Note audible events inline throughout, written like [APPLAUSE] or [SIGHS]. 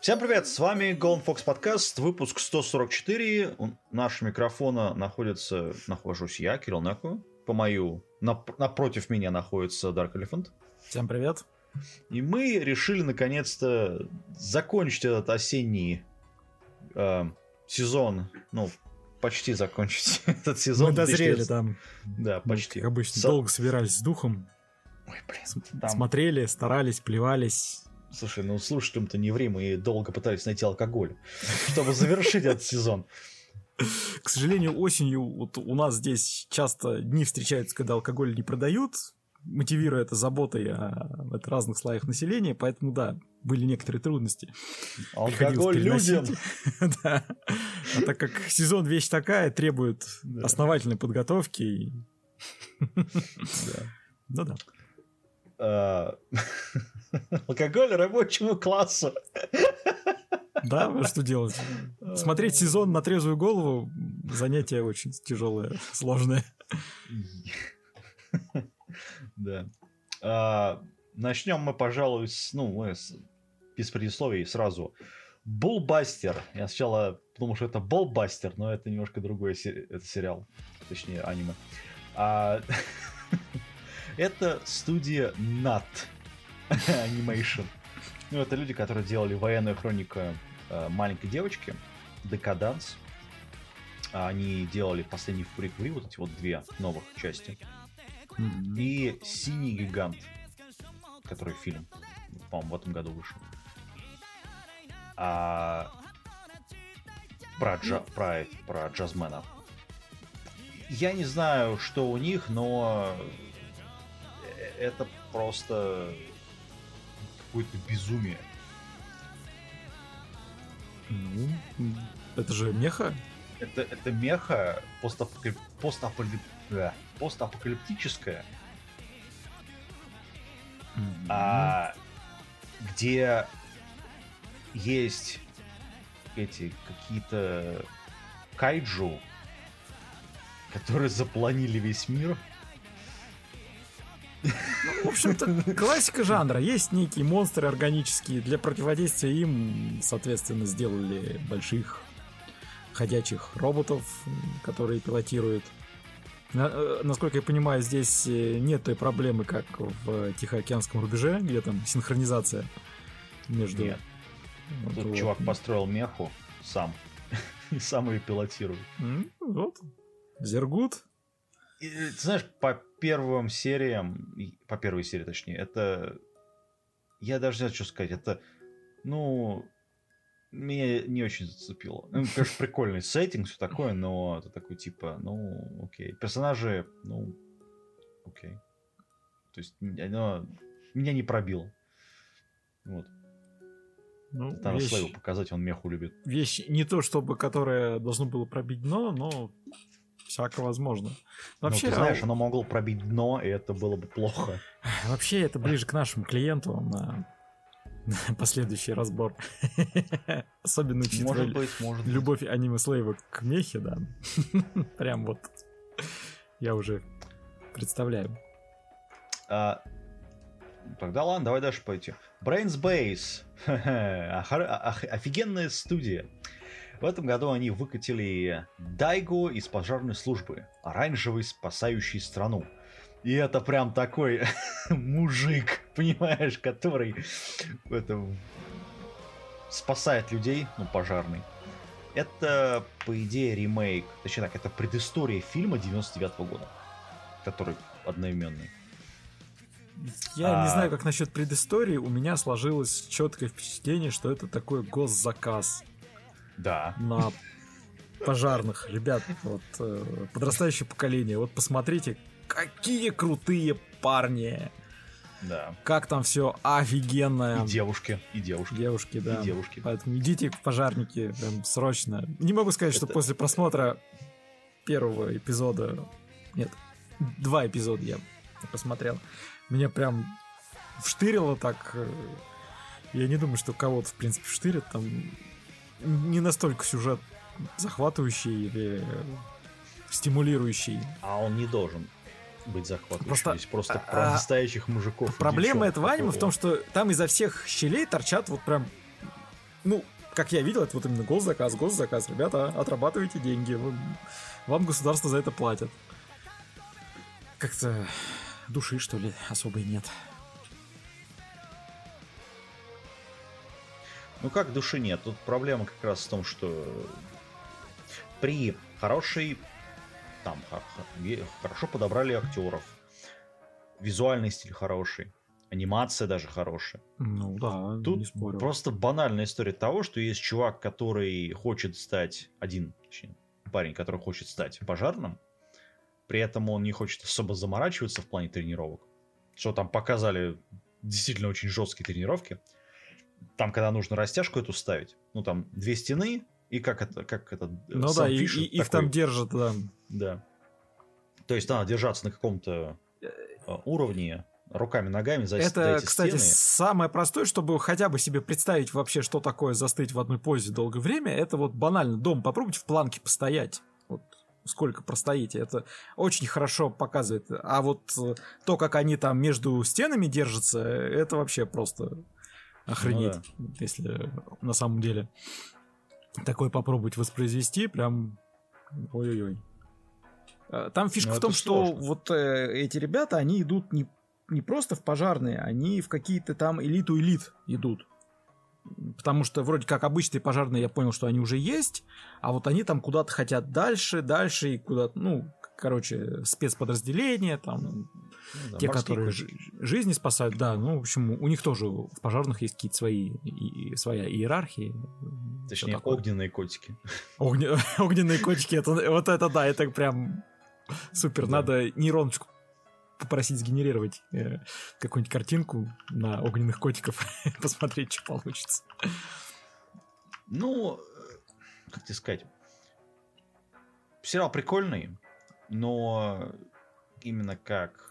Всем привет, с вами Golden Fox Podcast, выпуск 144. У нашего микрофона находится, нахожусь я, Кирилл Неку. По мою, нап- напротив меня находится Dark Elephant. Всем привет. И мы решили наконец-то закончить этот осенний э, сезон, ну, почти закончить [LAUGHS] этот сезон. Мы дозрели 2000. там. Да, Мы, почти. Как обычно, Со- долго собирались с духом. Ой, блин, там- Смотрели, старались, плевались. Слушай, ну слушателям-то не ври, мы долго пытались найти алкоголь, чтобы завершить этот сезон. К сожалению, осенью вот у нас здесь часто дни встречаются, когда алкоголь не продают, мотивируя это заботой о от разных слоях населения, поэтому да, были некоторые трудности. Алкоголь людям! [LAUGHS] Да. А так как сезон вещь такая, требует Да. основательной подготовки. и- [LAUGHS] Ну да. А, [LAUGHS] Алкоголь рабочему классу. Да, что делать? Смотреть сезон на трезвую голову занятие очень тяжелое, сложное. Да. А, Начнем мы, пожалуй, с, ну, мы с- без предисловий сразу. Булбастер. Я сначала думал, что это Болбастер, но это немножко другой се- это сериал, точнее аниме. А, [LAUGHS] это студия NAT [LAUGHS] Animation. Ну, это люди, которые делали военную хронику э, маленькой девочки, Декаданс. Они делали последний фриквел, вот эти вот две новых части. И Синий гигант, который фильм, по-моему, в этом году вышел. А про, джа- про, эт- про джазмена. Я не знаю, что у них, но это просто какое-то безумие. Ну, это же меха. Это, это меха постапокалип- постапокалип- да, постапокалиптическая, а, где есть эти какие-то кайджу, которые запланили весь мир. В общем-то, классика жанра. Есть некие монстры органические. Для противодействия им, соответственно, сделали больших ходячих роботов, которые пилотируют. Э, насколько я понимаю, здесь э, нет той проблемы, как в Тихоокеанском рубеже, где там синхронизация между... Нет. Вот, Тут вот. чувак построил меху сам и [LAUGHS] сам ее пилотирует. Вот. Зергут. И, ты знаешь, по первым сериям, по первой серии точнее, это... Я даже не знаю, что сказать. Это, ну, меня не очень зацепило. Ну, конечно, прикольный сеттинг, все такое, но это такой типа, ну, окей. Персонажи, ну, окей. То есть, оно меня не пробило. Вот. Ну, Надо вещь- Слейву показать, он меху любит. вещь не то чтобы, которая должно было пробить дно, но всяко возможно. Вообще, ну, ты знаешь, оно могло пробить дно, и это было бы плохо. [SIGHS] вообще это ближе к нашему клиенту на, на [LAUGHS] последующий разбор. [LAUGHS] Особенно учитывая Может быть, может быть. любовь аниме Слейва к мехе, да. [LAUGHS] Прям вот я уже представляю. А, тогда ладно, давай дальше пойти. Brains Base. Офигенная студия. В этом году они выкатили Дайго из пожарной службы. Оранжевый, спасающий страну. И это прям такой [LAUGHS] мужик, понимаешь, который это, спасает людей, ну, пожарный. Это, по идее, ремейк, точнее так, это предыстория фильма 99 года, который одноименный. Я не А. знаю, как насчет предыстории. У меня сложилось четкое впечатление, что это такой госзаказ Да. на пожарных. Ребят, вот э, подрастающее поколение, вот посмотрите, какие крутые парни. Да. Как там все офигенно. И девушки, и девушки, Девушки, да. и девушки. Поэтому идите в пожарники прям срочно. Не могу сказать, что Это- после просмотра первого эпизода... Нет, два эпизода я посмотрел. Меня прям вштырило так. э, Я не думаю, что кого-то, в принципе, вштырит. Там не настолько сюжет захватывающий или стимулирующий. А он не должен быть захватывающим. Просто- Здесь просто а- про настоящих мужиков. Проблема этого аниме в том, что там изо всех щелей торчат вот прям ну, как я видел, это вот именно госзаказ, госзаказ. Ребята, отрабатывайте деньги, вам государство за это платят. Как-то души, что ли, особой нет. Ну как души нет? Тут проблема как раз в том, что при хорошей там хорошо подобрали актеров, визуальный стиль хороший, анимация даже хорошая. Ну да, Тут не спорю. просто банальная история того, что есть чувак, который хочет стать один, точнее, парень, который хочет стать пожарным, при этом он не хочет особо заморачиваться в плане тренировок. Что там показали действительно очень жесткие тренировки. Там, когда нужно растяжку эту ставить, ну там две стены, и как это, как это... Ну да, и, и, их там держат, да. Да. То есть надо держаться на каком-то а, уровне, руками, ногами за Это, за эти кстати, стены. самое простое, чтобы хотя бы себе представить вообще, что такое застыть в одной позе долгое время, это вот банально дом попробуйте в планке постоять. Вот сколько простоите, это очень хорошо показывает. А вот э, то, как они там между стенами держатся, это вообще просто охренеть, ну, да. если на самом деле такое попробовать воспроизвести, прям ой-ой-ой. Э, там фишка ну, в том, что сложно. вот э, эти ребята, они идут не, не просто в пожарные, они в какие-то там элиту элит идут. Потому что вроде как обычные пожарные, я понял, что они уже есть, а вот они там куда-то хотят дальше, дальше и куда-то, ну, короче, спецподразделения, там, ну, да, те, которые ж- жизни спасают, да, ну, в общем, у них тоже в пожарных есть какие-то свои, и, своя иерархия. Точнее, огненные котики. Огне... [LAUGHS] Огненные котики, это, вот это да, это прям супер, да. надо нейроночку попросить сгенерировать э, какую-нибудь картинку на огненных котиков, [LAUGHS] посмотреть, что получится. Ну, как тебе сказать, сериал прикольный, но именно как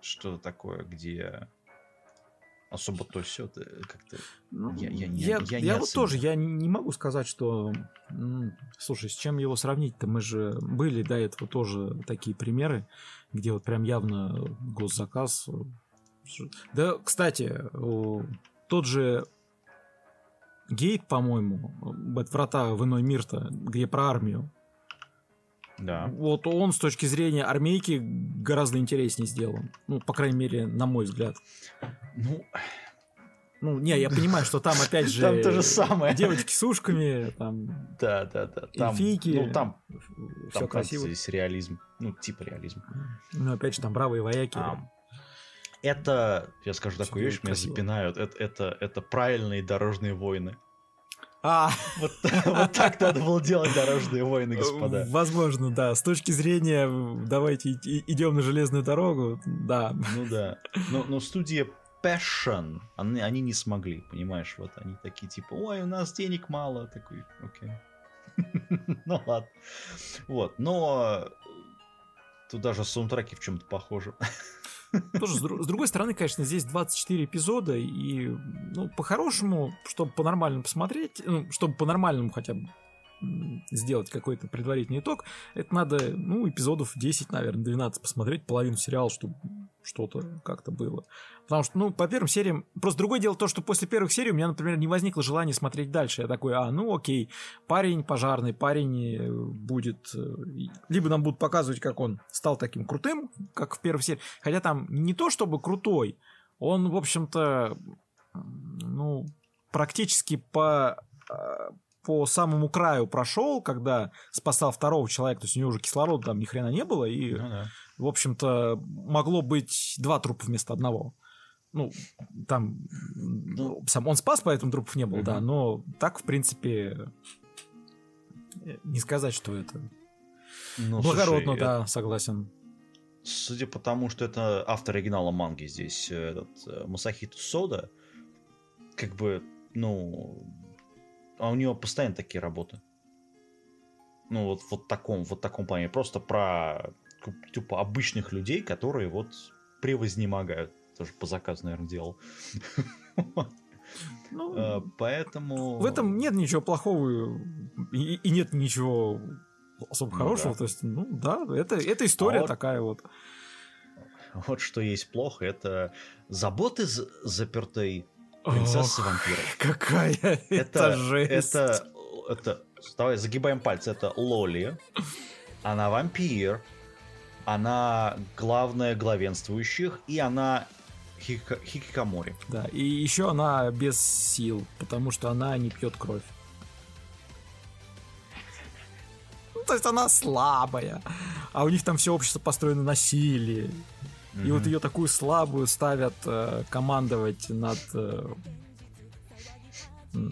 что-то такое, где особо то все как-то ну, я, я, я, я, я вот тоже я не могу сказать что слушай с чем его сравнить-то мы же были до этого тоже такие примеры где вот прям явно госзаказ да кстати тот же Гейт, по-моему, врата в иной мир-то, где про армию. Да. Вот он с точки зрения армейки гораздо интереснее сделан. Ну, по крайней мере, на мой взгляд. Ну, ну, не, я понимаю, что там опять же... Там то же самое. Девочки с ушками, там... Да, да, да. Там, эльфийки. Ну, там... Все там красиво. Здесь реализм. Ну, типа реализм. Ну, опять же, там бравые вояки. А, это, я скажу такую вещь, меня запинают. Это, это, это правильные дорожные войны. А. Вот, вот так надо было делать дорожные войны, господа. Возможно, да. С точки зрения давайте идем на железную дорогу, да. Ну да. Но, но студия Passion, они, они не смогли, понимаешь, вот они такие типа, ой, у нас денег мало, такой, окей. [LAUGHS] ну ладно. Вот, но тут даже саундтреки в чем-то похожи. Тоже, с другой стороны, конечно, здесь 24 эпизода, и, ну, по-хорошему, чтобы по-нормальному посмотреть, ну, чтобы по-нормальному хотя бы сделать какой-то предварительный итог, это надо, ну, эпизодов 10, наверное, 12 посмотреть, половину сериала, чтобы что-то как-то было. Потому что, ну, по первым сериям... Просто другое дело то, что после первых серий у меня, например, не возникло желания смотреть дальше. Я такой, а, ну, окей, парень пожарный, парень э, будет... Э, либо нам будут показывать, как он стал таким крутым, как в первой серии. Хотя там не то, чтобы крутой, он, в общем-то, ну, практически по а, по самому краю прошел, когда спасал второго человека, то есть у него уже кислорода там ни хрена не было, и, ну, да. в общем-то, могло быть два трупа вместо одного. Ну, там ну, сам он спас, поэтому трупов не было, угу. да, но так, в принципе, не сказать, что это ну, благородно, слушай, да, это... согласен. Судя по тому, что это автор оригинала манги здесь, э, этот э, Масахиту Сода, как бы, ну, а у него постоянно такие работы. Ну, вот, вот таком, вот таком плане. Просто про типа обычных людей, которые вот превознемогают. Тоже по заказу, наверное, делал. Ну, [LAUGHS] а, Поэтому... В этом нет ничего плохого и, и нет ничего особо ну, хорошего. Да. То есть, ну да, это, это история а вот, такая вот. [LAUGHS] Вот что есть плохо, это заботы запертой принцесса вампиров. Какая это, это жесть. Это, это, давай загибаем пальцы. Это Лоли. Она вампир. Она главная главенствующих. И она хикикомори. Да, и еще она без сил, потому что она не пьет кровь. Ну, то есть она слабая. А у них там все общество построено на силе. И вот ее такую слабую ставят э, командовать над э,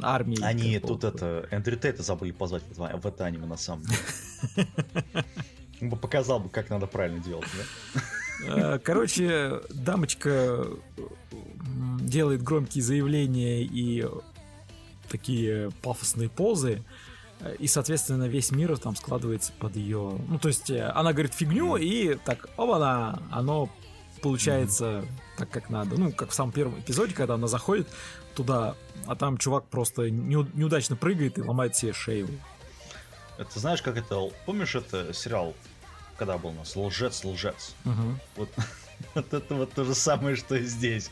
армией. Они тут это Эндрю Тейта забыли позвать в, в это аниме на самом деле. [LAUGHS] бы показал бы, как надо правильно делать, да? Э, короче, дамочка делает громкие заявления и такие пафосные позы, и, соответственно, весь мир там складывается под ее... Ну, то есть, э, она говорит фигню, и так, оба-на, оно получается так, как надо. Ну, как в самом первом эпизоде, когда она заходит туда, а там чувак просто неудачно прыгает и ломает себе шею. Это знаешь, как это... Помнишь это сериал, когда был у нас? Лжец, лжец. Угу. Вот, [LAUGHS] вот это вот то же самое, что и здесь.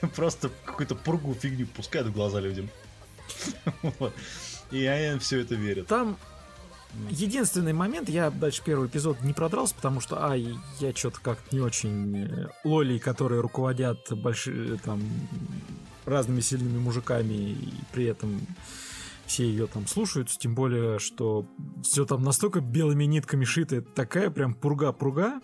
[LAUGHS] Просто какую-то пургу фигню пускают в глаза людям. [LAUGHS] Вот. И я все это верю. Там Единственный момент, я дальше первый эпизод не продрался, потому что, а, я что-то как-то не очень... Э, Лоли, которые руководят большими, там, разными сильными мужиками, и при этом все ее там слушаются, тем более, что все там настолько белыми нитками шито, такая прям пурга-пурга.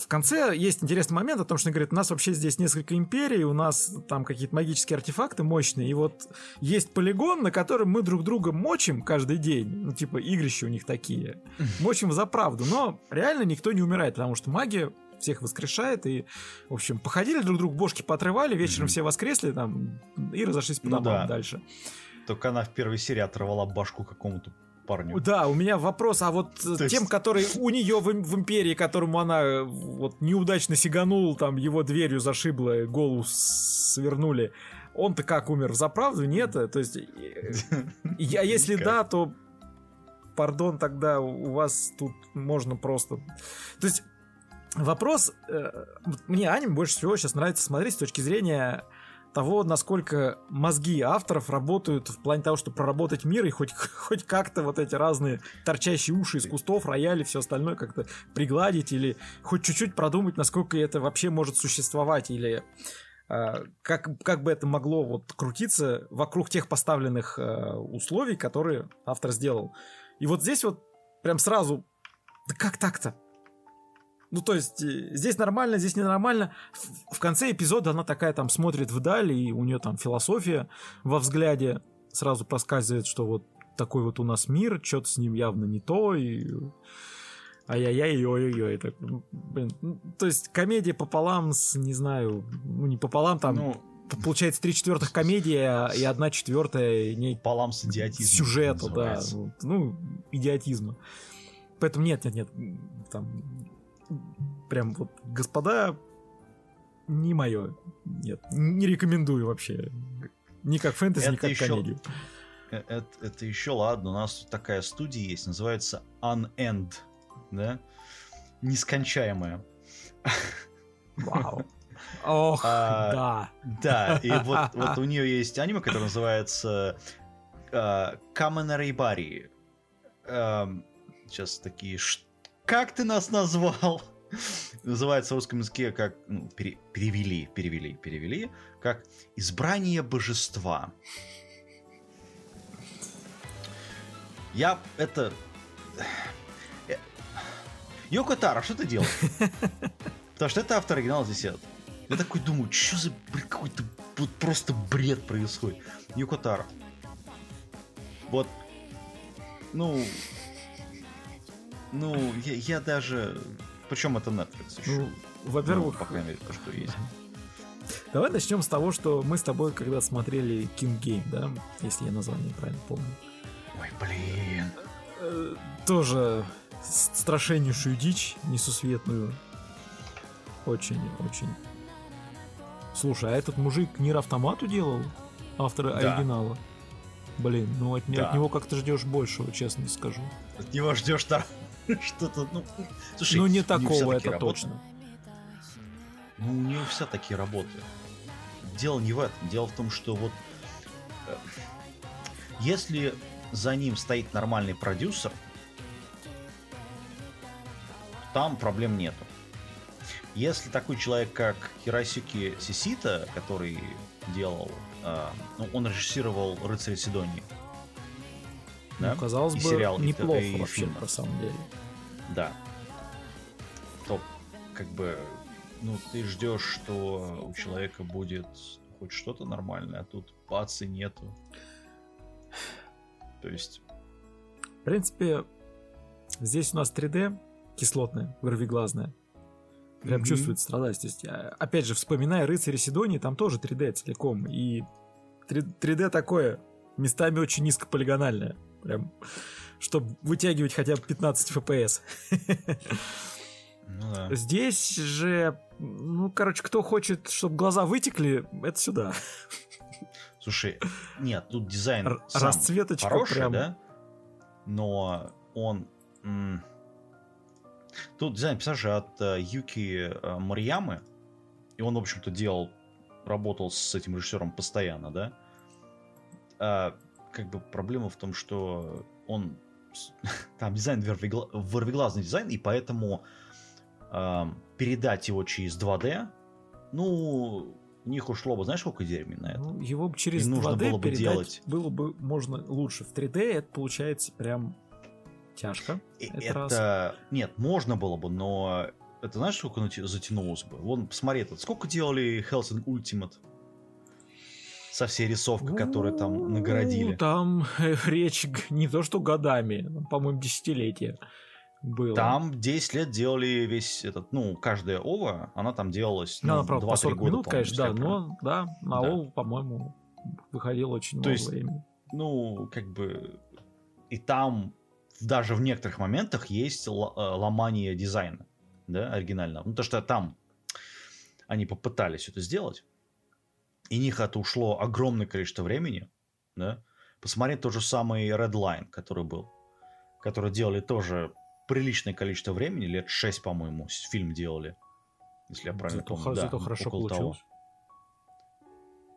В конце есть интересный момент о том, что он говорит, у нас вообще здесь несколько империй, у нас там какие-то магические артефакты мощные, и вот есть полигон, на котором мы друг друга мочим каждый день, ну типа игрища у них такие, [LAUGHS] мочим за правду, но реально никто не умирает, потому что магия всех воскрешает, и, в общем, походили друг другу, бошки поотрывали, вечером все воскресли там и разошлись по ну, домам да. дальше. Только она в первой серии оторвала башку какому-то парню. Да, у меня вопрос, а вот То тем, есть... который у нее в, в империи, которому она э, вот неудачно сиганул, там его дверью зашибло, голову свернули, он-то как умер? За правду? Нет? То есть, [LAUGHS] а если да, то пардон, тогда у вас тут можно просто... То есть, вопрос... Э, мне аниме больше всего сейчас нравится смотреть с точки зрения того, насколько мозги авторов работают в плане того, чтобы проработать мир и хоть, [LAUGHS] хоть как-то вот эти разные торчащие уши из кустов, рояли, все остальное как-то пригладить или хоть чуть-чуть продумать, насколько это вообще может существовать или э, как, как бы это могло вот крутиться вокруг тех поставленных э, условий, которые автор сделал. И вот здесь вот прям сразу, да как так-то? Ну, то есть, э, здесь нормально, здесь ненормально. В, в конце эпизода она такая там смотрит вдаль, и у нее там философия во взгляде сразу проскальзывает, что вот такой вот у нас мир, что-то с ним явно не то, и ай-яй-яй, ой-ой-ой. Так, ну, блин, ну, то есть комедия пополам с, не знаю, ну не пополам, там ну, получается три четвертых комедия и одна четвертая не пополам с идиотизмом. Сюжета, да. Ну, идиотизма. Поэтому нет, нет, нет, там прям вот, господа, не мое. Нет, не рекомендую вообще. Ни как фэнтези, это ни как еще... комедию. Это, э, это еще ладно, у нас тут такая студия есть, называется Unend, да? Нескончаемая. Вау. [LAUGHS] Ох, а, да. Да, и вот, [LAUGHS] вот у нее есть аниме, которое называется Ribari. Uh, сейчас такие, как ты нас назвал? [LAUGHS] Называется в русском языке как ну, пере, перевели, перевели, перевели как избрание божества. Я это э, Йоко Таро, что ты делаешь? [LAUGHS] Потому что это автор оригинала здесь. Я такой думаю, что за какой-то вот просто бред происходит. Йоко. Вот, ну, ну, я, я даже... Причем это Netflix еще. Ну, во-первых... Ну, по крайней мере, то, что есть. Давай начнем с того, что мы с тобой когда смотрели King Game, да? Если я название правильно помню. Ой, блин. Э, тоже страшеннейшую дичь несусветную. Очень, очень. Слушай, а этот мужик Нир Автомату делал? Автор да. оригинала? Блин, ну от, да. от него как-то ждешь большего, честно скажу. От него ждешь [LAUGHS] что-то, ну, слушай, ну не такого, это точно. Ну, у нее все такие работы. дело не в этом. Дело в том, что вот э, если за ним стоит нормальный продюсер, там проблем нету. Если такой человек, как Хиросюки Сисита, который делал, э, ну, он режиссировал «Рыцарь Сидонии», ну, да? казалось и бы, сериал, неплохо и, вообще, на самом деле. Да. То, как бы, ну, ты ждешь, что у человека будет хоть что-то нормальное, а тут бац и нету. То есть... В принципе, здесь у нас 3D кислотное, вырвиглазное. Прям mm-hmm. чувствует страдать. То есть, опять же, вспоминая рыцаря Сидонии, там тоже 3D целиком. И 3D такое, местами очень низкополигональное. Прям, чтобы вытягивать хотя бы 15 FPS. Ну, да. Здесь же, ну, короче, кто хочет, чтобы глаза вытекли, это сюда. Слушай, нет, тут дизайн Р- расцветочка хороший, прям... да? Но он... М- тут дизайн персонажа от uh, Юки uh, Мариямы, и он, в общем-то, делал, работал с этим режиссером постоянно, да? Uh, как бы проблема в том, что он [LAUGHS] там дизайн вырвиглазный дизайн, и поэтому э, передать его через 2D, ну, у них ушло бы, знаешь, сколько дерьми на это? Ну, его через Им 2D нужно было бы делать. было бы можно лучше. В 3D это получается прям тяжко. Это, это... нет, можно было бы, но это знаешь, сколько затянулось бы? Вон, посмотри, этот, сколько делали Hellsing Ultimate? Со всей рисовкой, которую там нагородили. Там [LAUGHS] речь не то что годами, по-моему, десятилетия было. Там 10 лет делали весь этот, ну, каждая ова, она там делалась, ну, ну правда, 2 по 40 года, минут, конечно, да, но, да, на да. ОВА, по-моему, выходило очень то много есть, времени. Ну, как бы, и там даже в некоторых моментах есть э, ломание дизайна, да, оригинального. Ну, то, что там они попытались это сделать, и них это ушло огромное количество времени, да, посмотреть тот же самый Redline, который был, который делали тоже приличное количество времени, лет 6, по-моему, фильм делали, если я правильно зато, помню. Зато да, хорошо получилось. Того.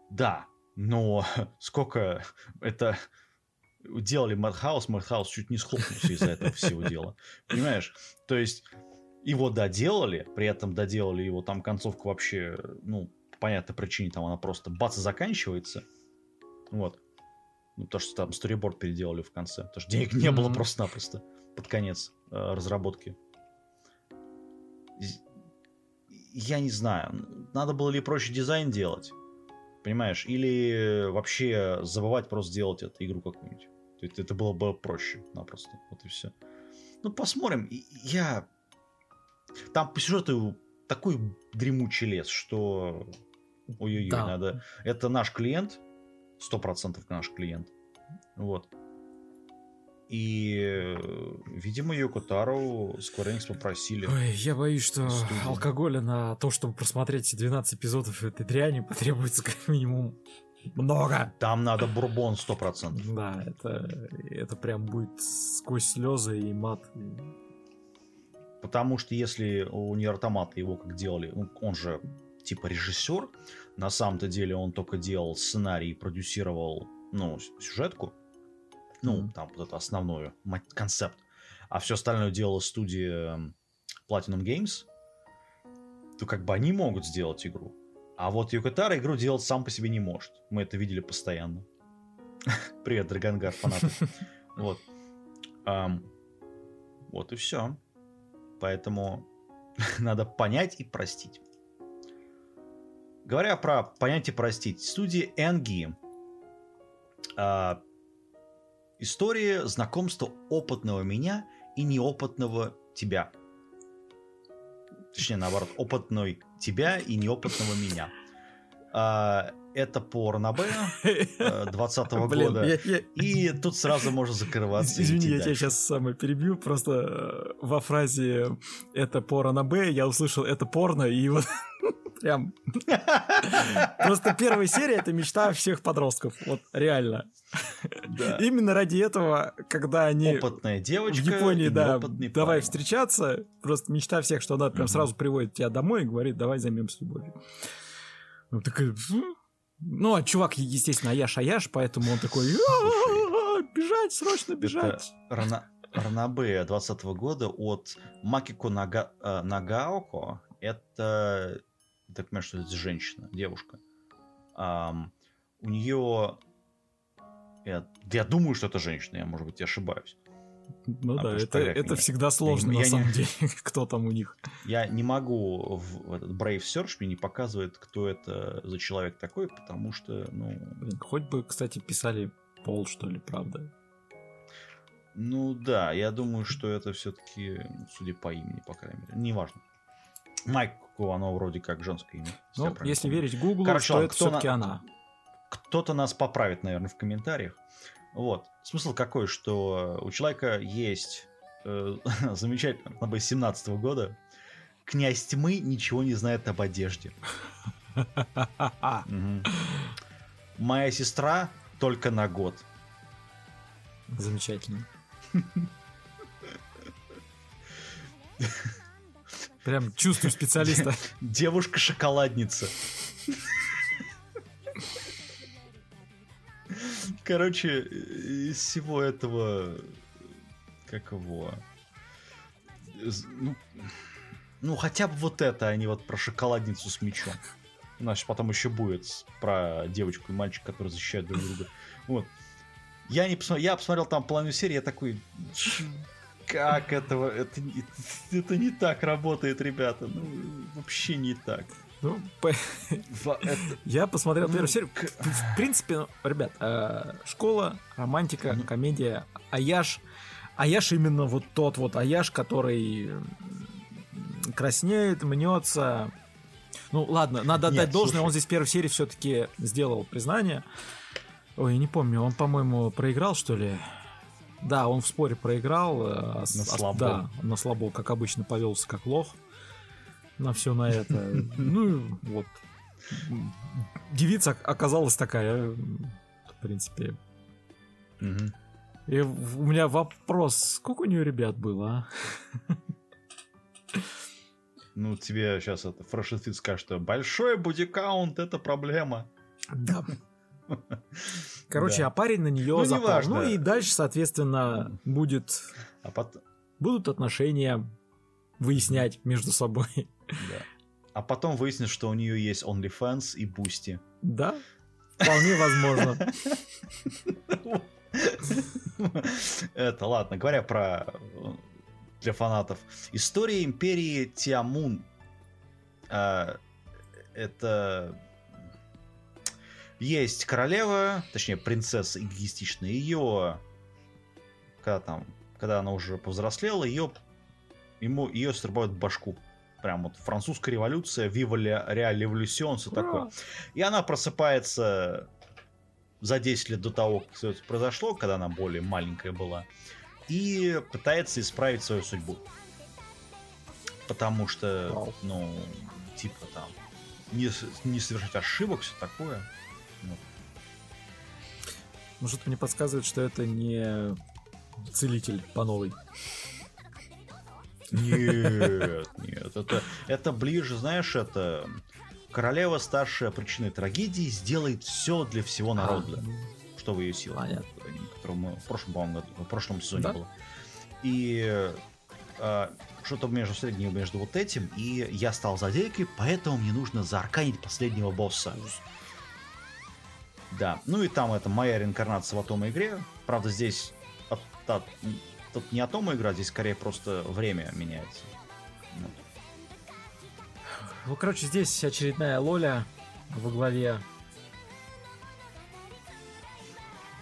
Да, но [LAUGHS] сколько это делали Madhouse, Madhouse чуть не схлопнулся из-за этого всего дела. Понимаешь? То есть его доделали, при этом доделали его там концовку вообще, ну, понятной причине там она просто бац и заканчивается. Вот. Ну, то, что там сториборд переделали в конце. Потому что денег не было просто-напросто под конец э, разработки. Я не знаю, надо было ли проще дизайн делать, понимаешь, или вообще забывать просто делать эту игру какую-нибудь. То есть это было бы проще напросто. Вот и все. Ну, посмотрим. Я... Там по сюжету такой дремучий лес, что Ой-ой-ой, да. надо... Это наш клиент, сто процентов наш клиент. Вот. И, видимо, Йоко Тару Square Enix попросили. Ой, я боюсь, что студии. алкоголя на то, чтобы просмотреть 12 эпизодов этой дряни, [LAUGHS] потребуется как минимум много. Там надо бурбон сто процентов. Да, это, это прям будет сквозь слезы и мат. Потому что если у Нир Автомата его как делали, ну, он же типа режиссер. На самом-то деле он только делал сценарий и продюсировал, ну, сюжетку. Ну, там вот это основное, концепт. А все остальное делала студия Platinum Games. То как бы они могут сделать игру. А вот Юкатара игру делать сам по себе не может. Мы это видели постоянно. [LAUGHS] Привет, Драгонгар, фанаты. [LAUGHS] Вот. Вот и все. Поэтому [LAUGHS] надо понять и простить. Говоря про понятие простить, студия Энги э, история знакомства опытного меня и неопытного тебя. Точнее, наоборот, опытной тебя и неопытного меня. А, это по Ранабе 20 -го года. Я, я... И тут сразу можно закрываться. Извини, я тебя сейчас самое перебью. Просто э, во фразе «это по Ранабе» я услышал «это порно», и вот [LAUGHS] Прям. Просто первая серия это мечта всех подростков. Вот реально. Да. Именно ради этого, когда они опытная девочка в Японии, да, давай парень. встречаться, просто мечта всех, что она прям угу. сразу приводит тебя домой и говорит, давай займемся любовью. Ну, такая, Ну, а чувак, естественно, аяш-аяш, поэтому он такой, бежать, срочно бежать. Это Ранабе 20 года от Макико Нага... Э, Нагаоко. Это, так понимаю, что это женщина, девушка. Um, у нее... Я, я думаю, что это женщина, я, может быть, ошибаюсь. Ну а да, это, это всегда сложно, я, на я самом не... деле, [LAUGHS] кто там у них. Я не могу в, в этот Brave Search мне не показывает, кто это за человек такой, потому что, ну... Блин, хоть бы, кстати, писали Пол, что ли, правда? Ну да, я думаю, что это все-таки, судя по имени, по крайней мере, неважно. Майку, оно вроде как женское имя. Ну, если помню. верить Гуглу, Короче, что это все-таки на... она. Кто-то нас поправит, наверное, в комментариях. Вот. Смысл какой, что у человека есть э, [LAUGHS] замечательно, на 17 года, князь тьмы ничего не знает об одежде. [LAUGHS] Моя сестра только на год. Замечательно. [LAUGHS] Прям чувствую специалиста. Девушка-шоколадница. Короче, из всего этого... Как его... Ну, ну, хотя бы вот это, а не вот про шоколадницу с мечом. У нас потом еще будет про девочку и мальчика, которые защищают друг друга. Вот. Я не посмотрел, я посмотрел там половину серии, я такой, как этого, это, это не так работает, ребята, ну, вообще не так. Ну, по... это... Я посмотрел первую ну, серию. В принципе, ну, ребят, э, школа, романтика, ну. комедия, Аяш. Аяш именно вот тот вот Аяш, который краснеет, мнется. Ну ладно, надо отдать Нет, должное, слушай. он здесь в первой серии все-таки сделал признание. Ой, я не помню, он, по-моему, проиграл, что ли? Да, он в споре проиграл. Э, на слабо. Да, на слабо, как обычно, повелся как лох на все на это. [LAUGHS] Ну, вот. Девица оказалась такая, в принципе. И у меня вопрос, сколько у нее ребят было, а? Ну, тебе сейчас это фрашистит скажет, что большой бодикаунт это проблема. Да. Короче, да. а парень на нее ну, запал. Ну и дальше, соответственно, будет... А потом... Будут отношения выяснять между собой. Да. А потом выяснится, что у нее есть OnlyFans и Boosty. Да, вполне возможно. Это ладно, говоря про для фанатов. История империи Тиамун. А, это есть королева, точнее принцесса эгоистичная. Ее, когда там, когда она уже повзрослела, ее ему ее срубают башку. Прям вот французская революция, la Revolution, все такое. И она просыпается за 10 лет до того, как все это произошло, когда она более маленькая была, и пытается исправить свою судьбу. Потому что, ну, типа там, не, не совершать ошибок, все такое. Ну. Может, мне подсказывает, что это не целитель по новой. Нет, нет, это, это ближе, знаешь, это королева старшая причиной трагедии сделает все для всего народа, а, что в ее силах, которого мы в прошлом, в прошлом сезоне да? было. И а, что-то между средним между вот этим, и я стал злодейкой, поэтому мне нужно заарканить последнего босса. Да, ну и там это моя реинкарнация в Атома игре. Правда, здесь от, от, тут не Атома игра, здесь скорее просто время меняется. Ну. ну, короче, здесь очередная Лоля во главе.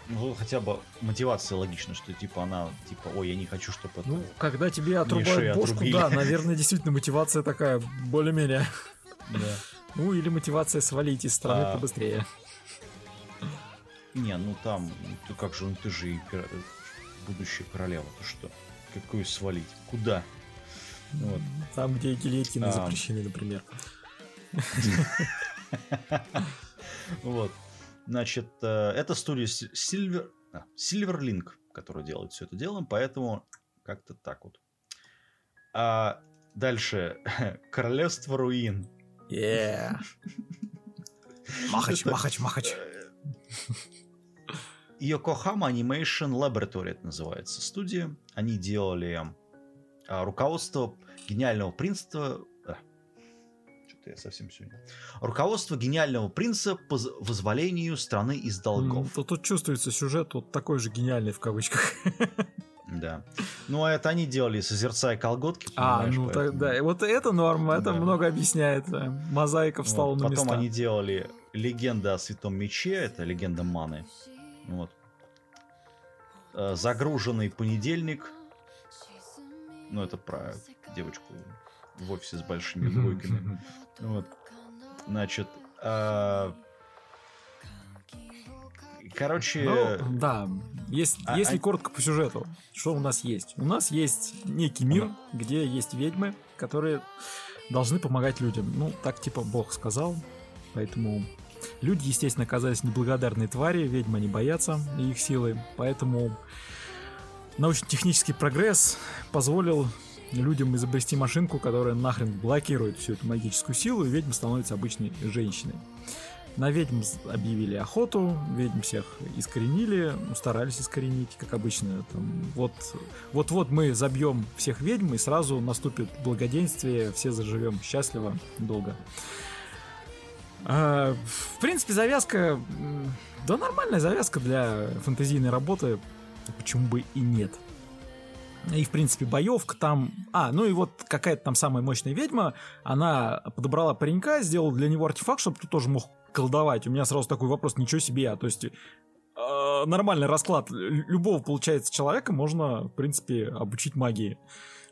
Ну, хотя бы мотивация логична, что типа она, типа, ой, я не хочу, чтобы это... Ну, когда тебе отрубают бошку, отрубили. да, наверное, действительно мотивация такая, более-менее. Да. Ну, или мотивация свалить из страны а... побыстрее. Не, ну там, ты как же, ну ты же будущая королева, ты что? Какую свалить? Куда? Вот. Там, где гильотины а... запрещены, например. Вот. Значит, э, это студия Silver... А, Silverlink, которая делает все это дело, поэтому как-то так вот. А дальше. [LAUGHS] Королевство руин. Yeah. [LAUGHS] Махач, махач, махач. Yokohama Animation Laboratory это называется студия. Они делали а, руководство гениального принца... А, что-то я совсем сегодня... Руководство гениального принца по вызволению страны из долгов. Тут, тут чувствуется сюжет вот такой же гениальный в кавычках. Да. Ну, а это они делали, созерцая колготки. А, ну поэтому... да. Вот это норма, это да. много объясняет. Мозаика встала вот, на потом места. Потом они делали легенда о Святом Мече, это легенда Маны. Вот. Э, загруженный понедельник. Ну, это про девочку в офисе с большими двойками. [LAUGHS] Вот. Значит, а... короче... Ну, да, есть, а, если а... коротко по сюжету, что у нас есть? У нас есть некий мир, ага. где есть ведьмы, которые должны помогать людям. Ну, так типа Бог сказал, поэтому люди, естественно, оказались неблагодарные твари, ведьмы не боятся их силы, поэтому научно-технический прогресс позволил людям изобрести машинку, которая нахрен блокирует всю эту магическую силу, и ведьма становится обычной женщиной. На ведьм объявили охоту, ведьм всех искоренили, ну, старались искоренить, как обычно. Там, вот, вот-вот мы забьем всех ведьм, и сразу наступит благоденствие, все заживем счастливо, долго. А, в принципе, завязка... Да, нормальная завязка для фэнтезийной работы. Почему бы и нет? И, в принципе, боевка там... А, ну и вот какая-то там самая мощная ведьма, она подобрала паренька, сделала для него артефакт, чтобы ты тоже мог колдовать. У меня сразу такой вопрос, ничего себе, а, то есть э, нормальный расклад любого, получается, человека можно, в принципе, обучить магии.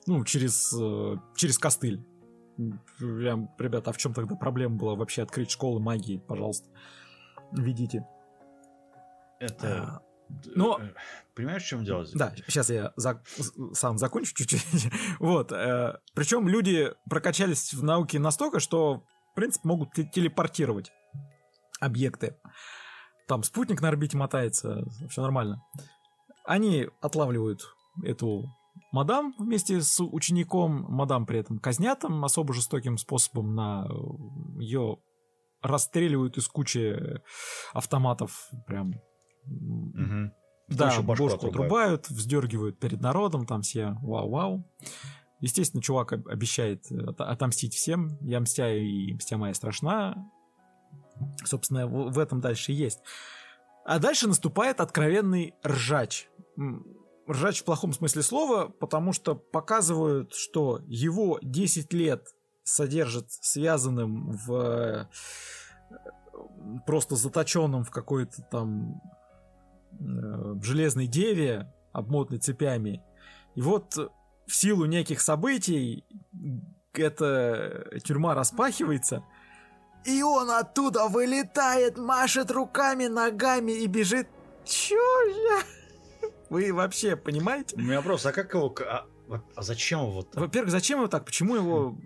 Ну, через, э, через костыль. Прям, ребята, а в чем тогда проблема была вообще открыть школы магии, пожалуйста? Ведите. Это... А, но... Э, понимаешь, в чем дело? Да, сейчас я за... сам закончу чуть-чуть. [LAUGHS] вот. Э, причем люди прокачались в науке настолько, что, в принципе, могут телепортировать объекты. Там спутник на орбите мотается, все нормально. Они отлавливают эту мадам вместе с учеником. Мадам при этом казнят там особо жестоким способом на ее расстреливают из кучи автоматов прям. Угу. Да, башку, башку отрубают. отрубают, вздергивают перед народом, там все вау-вау. Естественно, чувак обещает отомстить всем. Я мстяю, и мстя моя страшна. Собственно, в этом дальше есть. А дальше наступает откровенный ржач. Ржач в плохом смысле слова, потому что показывают, что его 10 лет содержат связанным в просто заточенным в какой-то там э, в железной деве, обмотанной цепями. И вот в силу неких событий эта тюрьма распахивается – и он оттуда вылетает, машет руками, ногами и бежит. Чё я? Вы вообще понимаете? У меня вопрос, а как его... А, а зачем его так? Во-первых, зачем его так? Почему его...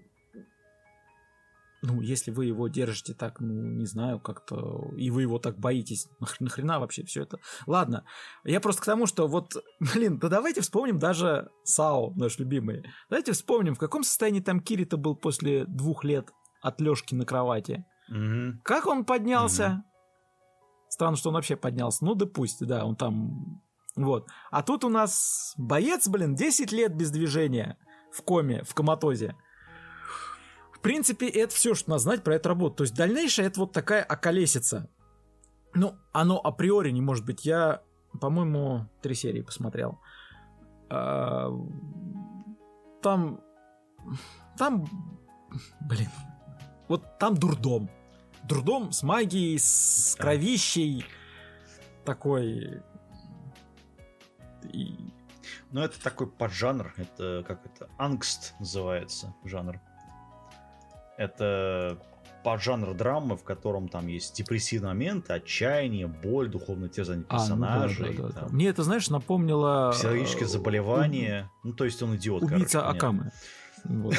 Ну, если вы его держите так, ну, не знаю, как-то, и вы его так боитесь, нахрена вообще все это? Ладно, я просто к тому, что вот, [LAUGHS] блин, да давайте вспомним даже Сао, наш любимый. Давайте вспомним, в каком состоянии там Кирита был после двух лет от Лёшки на кровати. Угу. Как он поднялся? Угу. Странно, что он вообще поднялся. Ну да пусть, да, он там... Вот. А тут у нас боец, блин, 10 лет без движения в коме, в коматозе. В принципе, это все, что надо знать про эту работу. То есть дальнейшее это вот такая околесица. Ну, оно априори не может быть. Я, по-моему, три серии посмотрел. А, там... Там... Блин, вот там дурдом. Дурдом с магией, с кровищей. Такой... И... Ну, это такой поджанр. Это как это? Ангст называется жанр. Это поджанр драмы, в котором там есть депрессивные моменты, отчаяние, боль, духовное терзание персонажей. А, ну, да, да, да, Мне это, знаешь, напомнило... Психологические заболевания. У... Ну, то есть он идиот, Убийца короче, Акамы. Вот.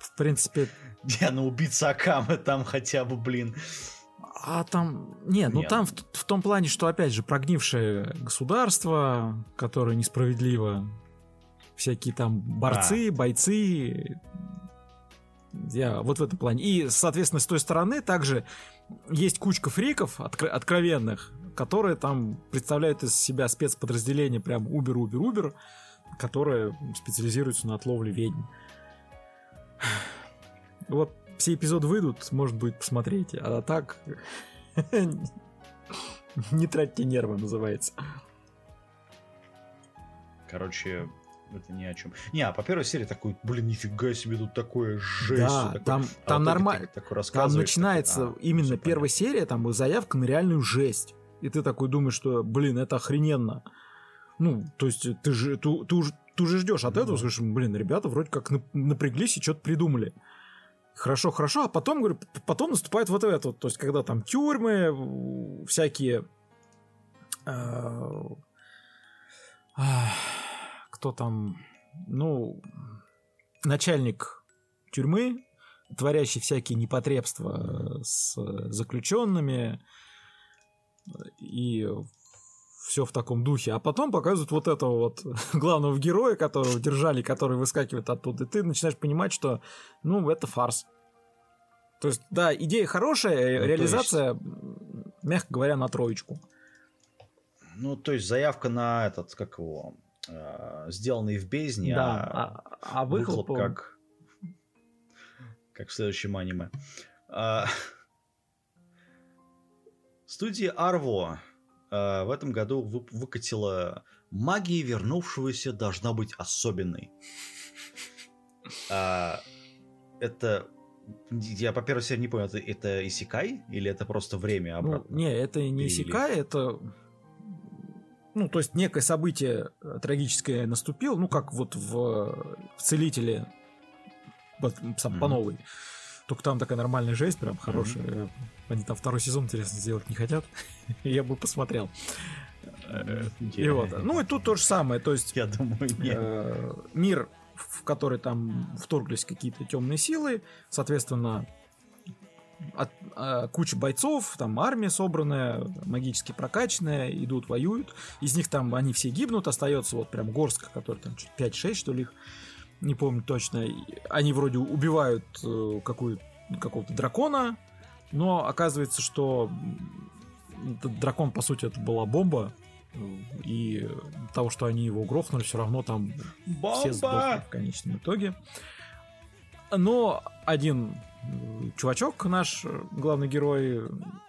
В принципе... [LAUGHS] Я на убийца Акамы там хотя бы, блин. А там... Нет, ну там в, в том плане, что, опять же, прогнившее государство, которое несправедливо, всякие там борцы, а. бойцы, я вот в этом плане. И, соответственно, с той стороны также есть кучка фриков откро- откровенных, которые там представляют из себя спецподразделение прям Убер-Убер-Убер, которое специализируется на отловле ведьм. [SIGHS] Вот все эпизоды выйдут, может быть, посмотрите. А так... [LAUGHS] Не тратьте нервы, называется. Короче, это ни о чем. Не, а по первой серии такой, блин, нифига себе, тут такое жесть. Да, такое. там, А там вот нормально. Там начинается такой, а, именно первая серия, там заявка на реальную жесть. И ты такой думаешь, что, блин, это охрененно. Ну, то есть ты же, ты, ты уже, ты уже ждешь от этого, скажешь, блин, ребята вроде как нап- напряглись и что-то придумали. Хорошо, хорошо, а потом, говорю, потом наступает вот это, то есть когда там тюрьмы, всякие... э, кто там, ну, начальник тюрьмы, творящий всякие непотребства с заключенными и все в таком духе. А потом показывают вот этого вот [LAUGHS] главного героя, которого держали, который выскакивает оттуда. И ты начинаешь понимать, что, ну, это фарс. То есть, да, идея хорошая, Ну, реализация, м, мягко говоря, на троечку. Ну, то есть заявка на этот, как его, э, сделанный в бездне, да, а, а, а выхлоп выхлоп... как, как в следующем аниме. А, [LAUGHS] Студия Арво э, в этом году вы- выкатила «Магия вернувшегося должна быть особенной». А, Это... Я по первой серии не понял, это, это Исикай или это просто время Ну, обратно? не, это не Перевели. Исикай, это... Ну, то есть некое событие э, трагическое наступило, ну, как вот в, в «Целителе» Мгм. по новой. Только там такая нормальная жесть, прям хорошая. Они там второй сезон, интересно, сделать не хотят. [LAUGHS] Я бы посмотрел. Э, И вот. Ну, и тут то же самое. То есть Я думаю, э, мир, в который там вторглись какие-то темные силы, соответственно, от- э, куча бойцов, там армия собранная, магически прокачанная, идут, воюют. Из них там они все гибнут, остается вот прям горстка, который там чуть 5-6, что ли, их, не помню точно. Они вроде убивают э, какую какого-то дракона, но оказывается, что этот дракон, по сути, это была бомба, э, и того, что они его грохнули, все равно там все сдохли в конечном итоге. Но один э, чувачок, наш главный герой,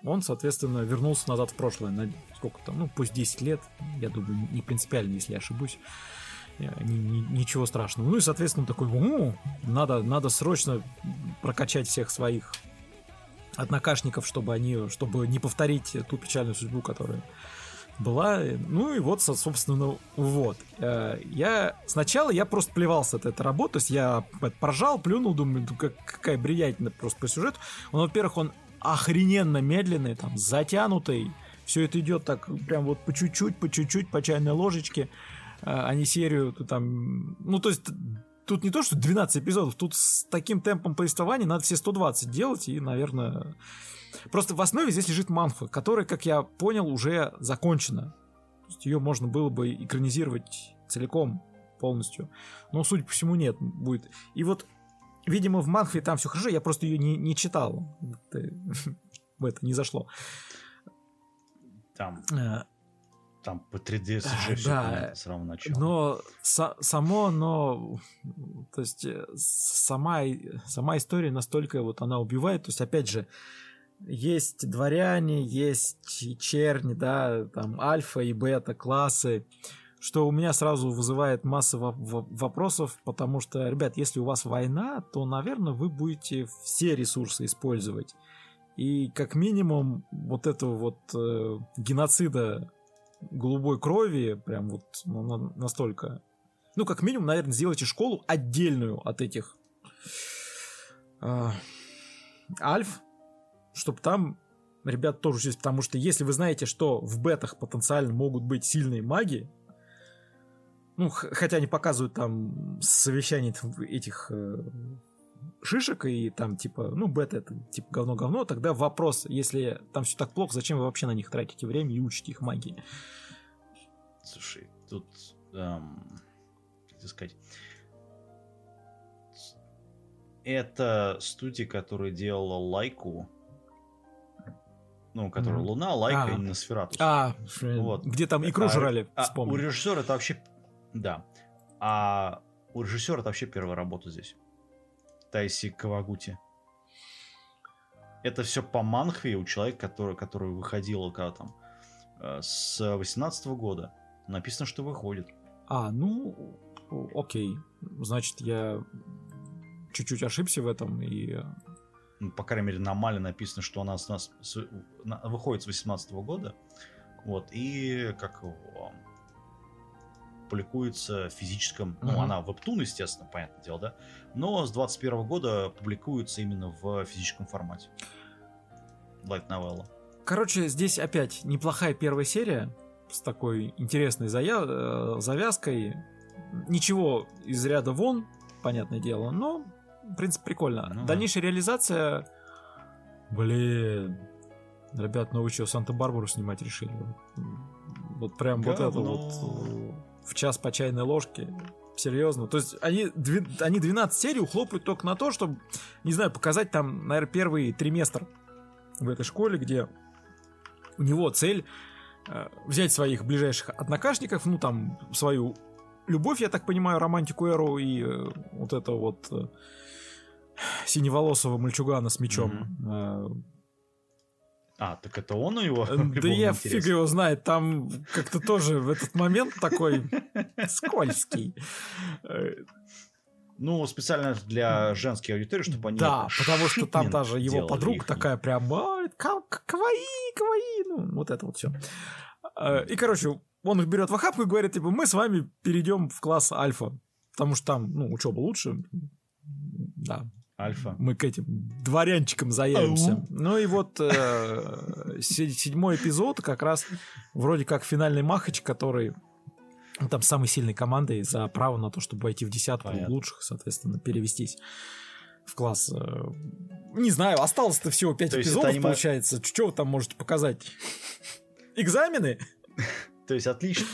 он, соответственно, вернулся назад в прошлое. На сколько там, ну, пусть 10 лет, я думаю, не принципиально, если я ошибусь. Ни- ни- ничего страшного. Ну и, соответственно, такой, «О, надо, надо срочно прокачать всех своих однокашников, чтобы они, чтобы не повторить ту печальную судьбу, которая была. Ну и вот, со- собственно, вот. Э, Я сначала я просто плевался от этой работы, то есть я поржал, плюнул, думаю, ну, как- какая бредятина просто по сюжету. Он, во-первых, он охрененно медленный, там, затянутый. Все это идет так прям вот по чуть-чуть, по чуть-чуть, по чайной ложечке, а не серию там... Ну, то есть тут не то, что 12 эпизодов, тут с таким темпом повествования надо все 120 делать, и, наверное... Просто в основе здесь лежит манфа, которая, как я понял, уже закончена. То есть ее можно было бы экранизировать целиком, полностью. Но, судя по всему, нет, будет. И вот, видимо, в манфе там все хорошо, я просто ее не, не читал. [LAUGHS] Это- [LAUGHS] В это не зашло. Там, Э, там по 3D А, CG всё да. с самого начала. Но са- само, но то есть э, сама сама история настолько вот она убивает, то есть опять же есть дворяне, есть черни, да, там альфа и бета классы, что у меня сразу вызывает массу во- во- вопросов, потому что, ребят, если у вас война, то, наверное, вы будете все ресурсы использовать. И как минимум вот этого вот э, геноцида голубой крови, прям вот ну, на- настолько. Ну, как минимум, наверное, сделайте школу отдельную от этих а, альф, чтобы там ребят тоже учились, потому что если вы знаете, что в бетах потенциально могут быть сильные маги, ну, хотя они показывают там совещание этих э, шишек и там типа, ну, бета это типа говно-говно, тогда вопрос, если там все так плохо, зачем вы вообще на них тратите время и учите их магии? Слушай, тут, эм, как сказать, это студия, которая делала лайку, ну, который mm-hmm. Луна, Лайка а. и Носфератус. А, вот. где там икру а, жрали, а, У режиссера это вообще... Да. А у режиссера это вообще первая работа здесь. Тайси Кавагути. Это все по манхве у человека, который, который выходил когда там э, с 18 года. Написано, что выходит. А, ну, окей. Значит, я чуть-чуть ошибся в этом и... Ну, по крайней мере, на Мале написано, что она с нас с, на, выходит с 18 года. Вот, и как его публикуется в физическом, uh-huh. ну, она вебтун, естественно, понятное дело, да, но с 21 года публикуется именно в физическом формате. Light новелла. Короче, здесь опять неплохая первая серия с такой интересной зая- э, завязкой. Ничего из ряда вон, понятное дело, но, в принципе, прикольно. Ну, Дальнейшая да. реализация... Блин, ребят, ну вы что, Санта-Барбару снимать решили? Вот прям Говно. вот это вот в час по чайной ложке. Серьезно. То есть они, они 12 серий ухлопают только на то, чтобы, не знаю, показать там, наверное, первый триместр в этой школе, где у него цель э, взять своих ближайших однокашников, ну там свою любовь, я так понимаю, романтику Эру и э, вот это вот э, синеволосого мальчугана с мечом. Mm-hmm. А, так это он у него? [LAUGHS] Да я фиг его знает, там как-то тоже в этот момент такой скользкий. [LAUGHS] Ну, специально для женской аудитории, чтобы они... Да, [LAUGHS] потому что там даже его подруга такая прям, каваи, каваи, ну, вот это вот все. Э, и, короче, он их берет в охапку и говорит, типа, мы с вами перейдем в класс альфа, потому что там, ну, учеба лучше, да, Альфа. Мы к этим дворянчикам заявимся. Ау. Ну и вот э, седьмой эпизод как раз вроде как финальный махач, который ну, там самой сильной командой за право на то, чтобы войти в десятку Понятно. лучших, соответственно, перевестись в класс. Э, не знаю, осталось-то всего 5 то эпизодов, аниме... получается. Что вы там можете показать? Экзамены? То есть отлично.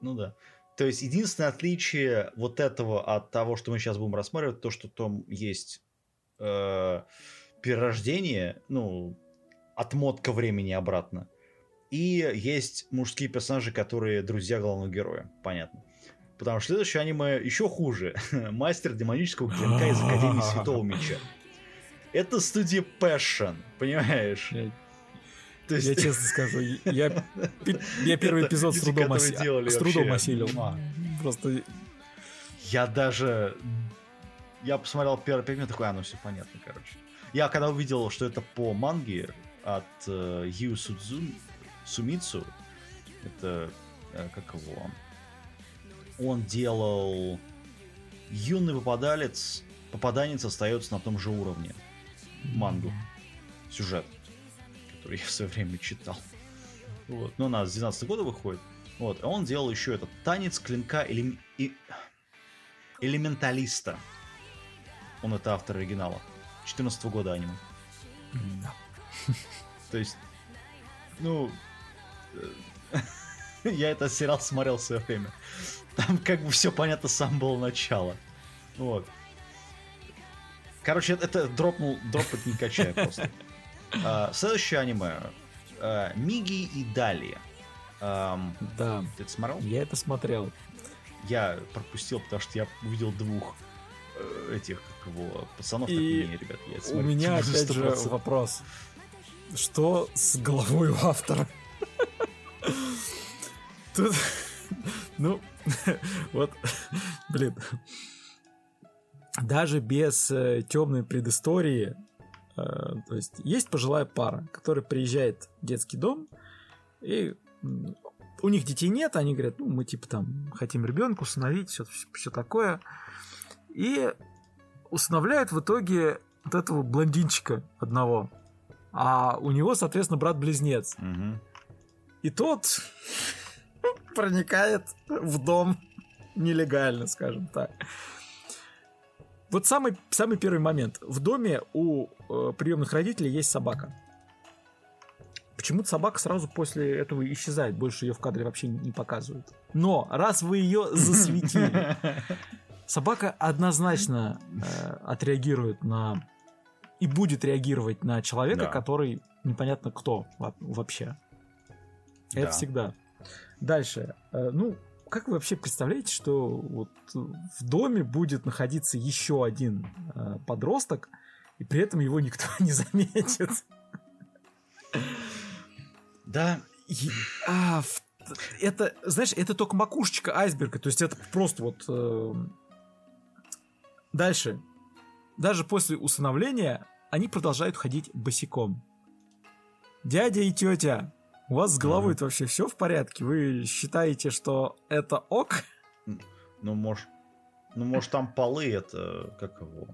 Ну да. То есть единственное отличие вот этого от того, что мы сейчас будем рассматривать, то, что там есть э, перерождение, ну, отмотка времени обратно. И есть мужские персонажи, которые друзья главного героя. Понятно. Потому что следующее аниме еще хуже. [LAUGHS] Мастер демонического клинка из Академии Святого Меча. Это студия Passion, понимаешь? То есть... Я честно скажу, я, я первый эпизод с трудом, оси... с трудом осилил. Просто... Я даже я посмотрел первый минут, такой, а, ну все понятно, короче. Я когда увидел, что это по манге от э, Ю Судзу, Сумицу, это, э, как его, он делал юный попадалец, попаданец остается на том же уровне мангу, сюжет, который я в свое время читал. Вот. Но она с 12 года выходит. Вот. А он делал еще этот танец клинка элем... и... элементалиста. Он это автор оригинала. 14 -го года аниме. Да. [LAUGHS] То есть, ну, э, [LAUGHS] я этот сериал смотрел в свое время. Там как бы все понятно с самого начала. Вот. Короче, это дропнул, дропать не качая просто. А, следующее аниме. А, Миги и Дали. А, да. Ты это смотрел? Я это смотрел. Я пропустил, потому что я увидел двух этих, как его, пацанов, и так не, ребят. Я у меня опять же вопрос. Что с головой у автора? Тут, ну, вот, блин, даже без э, темной предыстории, э, то есть есть пожилая пара, которая приезжает в детский дом, и у них детей нет, они говорят, ну, мы типа там хотим ребенка усыновить, все, все такое. И усыновляют в итоге вот этого блондинчика одного. А у него, соответственно, брат-близнец. Угу. И тот проникает в дом нелегально, скажем так. Вот самый, самый первый момент. В доме у э, приемных родителей есть собака. Почему-то собака сразу после этого исчезает. Больше ее в кадре вообще не показывают. Но раз вы ее [LAUGHS] засветили, Собака однозначно э, отреагирует на и будет реагировать на человека, да. который непонятно кто вообще. Да. Это всегда. Дальше. Э, ну, как вы вообще представляете, что вот в доме будет находиться еще один э, подросток, и при этом его никто [LAUGHS] не заметит? Да. И, а, в, это, знаешь, это только макушечка айсберга, то есть это просто вот... Э, дальше. Даже после усыновления они продолжают ходить босиком. Дядя и тетя, у вас с головой ага. вообще все в порядке? Вы считаете, что это ок? Ну, может, ну, может, там полы это как его?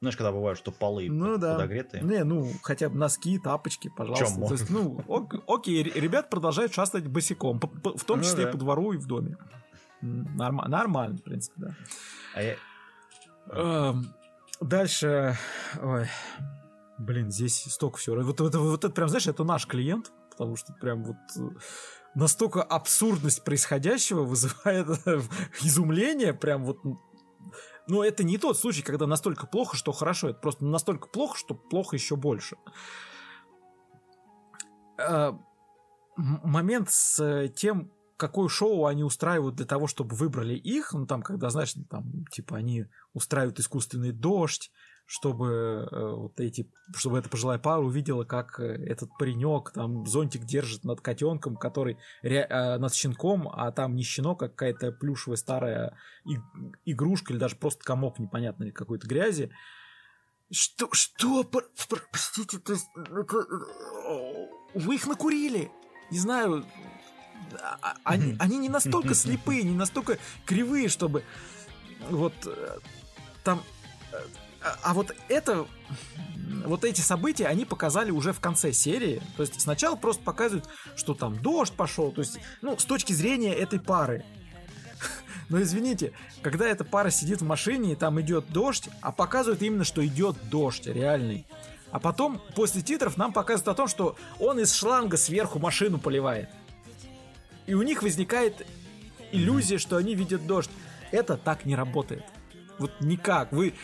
Знаешь, когда бывает, что полы ну, да. подогретые. Не, ну, хотя бы носки, тапочки, пожалуйста. Чем То есть, ну, ок, окей, ребят продолжают шастать босиком, в том ну, числе да. по двору и в доме. Норм, нормально, в принципе, да. А я... Эм, дальше, ой, блин, здесь столько всего. Вот, вот, вот, это прям, знаешь, это наш клиент, потому что прям вот э, настолько абсурдность происходящего вызывает [LAUGHS] изумление, прям вот но это не тот случай, когда настолько плохо, что хорошо. Это просто настолько плохо, что плохо еще больше. Э, момент с тем, какое шоу они устраивают для того, чтобы выбрали их, ну там, когда, знаешь, там, типа, они устраивают искусственный дождь, чтобы э, вот эти, чтобы эта пожилая пара увидела, как э, этот паренек там зонтик держит над котенком, который ре, э, над щенком, а там не щенок, а какая-то плюшевая старая и, игрушка или даже просто комок непонятной какой-то грязи. Что, что, простите, то есть, это, э, вы их накурили, не знаю, они, они не настолько слепые, не настолько кривые, чтобы вот э, там а, а вот это вот эти события они показали уже в конце серии. То есть сначала просто показывают, что там дождь пошел. То есть, ну, с точки зрения этой пары. [LAUGHS] Но извините, когда эта пара сидит в машине, и там идет дождь, а показывают именно, что идет дождь реальный. А потом, после титров, нам показывают о том, что он из шланга сверху машину поливает. И у них возникает иллюзия, что они видят дождь. Это так не работает. Вот никак. Вы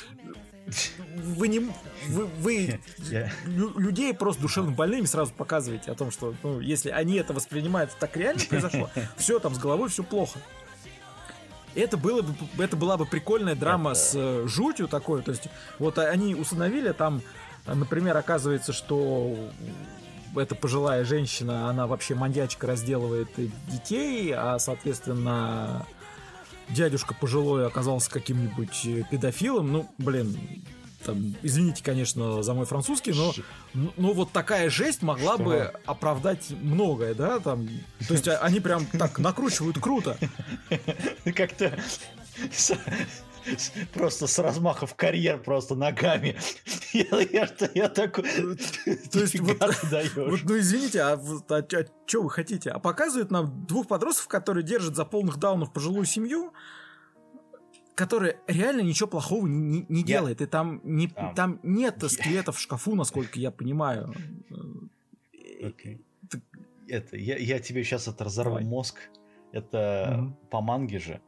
вы не... Вы, вы [LAUGHS] yeah. людей просто душевно больными сразу показываете о том, что ну, если они это воспринимают, так реально [LAUGHS] произошло, все там с головой все плохо. Это, было бы, это была бы прикольная драма это... с э, жутью такой. То есть, вот они установили там, например, оказывается, что эта пожилая женщина, она вообще маньячка разделывает детей, а, соответственно, дядюшка пожилой оказался каким-нибудь э, педофилом, ну, блин, там, извините, конечно, за мой французский, но, но вот такая жесть могла Что? бы оправдать многое, да, там, то есть а, они прям так накручивают круто. [LAUGHS] Как-то [LAUGHS] [LAUGHS] просто с размаха в карьер просто ногами. [LAUGHS] Я, я, я такой... [LAUGHS] То есть, вот, вот, ну извините, а, а, а что вы хотите? А показывают нам двух подростков, которые держат за полных даунов пожилую семью, которая реально ничего плохого не, не, делает. И там, не, um, там нет скелетов в шкафу, насколько я понимаю. Okay. Это, я, я тебе сейчас это разорву Давай. мозг. Это угу. по манге же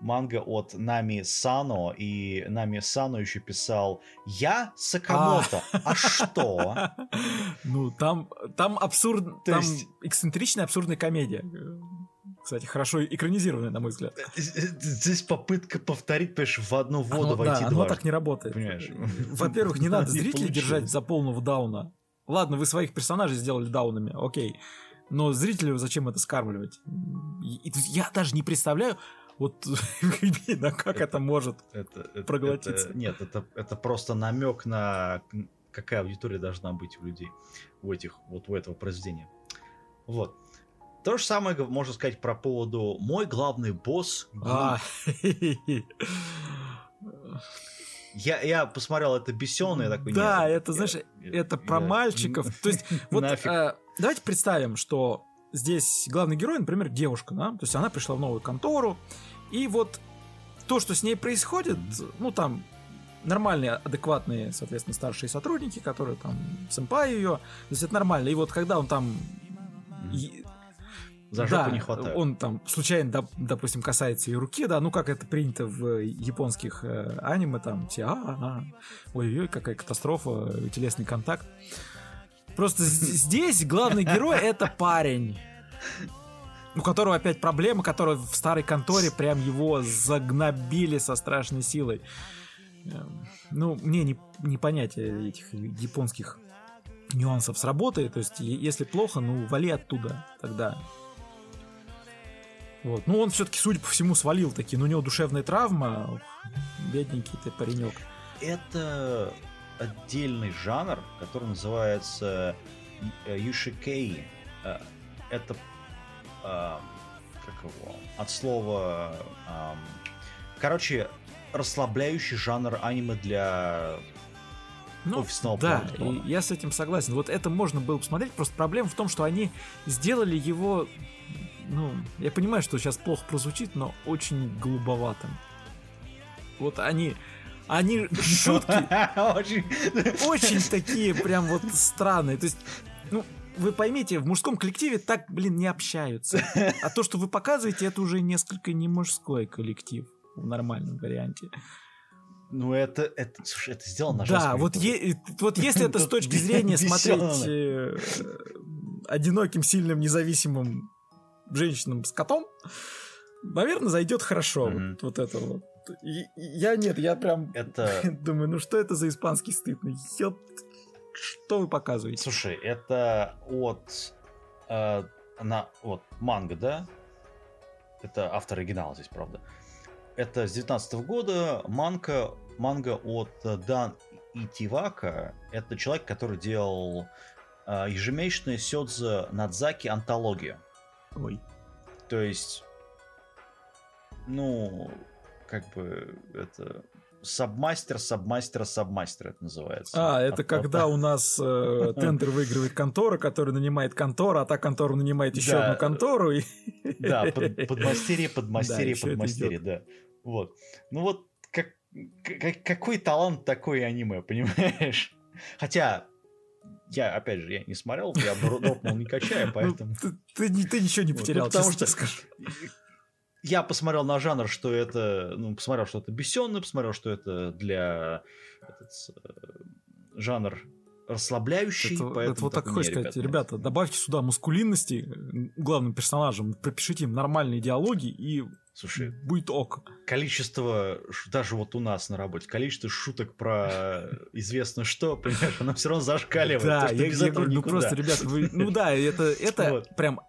манга от Нами Сано, и Нами Сано еще писал «Я Сакамото, а, а что?» [LAUGHS] Ну, там, там абсурд, там эксцентричная абсурдная комедия. Кстати, хорошо экранизированная, на мой взгляд. Э, э, здесь попытка повторить, понимаешь, в одну воду войти да, оно так не работает. Понимаешь? Во-первых, не [LAUGHS] надо зрителей держать за полного дауна. Ладно, вы своих персонажей сделали даунами, окей. Но зрителю зачем это скармливать? Я даже не представляю, вот [LAUGHS] на как это, это может это, проглотиться? Это, нет, это, это просто намек на какая аудитория должна быть у людей у этих вот у этого произведения. Вот. То же самое можно сказать про поводу мой главный босс. А. [LAUGHS] Я, я посмотрел это бесенное такое. Да, это, знаешь, это про мальчиков. То есть, [LAUGHS] вот э, давайте представим, что здесь главный герой, например, девушка, да, то есть она пришла в новую контору, и вот то, что с ней происходит, ну там нормальные, адекватные, соответственно, старшие сотрудники, которые там сэмпай ее, то есть это нормально. И вот когда он там за жопу да, не хватает. Он там случайно, доп, допустим, касается ее руки, да, ну как это принято в японских э, аниме, там все, а, а, ой-ой, какая катастрофа, телесный контакт Просто здесь главный герой это парень. У которого опять проблема, которого в старой конторе прям его загнобили со страшной силой. Эм, ну, мне не, не понять этих японских нюансов с работой. То есть, если плохо, ну, вали оттуда тогда. Вот. Ну, он все-таки, судя по всему, свалил такие. Ну, у него душевная травма. Бедненький ты паренек. Это отдельный жанр, который называется юшикей. Э, это э, как его? От слова... Короче, расслабляющий жанр аниме для ну, офисного да, и я с этим согласен. Вот это можно было посмотреть, просто проблема в том, что они сделали его, ну, я понимаю, что сейчас плохо прозвучит, но очень голубоватым. Вот они, они шутки [LAUGHS] очень такие прям вот странные. То есть, ну, вы поймите, в мужском коллективе так, блин, не общаются. А то, что вы показываете, это уже несколько не мужской коллектив в нормальном варианте. Ну, это, это, слушай, это сделано Да, вот, е, вот если это с точки зрения [LAUGHS] смотреть э, одиноким, сильным, независимым женщинам с котом, наверное, зайдет хорошо. Mm-hmm. Вот, вот это вот. Я нет, я прям это... [LAUGHS] думаю, ну что это за испанский стыд? Ну, ёп... Что вы показываете? Слушай, это от... Э, на, вот, манга, да? Это автор оригинала здесь, правда. Это с 19 года манга, манга от Дан Итивака. Это человек, который делал э, ежемесячные Сёдзе Надзаки антологию. Ой. То есть, ну, как бы это Сабмастер, сабмастер, сабмастер это называется. А, это От, когда у нас э, [LAUGHS] тендер выигрывает контора, которая нанимает контора, а та контора нанимает еще да, одну контору. И... Да, [LAUGHS] под, подмастерье, подмастерье, да, подмастерье, да. Вот. Ну вот, как, как, какой талант такой аниме, [LAUGHS] понимаешь? Хотя, я, опять же, я не смотрел, я дропнул не качая, ну, поэтому... ты, ты, ты ничего не потерял, вот, ну, потому что скажу. Я посмотрел на жанр, что это... Ну, посмотрел, что это бессенно, посмотрел, что это для... Этот, э, жанр расслабляющий. Это, это вот так хочешь сказать, ребята, ребята, добавьте сюда мускулинности главным персонажам, пропишите им нормальные диалоги и Слушай, будет ок. Количество, даже вот у нас на работе, количество шуток про известно что, понимаешь, оно все равно зашкаливает. Да, я, я говорю, ну просто, ребят, вы, ну да, это, это вот. прям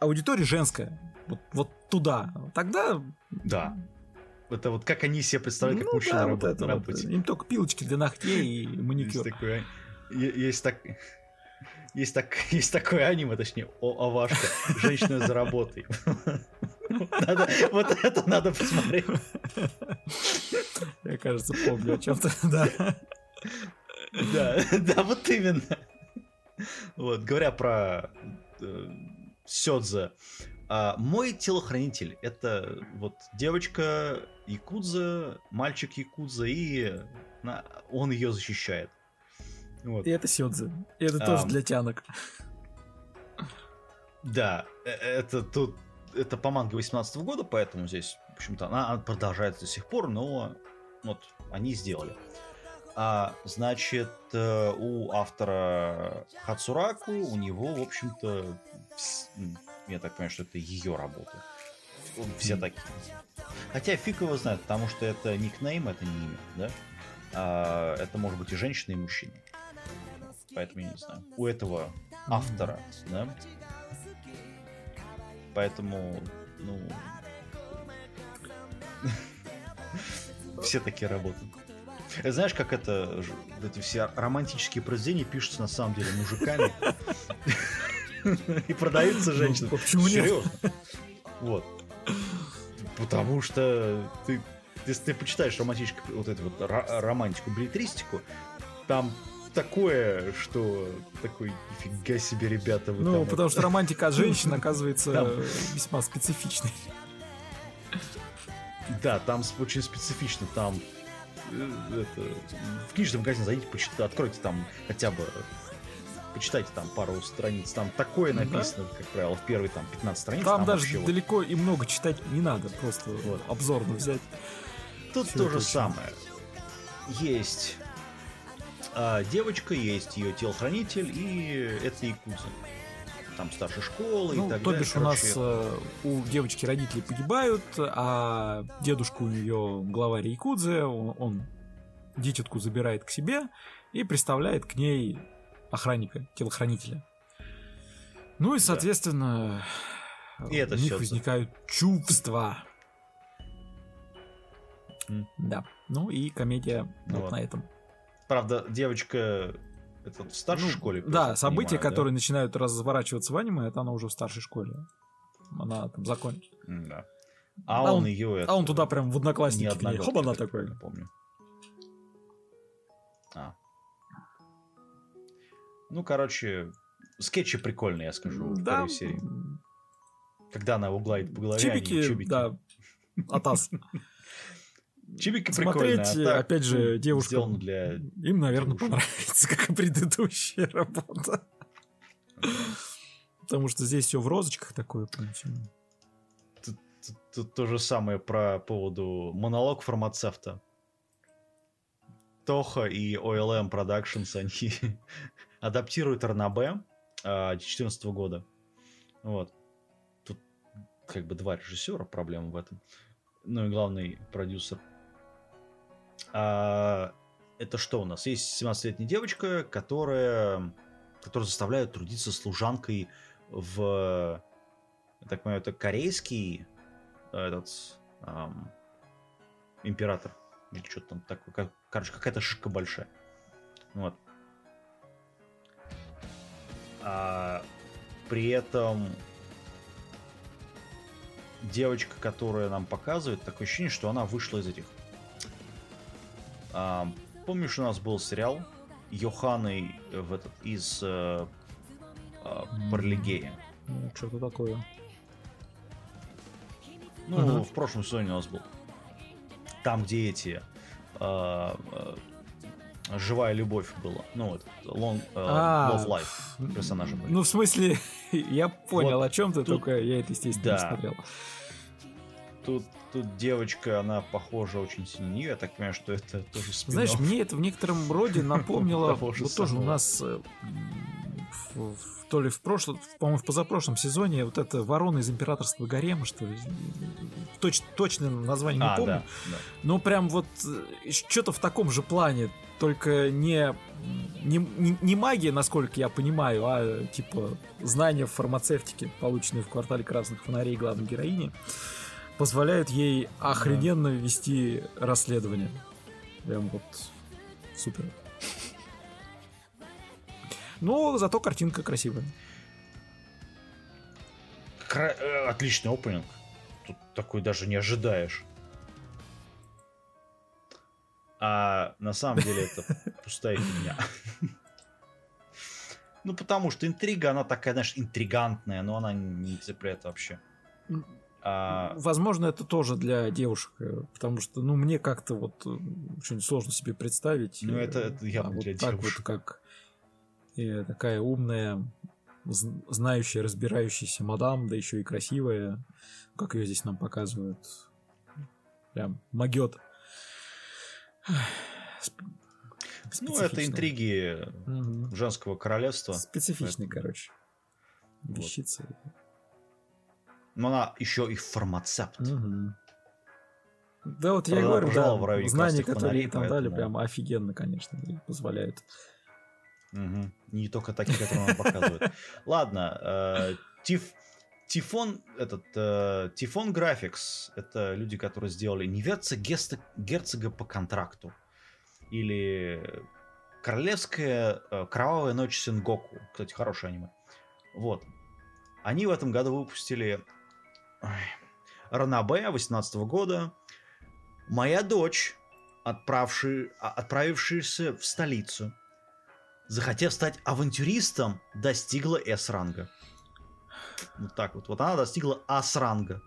аудитория женская, вот, вот туда. Тогда... Да. Это вот как они себе представляют, как ну, мужчина да, работает вот на работе. Вот. Им только пилочки для ногтей и маникюр. Есть такое, есть так... Есть, так, [LAUGHS] есть такое аниме, точнее, о, Авашка, женщина за работой. Вот это надо посмотреть. Я, кажется, помню о чем-то, [LAUGHS] да. Да, да, вот именно. Вот, говоря про э, Сёдзе, а, мой телохранитель это вот девочка Якудза, мальчик Якудза, и на, он ее защищает. Вот. И это Сёдзе. И это а, тоже для тянок. Да, э, это тут это по манге 18 года, поэтому здесь, в общем-то, она, она продолжается до сих пор, но вот они сделали. А, значит, э, у автора Хацураку, у него, в общем-то, я так понимаю, что это ее работа. Все такие. Хотя фиг его знает, потому что это никнейм, это не имя, да? А, это может быть и женщина, и мужчина. Поэтому я не знаю. У этого автора, да, Поэтому, ну... [LAUGHS] Все такие работают. Знаешь, как это, эти все романтические произведения пишутся на самом деле мужиками [LAUGHS] [LAUGHS] и продаются ну, женщинам. Почему нет? Вот. Потому что ты, если ты почитаешь романтическую, вот эту вот романтику, билетристику, там такое, что такой, нифига себе, ребята. Вы ну, там потому это... что романтика от женщин [LAUGHS] оказывается там... весьма специфичной. Да, там очень специфично, там э, это, в книжном магазине зайдите, почитайте, откройте там хотя бы почитайте там пару страниц, там такое написано, да? как правило, в первой там 15 страниц. Там, там даже вообще далеко вот... и много читать не надо, просто вот. обзорно взять. Тут то же самое. Есть а девочка есть ее телохранитель, и это Якудза. Там старшей школы ну, и так то далее. бишь у нас э, у девочки родители погибают, а дедушка у нее главарь Якудзе, он, он дитятку забирает к себе и представляет к ней охранника, телохранителя. Ну и, соответственно, И это у них возникают чувства. М. Да. Ну и комедия Ну вот вот. на этом. Правда, девочка это в старшей Ну, школе. Да, события, понимаю, да? которые начинают разворачиваться в аниме, это она уже в старшей школе. Она там закончит. М, Да. А, А он, он- ее А он туда прям в одноклассники. Хоба, она такой. Помню. А. Ну, короче, скетчи прикольные, я скажу, в Да. первой серии. Когда она гладит по голове, они Чибики, чубики. да, атас. Чибики прикольные. Смотреть, а так, опять же, ну, девушкам, для... им, наверное, девушек. понравится, как и предыдущая работа. Потому что здесь все в розочках такое. прям всё. Тут, тут то же самое про поводу монолог фармацевта. Тоха и OLM Productions, они адаптируют РНБ 2014 года. Вот. Тут как бы два режиссера, проблема в этом. Ну и главный продюсер. А, это что у нас? Есть 17-летняя девочка, которая, которую заставляют трудиться служанкой в... Я так понимаю, это корейский этот ам, император. Или что-то там такое. Как- короче, какая-то шишка большая. Вот. А при этом девочка, которая нам показывает, такое ощущение, что она вышла из этих. Ам, помнишь, у нас был сериал Йоханы в этот из э, э, Парлигея? Ну, Что-то такое. Ну, Ага. в прошлом сезоне у нас был. Там, где эти... а, а, живая любовь была. Ну, вот, long, а, А, Love Life персонажи были. Ну, в смысле, [LAUGHS] я понял, Вот о чем ты, тут- только я это, естественно, не Да. смотрел. Тут, тут девочка, она похожа очень сильно нее. Я так понимаю, что это тоже спин Знаешь, мне это в некотором роде [LAUGHS] напомнило, вот тоже у нас э, в- в- то ли в прошлом, по-моему, в позапрошлом сезоне вот это ворона из императорского гарема, что ли, точ, точное название не А, помню, да, да. но прям вот что-то в таком же плане, только не, не, не- не магия, насколько я понимаю, а типа знания в фармацевтике, полученные в квартале красных фонарей главной героини, позволяют ей охрененно вести расследование. Прям вот супер. Но зато картинка красивая. Кра- э, Отличный опенинг. Тут такой даже не ожидаешь. А на самом деле это [LAUGHS] пустая фигня. Ну, потому что интрига, она такая, знаешь, интригантная, но она не цепляет вообще. А, Возможно, это тоже для девушек, э, потому что, ну, мне как-то вот э, очень сложно себе представить. Ну, это- это явно а вот для так девушек. вот, как э, такая умная, знающая, разбирающаяся мадам, да еще и красивая, как ее здесь нам показывают. Прям могет. ну, это интриги Мгм. женского королевства. Специфичный, Поэтому- короче. Вот. Вещица. Но она еще и фармацевт. Мгм. Да, вот я и Правда, говорю, пожала да, знания, которые фонарей, ей там дали, поэтому- прям офигенно, конечно, и позволяют. Мгм. Не только такие, которые нам показывают. [LAUGHS] Ладно, э, Тиф- Тифон, этот, э, Тифон Графикс, это люди, которые сделали Неверца Геста- Герцога по контракту. Или Королевская э, Кровавая ночь Сенгоку. Кстати, хорошее аниме. Вот. Они в этом году выпустили ой, Ранабе 18 года. Моя дочь, отправши- отправившаяся в столицу, захотев стать авантюристом, достигла С-ранга. Вот так вот. Вот она достигла Ас-ранга.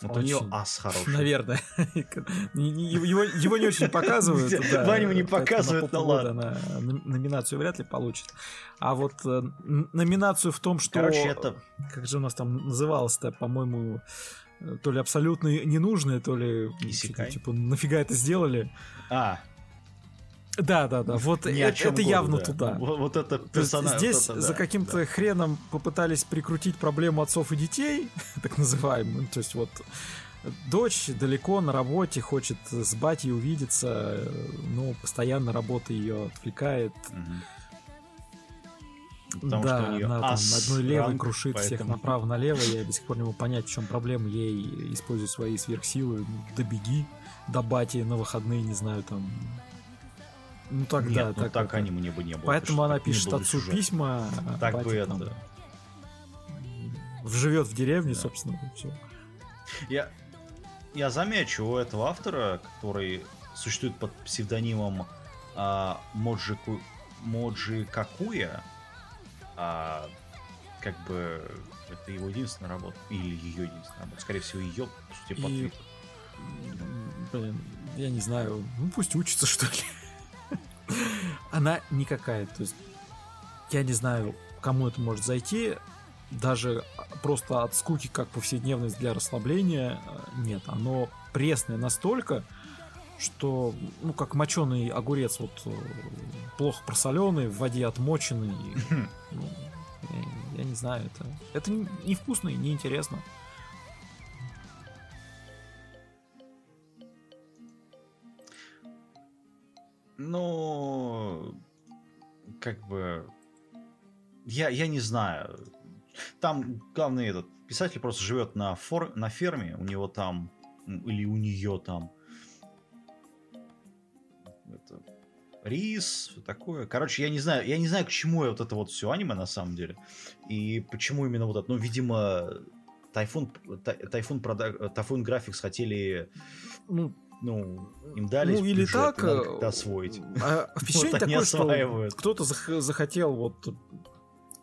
Вот у нее Очень. ас хороший. Наверное. [LAUGHS] Его, его не очень показывают. да, В аниме не на показывают, ну года ладно. она ном- номинацию вряд ли получит. А вот э, номинацию в том, что... Короче, это... Как же у нас там называлось-то, по-моему, э, то ли абсолютно ненужное, то ли... Исекай. что-то Типа, нафига это сделали? А, Да, да, да. Вот Ни это году, явно да. туда. Вот, вот это персонаж. здесь вот это, за да, каким-то да. хреном попытались прикрутить проблему отцов и детей, [LAUGHS] так называемую. То есть вот дочь далеко на работе, хочет с батей увидеться, но постоянно работа ее отвлекает. Потому да, что у нее она там ас одной левой ранг, крушит всех поэтому- направо-налево. Я [LAUGHS] до сих пор не могу понять, в чем проблема. Ей используют свои сверхсилы. Ну, добеги до бати на выходные, не знаю, там... Ну так, Нет, да, ну так, так это. они мне бы не было. Поэтому она пишет отцу сюжета. письма, а Так батя бы там это... Живет в деревне, Да. собственно, и всё. Я, я замечу у этого автора, который существует под псевдонимом а, Моджи, Ку- Моджи Какуя, а, как бы это его единственная работа, или ее единственная работа, скорее всего, ее, по сути, И- Блин, я не знаю, ну пусть учится, что ли. Она никакая, то есть я не знаю, кому это может зайти, даже просто от скуки как повседневность для расслабления э, нет, оно пресное настолько, что, ну, как моченый огурец, вот э, плохо просоленный, в воде отмоченный. Ну, я, я не знаю, это, это не- невкусно и неинтересно. Ну, как бы, я, я не знаю. Там главный этот писатель просто живет на, фор, на ферме, у него там, или у нее там это, рис, такое. Короче, я не знаю, я не знаю, к чему вот это вот все аниме на самом деле. И почему именно вот это. Ну, видимо, Тайфун, Тай- Тайфун, прода- Тайфун Графикс хотели, Ну, ну, им дали ну, или бюджет, так, э, как-то освоить. [LAUGHS] А впечатление Вот такое, что кто-то зах- захотел вот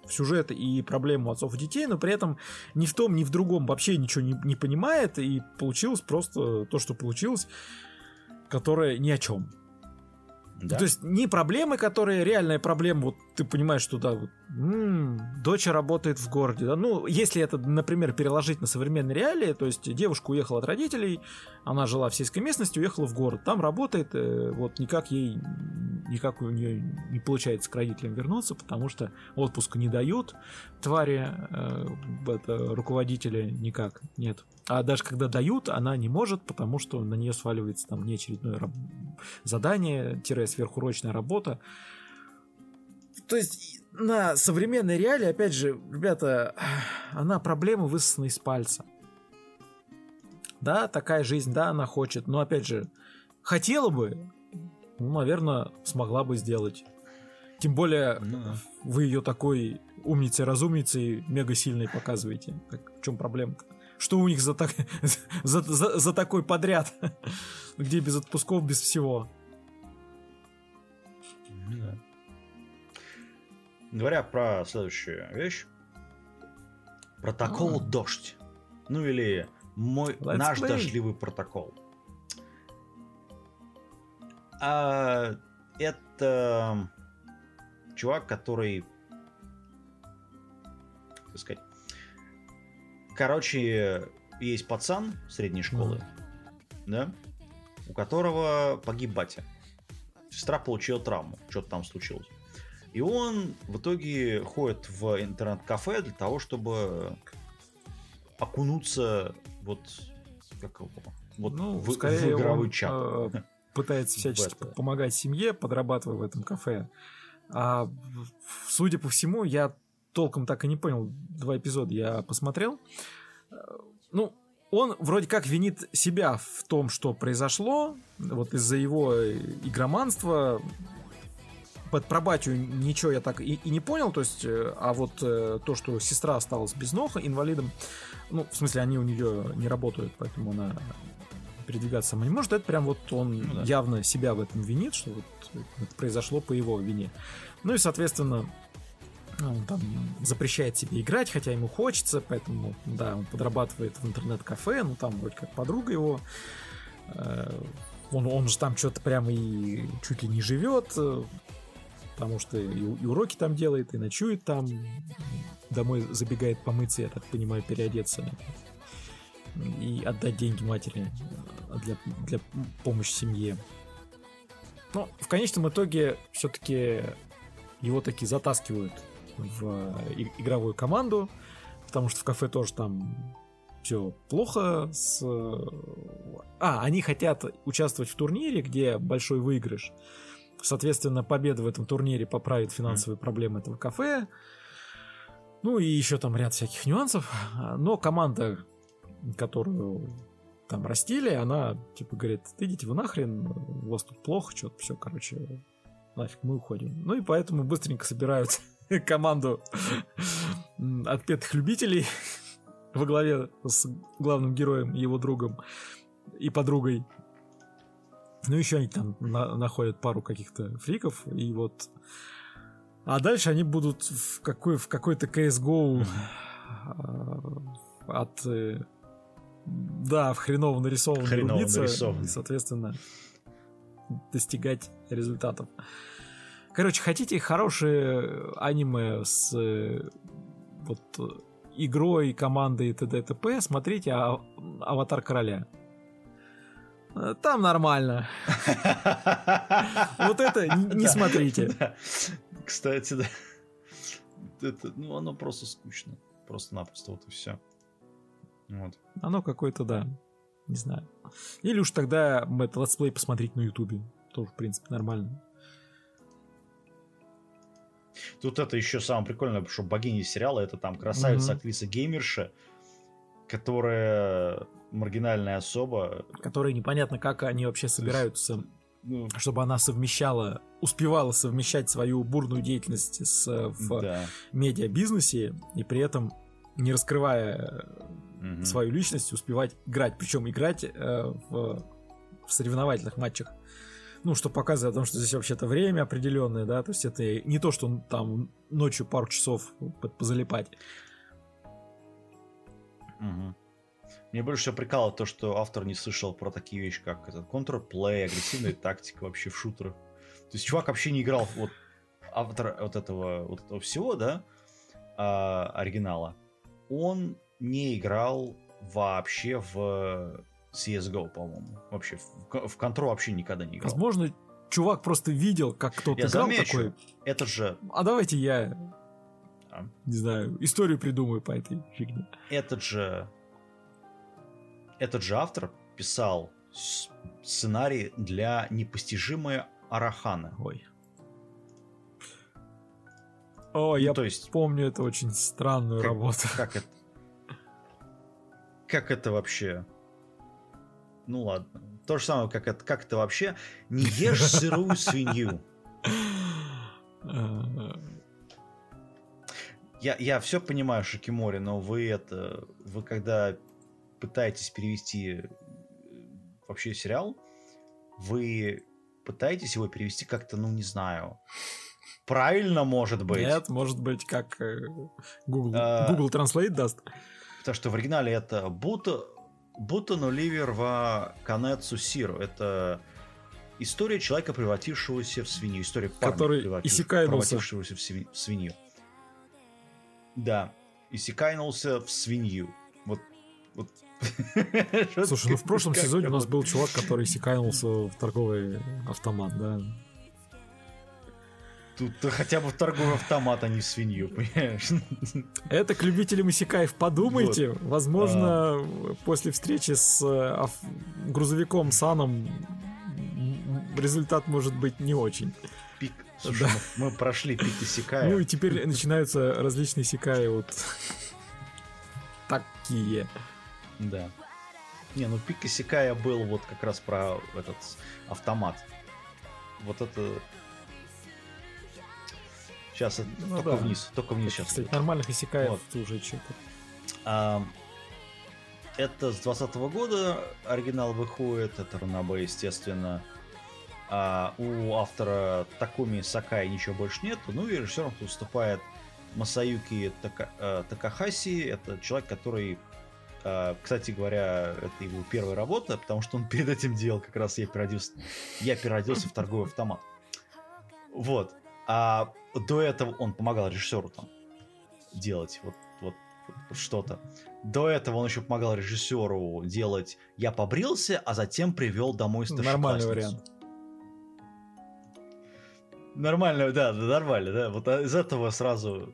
сюжет и проблему отцов и детей, но при этом ни в том, ни в другом вообще ничего не, не понимает, и получилось просто то, что получилось, которое ни о чем. Да? То есть не проблемы, которые реальная проблема, вот ты понимаешь, что да, вот, м, дочь работает в городе, да, ну, если это, например, переложить на современные реалии, то есть девушка уехала от родителей, она жила в сельской местности, уехала в город, там работает, э, вот никак ей, никак у нее не получается к родителям вернуться, потому что отпуска не дают, твари, э, это, руководители никак, нет. А даже когда дают, она не может, потому что на нее сваливается там неочередное раб- задание, тире сверхурочная работа. То есть на современной реалии, опять же, ребята, [SIGHS] она проблема высосана из пальца. Да, такая жизнь, да, она хочет, но опять же, хотела бы, ну, наверное, смогла бы сделать. Тем более, Ну да. вы ее такой умницей, разумницей, мега сильной показываете. Так в чем проблема-то? Что у них за, так, [LAUGHS] за, за- за такой подряд? [LAUGHS] Где без отпусков, без всего? Говоря про следующую вещь. Протокол А. дождь. Ну или мой Let's наш play. дождливый протокол. А, это чувак, который, как сказать, короче, есть пацан средней школы, да, у которого погиб батя. Сестра получила травму, что-то там случилось. И он в итоге ходит в интернет-кафе для того, чтобы окунуться вот как его, вот Ну, в, скорее в игровой он, чат. э, Пытается [LAUGHS] всячески помогать семье, подрабатывая в этом кафе. А судя по всему, я толком так и не понял. Два эпизода я посмотрел. Э, Ну, он вроде как винит себя в том, что произошло, вот из-за его игроманства. Под пробатию ничего я так и, и не понял, то есть, э, а вот э, то, что сестра осталась без ног, инвалидом, ну, в смысле, они у нее не работают, поэтому она передвигаться сама не может, это прям вот он Ну да. явно себя в этом винит, что вот это произошло по его вине. Ну и, соответственно, он там запрещает себе играть, хотя ему хочется, поэтому, да, он подрабатывает в интернет-кафе, ну там вроде как подруга его, э, он, он же там что-то прям и чуть ли не живет, потому что и, и уроки там делает, и ночует там, домой забегает помыться, я так понимаю, переодеться и отдать деньги матери э, для, для помощи семье. Ну, в конечном итоге все-таки его таки затаскивают в игровую команду, потому что в кафе тоже там все плохо с... А, они хотят участвовать в турнире, где большой выигрыш. Соответственно, победа в этом турнире поправит финансовые mm. проблемы этого кафе. Ну и еще там ряд всяких нюансов. Но команда, которую там растили, она типа говорит, идите вы нахрен, у вас тут плохо, что-то все, короче, нафиг, мы уходим. Ну и поэтому быстренько собирают [LAUGHS] команду отпетых любителей [LAUGHS] во главе с главным героем, его другом и подругой. Ну, еще они там на- находят пару каких-то фриков, и вот... А дальше они будут в, какой, в какой-то CSGO а, от... Э, да, в хреново нарисованный хреново рубиться, нарисованный. и, соответственно, достигать результатов. Короче, хотите хорошее аниме с э, вот игрой, командой т.д. т.п., смотрите а, «Аватар короля». Э, Там нормально. [LAUGHS] Вот это не смотрите. Кстати, да. Это, ну, оно просто скучно. Просто-напросто вот и все. Вот. Оно какое-то, да, не знаю. Или уж тогда мы это летсплей посмотреть на ютубе. Тоже, в принципе, нормально. Тут это еще самое прикольное, что богиня сериала это там красавица, Мгм. актриса геймерша, которая маргинальная особа. Которые непонятно, как они вообще собираются, Ну, чтобы она совмещала, успевала совмещать свою бурную деятельность с, в да. медиабизнесе и при этом не раскрывая Мгм. свою личность, успевать играть. Причем играть э, в, в соревновательных матчах. Ну, что показывает о том, что здесь вообще-то время определенное, да, то есть это не то, что там ночью пару часов по- позалипать. Мгм. Мне больше всего прикалывает то, что автор не слышал про такие вещи, как этот контрплей, агрессивная тактика вообще в шутерах. То есть чувак вообще не играл, вот автор вот этого, вот этого всего, да, а, оригинала. Он не играл вообще в CSGO, по-моему. Вообще в, в Control вообще никогда не играл. Возможно, чувак просто видел, как кто-то Я играл замечу, такой. это же, А давайте я, А? не знаю, историю придумаю по этой фигне. этот же, этот же автор писал сценарий для непостижимой Арахана. Ой. О, Ну, я то есть, помню эту очень странную Как- работу. как это... Как это вообще? Ну ладно. То же самое, как это, как это вообще? Не ешь сырую свинью. [LAUGHS] Я, я все понимаю, Шикимори, но вы это... Вы когда пытаетесь перевести э, вообще сериал, вы пытаетесь его перевести как-то, ну не знаю, правильно, может быть. Нет, может быть, как э, Google, А. Google Translate даст. Потому что в оригинале это Буто, Бутон Оливер в Канецу Сиру. Это история человека, превратившегося в свинью. История парня, Который превратившегося в, сви- в свинью. Да, исекайнулся в свинью. Вот, вот. Слушай, ну в прошлом сезоне у нас вот. был чувак, который секайнулся в торговый автомат, да. Тут хотя бы в торговый автомат, а не в свинью, понимаешь? Это к любителям исекаев подумайте. Возможно, после встречи с ав- грузовиком Саном результат может быть не очень. Пик. Слушай, мы, мы прошли пик Исекая. Ну и теперь начинаются различные секаи вот [LAUGHS] такие. Да. Не, ну пик Исекая был вот как раз про этот автомат. Вот это... Сейчас, Ну только да. вниз, только вниз сейчас. Кстати, нормальных исекаев Вот. уже что-то. А, это с 20 года оригинал выходит, это Ранабе, естественно. А у автора Такуми Сакай ничего больше нет. Ну и режиссером тут выступает Масаюки Така- э, Такахаси. Это человек, который, кстати говоря, это его первая работа, потому что он перед этим делал как раз «Я переоделся, я переоделся в торговый автомат». Вот. А до этого он помогал режиссеру там делать вот, вот, вот что-то. До этого он еще помогал режиссеру делать «Я побрился», а затем привел домой Нормальный вариант. Нормально, да, нормально, да. Вот из этого сразу...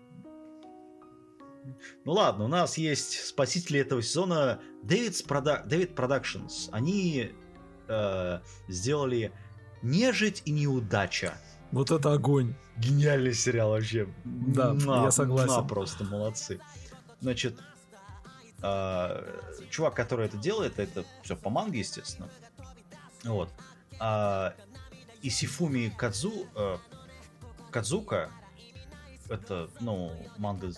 Ну ладно, у нас есть спасители этого сезона David's Produ... David Productions. Они э, сделали «Нежить и неудача». Вот это огонь. Гениальный сериал вообще. Да, на, я согласен. На, просто молодцы. Значит, э, чувак, который это делает, это все по манге, естественно. Вот. А, Исифуми Кадзу, э, Кадзука, это, ну, манга...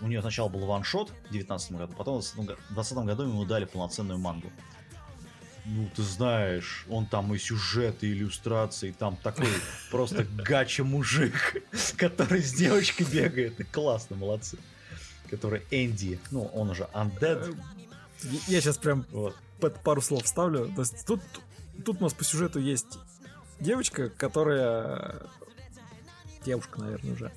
У нее сначала был ваншот в 19 году, потом в 2020 году ему дали полноценную мангу. Ну, ты знаешь, он там и сюжет, и иллюстрации, там такой [LAUGHS] просто гача мужик, [LAUGHS] который с девочкой бегает. И классно, молодцы. Который Энди, ну, он уже Undead. Я сейчас прям вот. под пару слов вставлю. То есть тут, тут у нас по сюжету есть девочка, которая девушка, наверное, уже,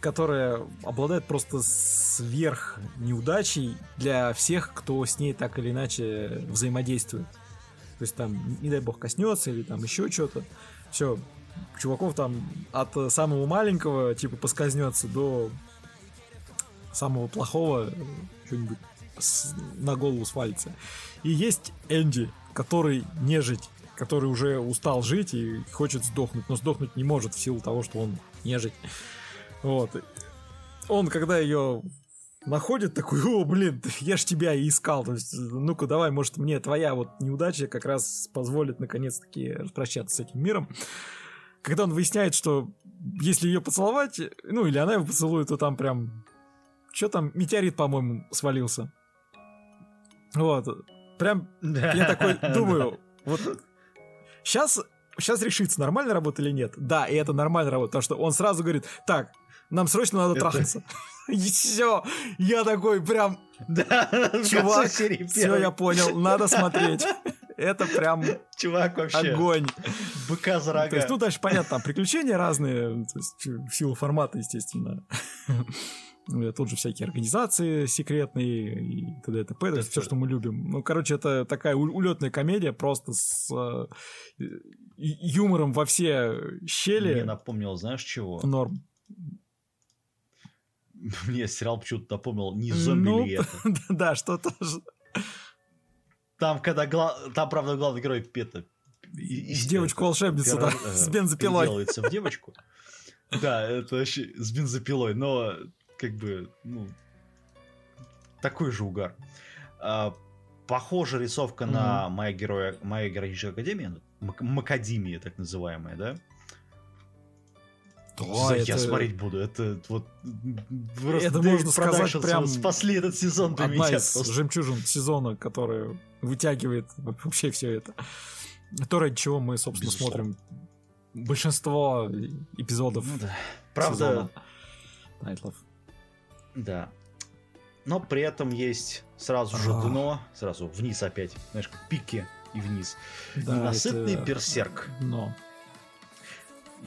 которая обладает просто сверх неудачей для всех, кто с ней так или иначе взаимодействует. То есть там, не дай бог, коснется или там еще что-то. Все, чуваков там от самого маленького, типа, поскользнется до самого плохого что-нибудь на голову свалится. И есть Энди, который нежить который уже устал жить и хочет сдохнуть, но сдохнуть не может в силу того, что он нежить. Вот. Он, когда ее находит, такой, о, блин, [LAUGHS] я ж тебя и искал. То есть, ну-ка, давай, может, мне твоя вот неудача как раз позволит наконец-таки распрощаться с этим миром. Когда он выясняет, что если ее поцеловать, ну, или она его поцелует, то там прям... Что там? Метеорит, по-моему, свалился. Вот. Прям я такой [LAUGHS] думаю, вот Сейчас, сейчас решится, нормально работа или нет. Да, и это нормально работа, потому что он сразу говорит, так, нам срочно надо это... трахаться. [LAUGHS] И все, я такой прям, да, [LAUGHS] чувак, все, я понял, надо смотреть. Это прям Чувак вообще. огонь. Быка за рога. То есть, ну, дальше понятно, там приключения разные, то есть, в силу формата, естественно. [LAUGHS] Тут же всякие организации секретные и т.д. и т.п. Это все, что мы любим. Ну, короче, это такая улетная комедия просто с э, юмором во все щели. Мне напомнил, знаешь, чего? Норм. [LAUGHS] Мне сериал почему-то напомнил не зомби ну, ли это. [LAUGHS] Да, что-то же. Там, когда там, правда, главный герой Пета Девочку-волшебницу, да, с бензопилой. Делается в девочку. Да, это вообще с бензопилой, но как бы, ну, такой же угар. А, похожа рисовка mm-hmm. на моя, героя, моя героическая академия, Макадемия, так называемая, да? Да, это... Я смотреть буду. Это вот это можно сказать прям спасли этот сезон для одна меня из просто. жемчужин сезона, которая вытягивает вообще все это. То, ради чего мы, собственно, Безусловно. смотрим большинство эпизодов. Ну, да. Правда. Найтлов. Да. Но при этом есть сразу же а. дно, сразу вниз опять, знаешь, как пики и вниз. Да, Ненасытный это... берсерк. Но.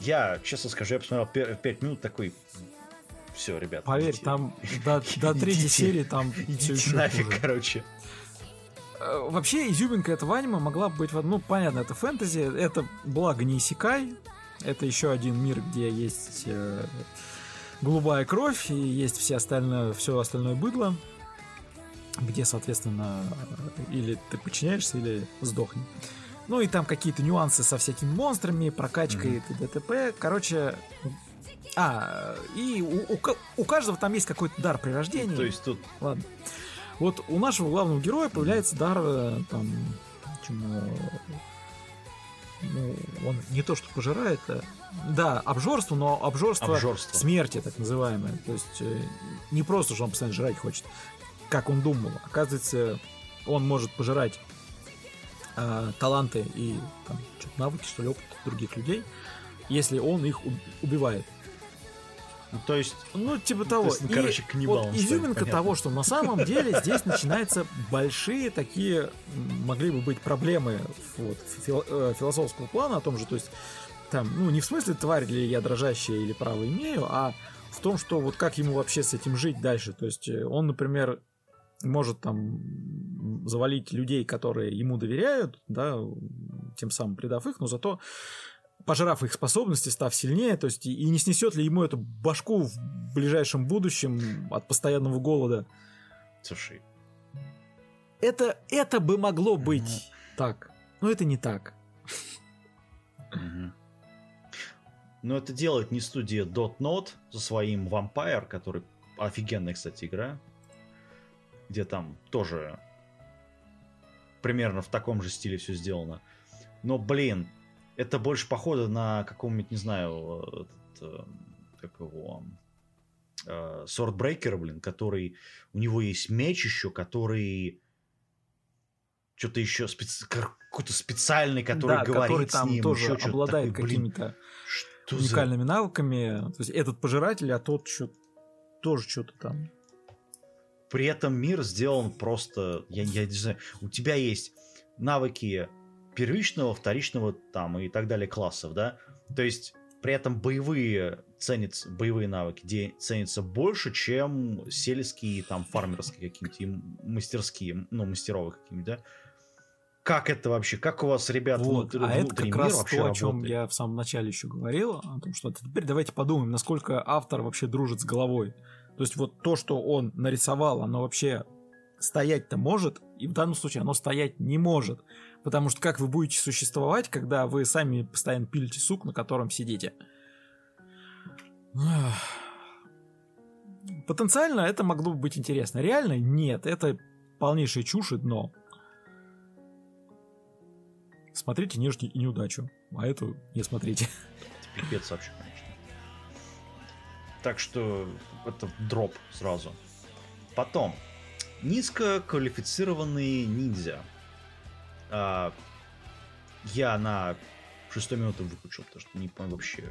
Я, честно скажу, я посмотрел 5 минут такой, все, ребят. Поверь, идите. там до, до [LAUGHS] третьей серии там [LAUGHS] все еще нафиг, хуже. короче. Э, вообще, изюминка этого аниме могла быть, ну, понятно, это фэнтези, это благо не Исикай, это еще один мир, где есть э, голубая кровь, и есть все остальное, все остальное быдло, где, соответственно, или ты подчиняешься, или сдохни. Ну и там какие-то нюансы со всякими монстрами, прокачкой mm-hmm. и т.д. Короче, а, и у, у, у каждого там есть какой-то дар при рождении. То есть тут... Ладно. Вот у нашего главного героя появляется дар э, там, чему ну, он не то что пожирает, а, да, обжорство, но обжорство, обжорство смерти, так называемое. То есть э, не просто, что он постоянно жрать хочет, как он думал. Оказывается, он может пожирать э, таланты и там, навыки, что ли, опыт других людей, если он их убивает. Ну, то есть... Ну, типа того. есть, ну, и короче, каннибалом вот изюминка станет, того, что на самом деле здесь начинаются большие такие, могли бы быть проблемы вот, э, философского плана о том же, то есть там, ну, не в смысле тварь ли я дрожащая или право имею, а в том, что вот как ему вообще с этим жить дальше. То есть э, он, например, может там завалить людей, которые ему доверяют, да, тем самым предав их, но зато пожрав их способности, став сильнее, то есть и не снесет ли ему эту башку в ближайшем будущем от постоянного голода. Слушай. Это, это бы могло быть mm-hmm. так, но это не так. Mm-hmm. Но это делает не студия Dotnot со своим Vampire, который офигенная, кстати, игра, где там тоже примерно в таком же стиле все сделано. Но, блин, это больше похода на каком-нибудь, не знаю, этот, э, как его, э, Swordbreaker, блин, который, у него есть меч еще, который что-то еще специ... какой-то специальный, который да, говорит который там с ним, тоже еще обладает какими-то уникальными за... навыками. То есть этот пожиратель, а тот что тоже что-то там. При этом мир сделан просто, я, я не знаю, у тебя есть навыки первичного, вторичного там и так далее классов, да? То есть при этом боевые ценятся, боевые навыки ценятся больше, чем сельские, там, фармерские какие-нибудь, мастерские, ну, мастеровые какие-нибудь, да? Как это вообще? Как у вас, ребят, вот, внутри, а это как раз то, работает? о чем я в самом начале еще говорил, о том, что теперь давайте подумаем, насколько автор вообще дружит с головой. То есть вот то, что он нарисовал, оно вообще стоять-то может, и в данном случае оно стоять не может. Потому что как вы будете существовать, когда вы сами постоянно пилите сук, на котором сидите? Потенциально это могло бы быть интересно. Реально нет, это полнейшая чушь и дно. Смотрите нежки и неудачу, а эту не смотрите. Пипец вообще, конечно. Так что это дроп сразу. Потом. Низкоквалифицированные ниндзя. А, я на шестой минуты выключил, потому что не понял вообще.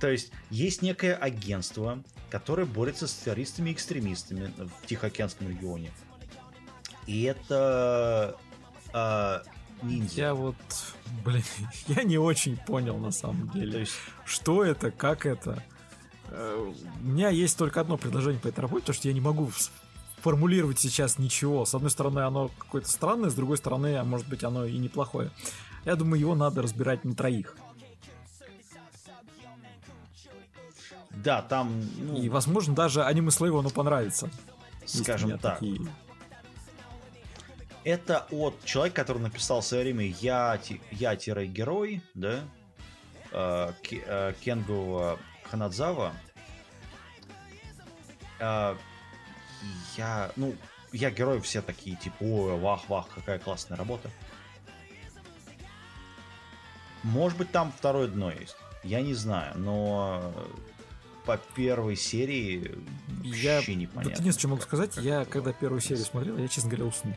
То есть есть некое агентство, которое борется с террористами и экстремистами в Тихоокеанском регионе. И это а, ниндзя. Я вот, блин, [LAUGHS] я не очень понял на самом деле. Есть... Что это, как это? Э, у меня есть только одно предложение по этой работе, потому что я не могу формулировать сейчас ничего. С одной стороны, оно какое-то странное, с другой стороны, а может быть, оно и неплохое. Я думаю, его надо разбирать на троих. Да, там... Ну... И, возможно, даже аниме Слейву понравится. Скажем так. Такие... Это от человека, который написал в свое время «Я, я-герой», да? Э, э, Кенгу Ханадзава. Э, я, ну, я герой все такие, типа, ой, вах-вах, какая классная работа. Может быть, там второе дно есть. Я не знаю, но по первой серии я... вообще непонятно. Это не что могу сказать. Я, когда первую серию смотрел, я, честно говоря, уснул.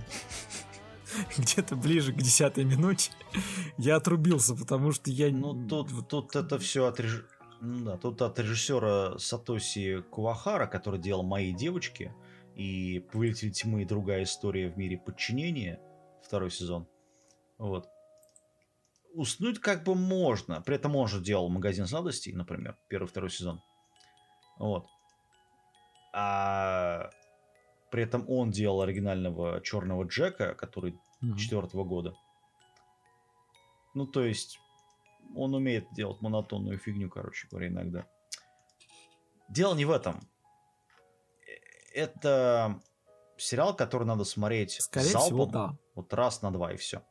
[LAUGHS] Где-то ближе к десятой минуте [LAUGHS] я отрубился, потому что я... Ну, тут, тут это все от реж... ну, да, тут от режиссера Сатоси Куахара, который делал «Мои девочки», и «Повелитель тьмы» и другая история в мире подчинения, второй сезон. Вот. Уснуть как бы можно. При этом он же делал «Магазин сладостей», например, первый-второй сезон. Вот. А при этом он делал оригинального черного Джека, который четвертого mm-hmm. года. Ну, то есть, он умеет делать монотонную фигню, короче говоря, иногда. Дело не в этом это сериал, который надо смотреть Скорее залпом, всего, да. Вот раз на два и все.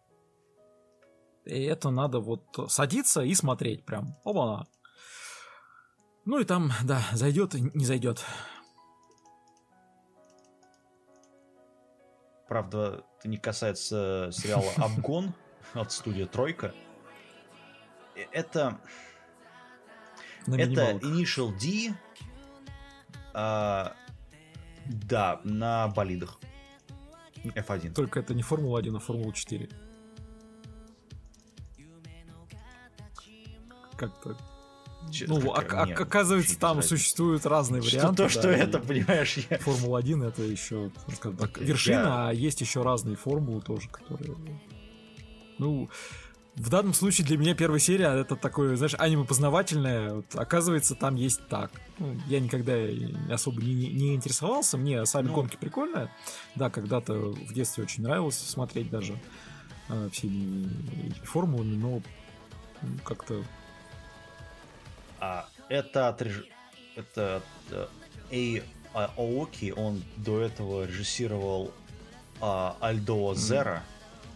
И это надо вот садиться и смотреть прям. Оба-на. Ну и там, да, зайдет не зайдет. Правда, это не касается сериала Обгон от студии Тройка. Э, это... это Initial D, а, да, на болидах. F1. Только это не Формула-1, а Формула-4. Как-то ну, как, а, нет, оказывается, там нравится. существуют разные что варианты. То, да, что это, понимаешь, я... Формула-1 это еще, так, вершина, я... а есть еще разные формулы тоже, которые... Ну, в данном случае для меня первая серия это такое, знаешь, аниме познавательное. Вот, оказывается, там есть так. Ну, я никогда особо не, не интересовался. Мне сами ну... гонки прикольные. Да, когда-то в детстве очень нравилось смотреть даже э, все формулами, но как-то... А это от реж... это от Эй Аоки, он до этого режиссировал а, Альдо Зера,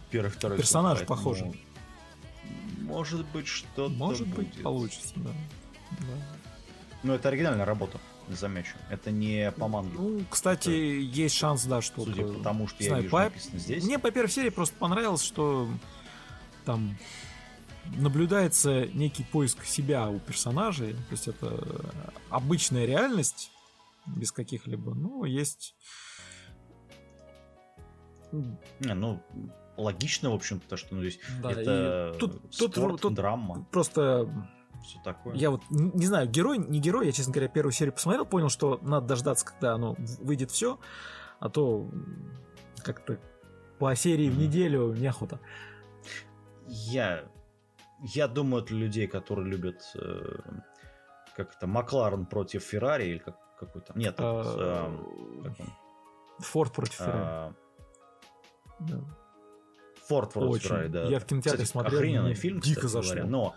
первый второй Персонаж похожий. Может быть, что-то Может быть, будет. получится, да. да. Ну, это оригинальная работа, замечу. Это не по манге. Ну, кстати, есть шанс, да, что... Судя по тому, что не я знаю, вижу по- написано здесь. Мне по первой серии просто понравилось, что там наблюдается некий поиск себя у персонажей. То есть это обычная реальность, без каких-либо, ну, есть... Не, ну, логично, в общем, потому что ну, здесь Да, это тут- тут- спорт, тут- драма, Просто все такое. Я вот не знаю, герой, не герой, я, честно говоря, первую серию посмотрел, понял, что надо дождаться, когда оно выйдет все, а то как-то по серии в неделю неохота. Я, я думаю, для людей, которые любят э, как это, Макларен против Феррари или как, какой то Нет, А, этот, эм, как он? Форд против Феррари. А, да. Форд против Очень. Феррари, да. Я в кинотеатре Кстати, смотрел, охрененный фильм, дико кстати зашло. говоря, но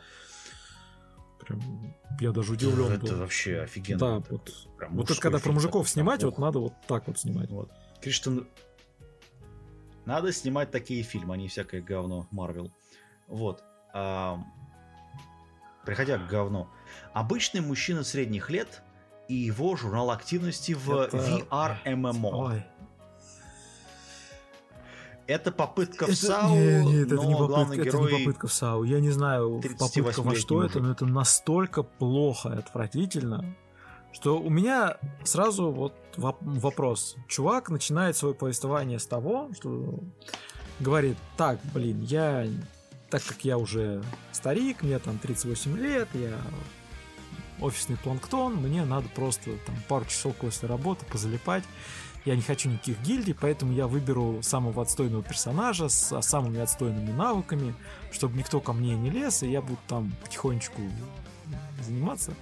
Прям я даже удивлен это был. вообще офигенно. Да, Это вот. прям Вот это когда про мужиков такой, снимать, вот надо вот так вот снимать. Вот. Криштен... Надо снимать такие фильмы, а не всякое говно Марвел. Вот. А, Приходя к говну. Обычный мужчина средних лет и его журнал активности в Это- VR MMO. Ой. Это попытка в Это- САУ, не, нет, это но не попытка, это герой... не попытка в САУ. Я не знаю, 38-летний попытка во что это, но это настолько плохо и отвратительно, что у меня сразу вот воп- вопрос. Чувак начинает свое повествование с того, что говорит, так, блин, я, так как я уже старик, мне там 38 лет, я офисный планктон, мне надо просто там пару часов после работы позалипать. Я не хочу никаких гильдий, поэтому я выберу самого отстойного персонажа с а, самыми отстойными навыками, чтобы никто ко мне не лез, и я буду там потихонечку заниматься.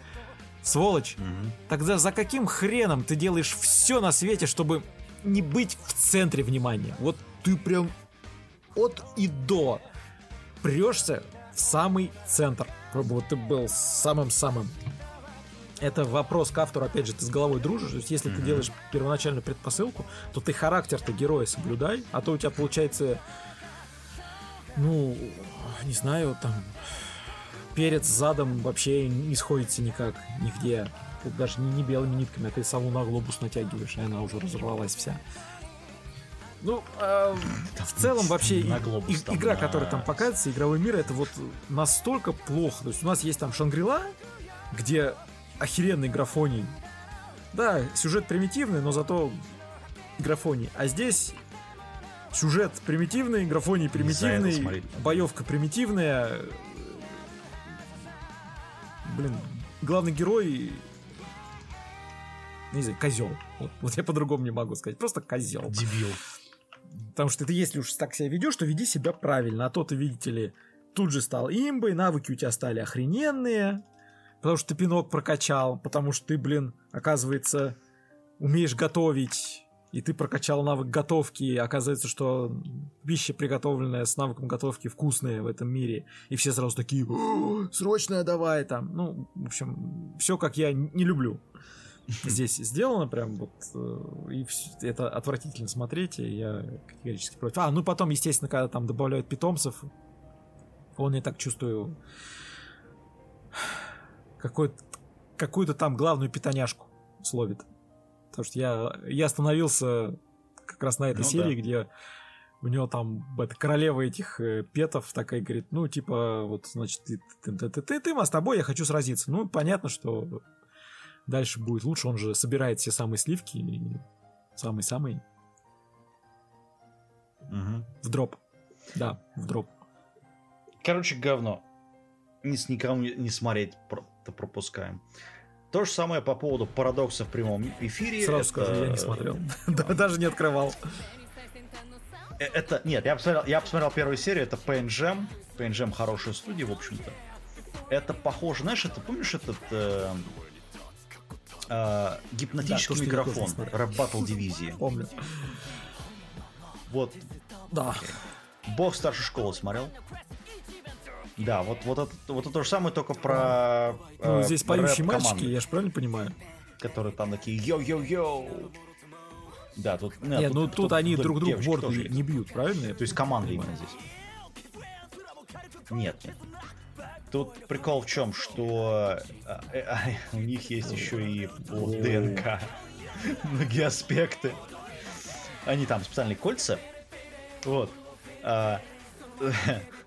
Сволочь, Мгм. тогда за каким хреном ты делаешь все на свете, чтобы не быть в центре внимания? Вот ты прям от и до прешься в самый центр, чтобы вот ты был самым-самым. Это вопрос к автору, опять же, ты с головой дружишь. То есть, если ты Мгм. делаешь первоначальную предпосылку, то ты характер-то героя соблюдай, а то у тебя получается, ну, не знаю, там, перед задом вообще не сходится никак, нигде. Тут даже не, не белыми нитками, а ты сову на глобус натягиваешь, и она уже разорвалась вся. Ну, а, в целом вообще На глобус и- там, игра, на- которая там показывается, игровой мир, это вот настолько плохо. То есть у нас есть там Шангрила, где охеренный графоний. Да, сюжет примитивный, но зато графоний. А здесь сюжет примитивный, графоний примитивный, боевка примитивная. Блин, главный герой не знаю, козел. Вот, вот я по-другому не могу сказать. Просто козел. Дебил. Потому что ты, если уж так себя ведешь, то веди себя правильно. А то ты, видите ли, тут же стал имбой, навыки у тебя стали охрененные, потому что ты пинок прокачал, потому что ты, блин, оказывается, умеешь готовить, и ты прокачал навык готовки, и оказывается, что пища, приготовленная с навыком готовки, вкусная в этом мире, и все сразу такие, «О, срочно давай там. Ну, в общем, все как я не люблю. Здесь сделано прям вот, э, и это отвратительно смотреть, и я категорически против. А, ну потом, естественно, когда там добавляют питомцев, он, я так чувствую, какой какую-то там главную питоняшку словит. Потому что я, я остановился как раз на этой Ну серии, да. где у него там эта королева этих э, петов такая говорит, ну, типа, вот, значит, ты, ты, ты, ты, ты, ты, а с тобой я хочу сразиться. Ну, понятно, что дальше будет лучше, он же собирает все самые сливки и самый-самый Мгм. в дроп. Да, в дроп. Короче, говно. Ни с никому не смотреть, про- то пропускаем. То же самое по поводу парадокса в прямом эфире. Сразу Это- скажу, я не смотрел. [LAUGHS] [LAUGHS] Да, Даже не открывал. Э, Это, нет, я посмотрел, я посмотрел первую серию, это PNGM. PNGM хорошая студия, в общем-то. Это похоже, знаешь, это помнишь этот э, э, гипнотический Да, микрофон рэп батл дивизии. [LAUGHS] Помню. Вот, Да. Бог старшей школы смотрел? Да, вот, вот, это, вот это то же самое, только про... Ну, э, здесь поющие мальчики, я же правильно понимаю? Которые там такие йоу-йоу-йоу. Да, тут... Нет, нет тут, ну тут, тут они друг друга в борт не, не бьют, правильно? То есть команда именно здесь. Нет, нет. Тут прикол в чем, что а, э, а, [LAUGHS] у них есть еще и по ДНК [LAUGHS] многие аспекты. Они там специальные кольца. Вот. [LAUGHS]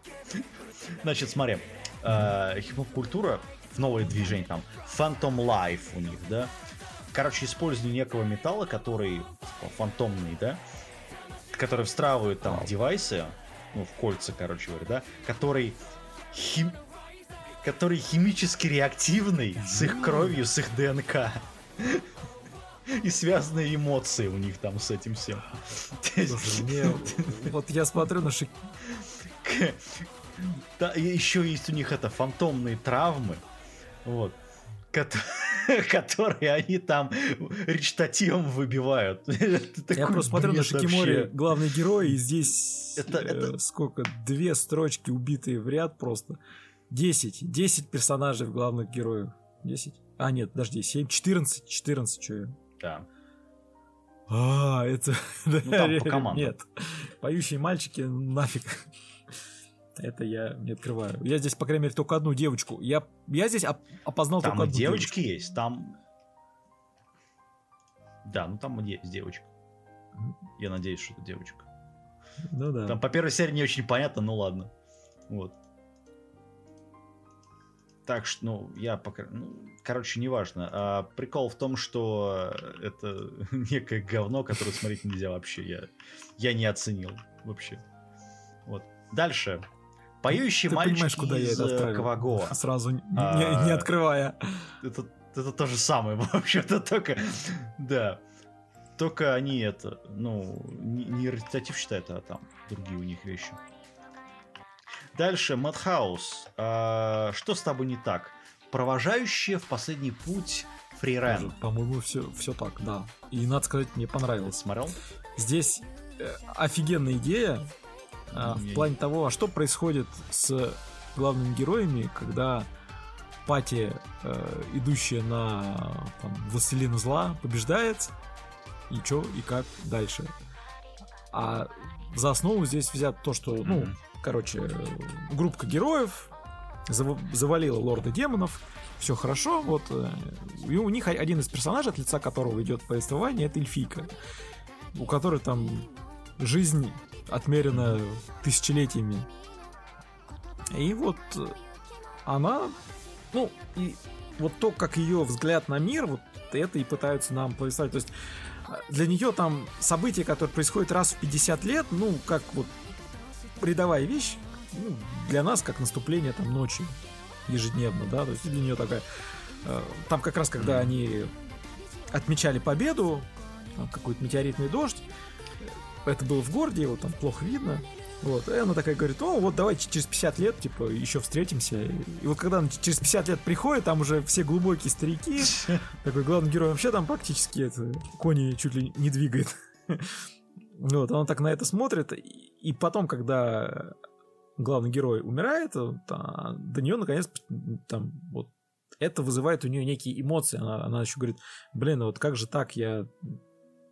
Значит, смотри. А, хип-хоп-культура в новое движение там. Phantom Life у них, да? Короче, использование некого металла, который типа, фантомный, да? Который встраивают там в девайсы, ну, в кольца, короче говоря, да? Который хим... который химически реактивный с их кровью, с их ДНК. И связанные эмоции у них там с этим всем. Слушай, мне, вот я смотрю на шик... Да, еще есть у них это фантомные травмы. Вот. [LAUGHS] Которые они там речитативом выбивают. [LAUGHS] Я просто смотрю на Шикимори, главный герой, и здесь э, сколько? Две строчки убитые в ряд просто. Десять. Десять персонажей в главных героев. Десять? А, нет, подожди, семь, четырнадцать, четырнадцать, что я. Да. А, это... [LAUGHS] Ну, там по командам. Нет, поющие мальчики, нафиг. Это я не открываю. Я здесь, по крайней мере, только одну девочку. Я, я здесь оп- опознал там только одну девочки девочку. есть, там... Да, ну там есть девочка. Я надеюсь, что это девочка. Ну да. Там по первой серии не очень понятно, ну ладно. Вот. Так что, ну, я пока... Ну, короче, неважно. А, прикол в том, что это [LAUGHS] некое говно, которое смотреть нельзя вообще. Я, я не оценил вообще. Вот. Дальше. Поющий Ты мальчик куда из я это Кавагоа. [LAUGHS] Сразу не, а, не открывая. Это, это то же самое, [LAUGHS] в общем-то, только... Да. Только они это, ну, не, не речитатив читают, а там другие у них вещи. Дальше, Madhouse. А, что с тобой не так? Провожающие в последний путь Фрирен. По-моему, все, все так, да. И, надо сказать, мне понравилось. Смотрел? Здесь э, офигенная идея э, в плане того, а что происходит с главными героями, когда пати, э, идущая на там, Властелина зла, побеждает, и что, и как дальше. А за основу здесь взят то, что, ну, mm-hmm короче, группа героев завалила лорда демонов, все хорошо, вот, э, и у них один из персонажей, от лица которого идет повествование, это эльфийка, у которой там жизнь отмерена тысячелетиями. И вот она, ну, и вот то, как ее взгляд на мир, вот это и пытаются нам повествовать. То есть э, для нее там события, которые происходят раз в 50 лет, ну, как вот рядовая вещь ну, для нас, как наступление там ночи ежедневно, да, то есть для нее такая... Э, там как раз, когда они отмечали победу, какой-то метеоритный дождь, это было в городе, его там плохо видно, вот, и она такая говорит, о, вот давайте через 50 лет, типа, еще встретимся. И вот когда она через 50 лет приходит, там уже все глубокие старики, [LAUGHS] такой главный герой вообще там практически это, кони чуть ли не двигает. [LAUGHS] Вот, он так на это смотрит, и потом, когда главный герой умирает, то, до нее наконец там вот это вызывает у нее некие эмоции. Она, она еще говорит, блин, а вот как же так, я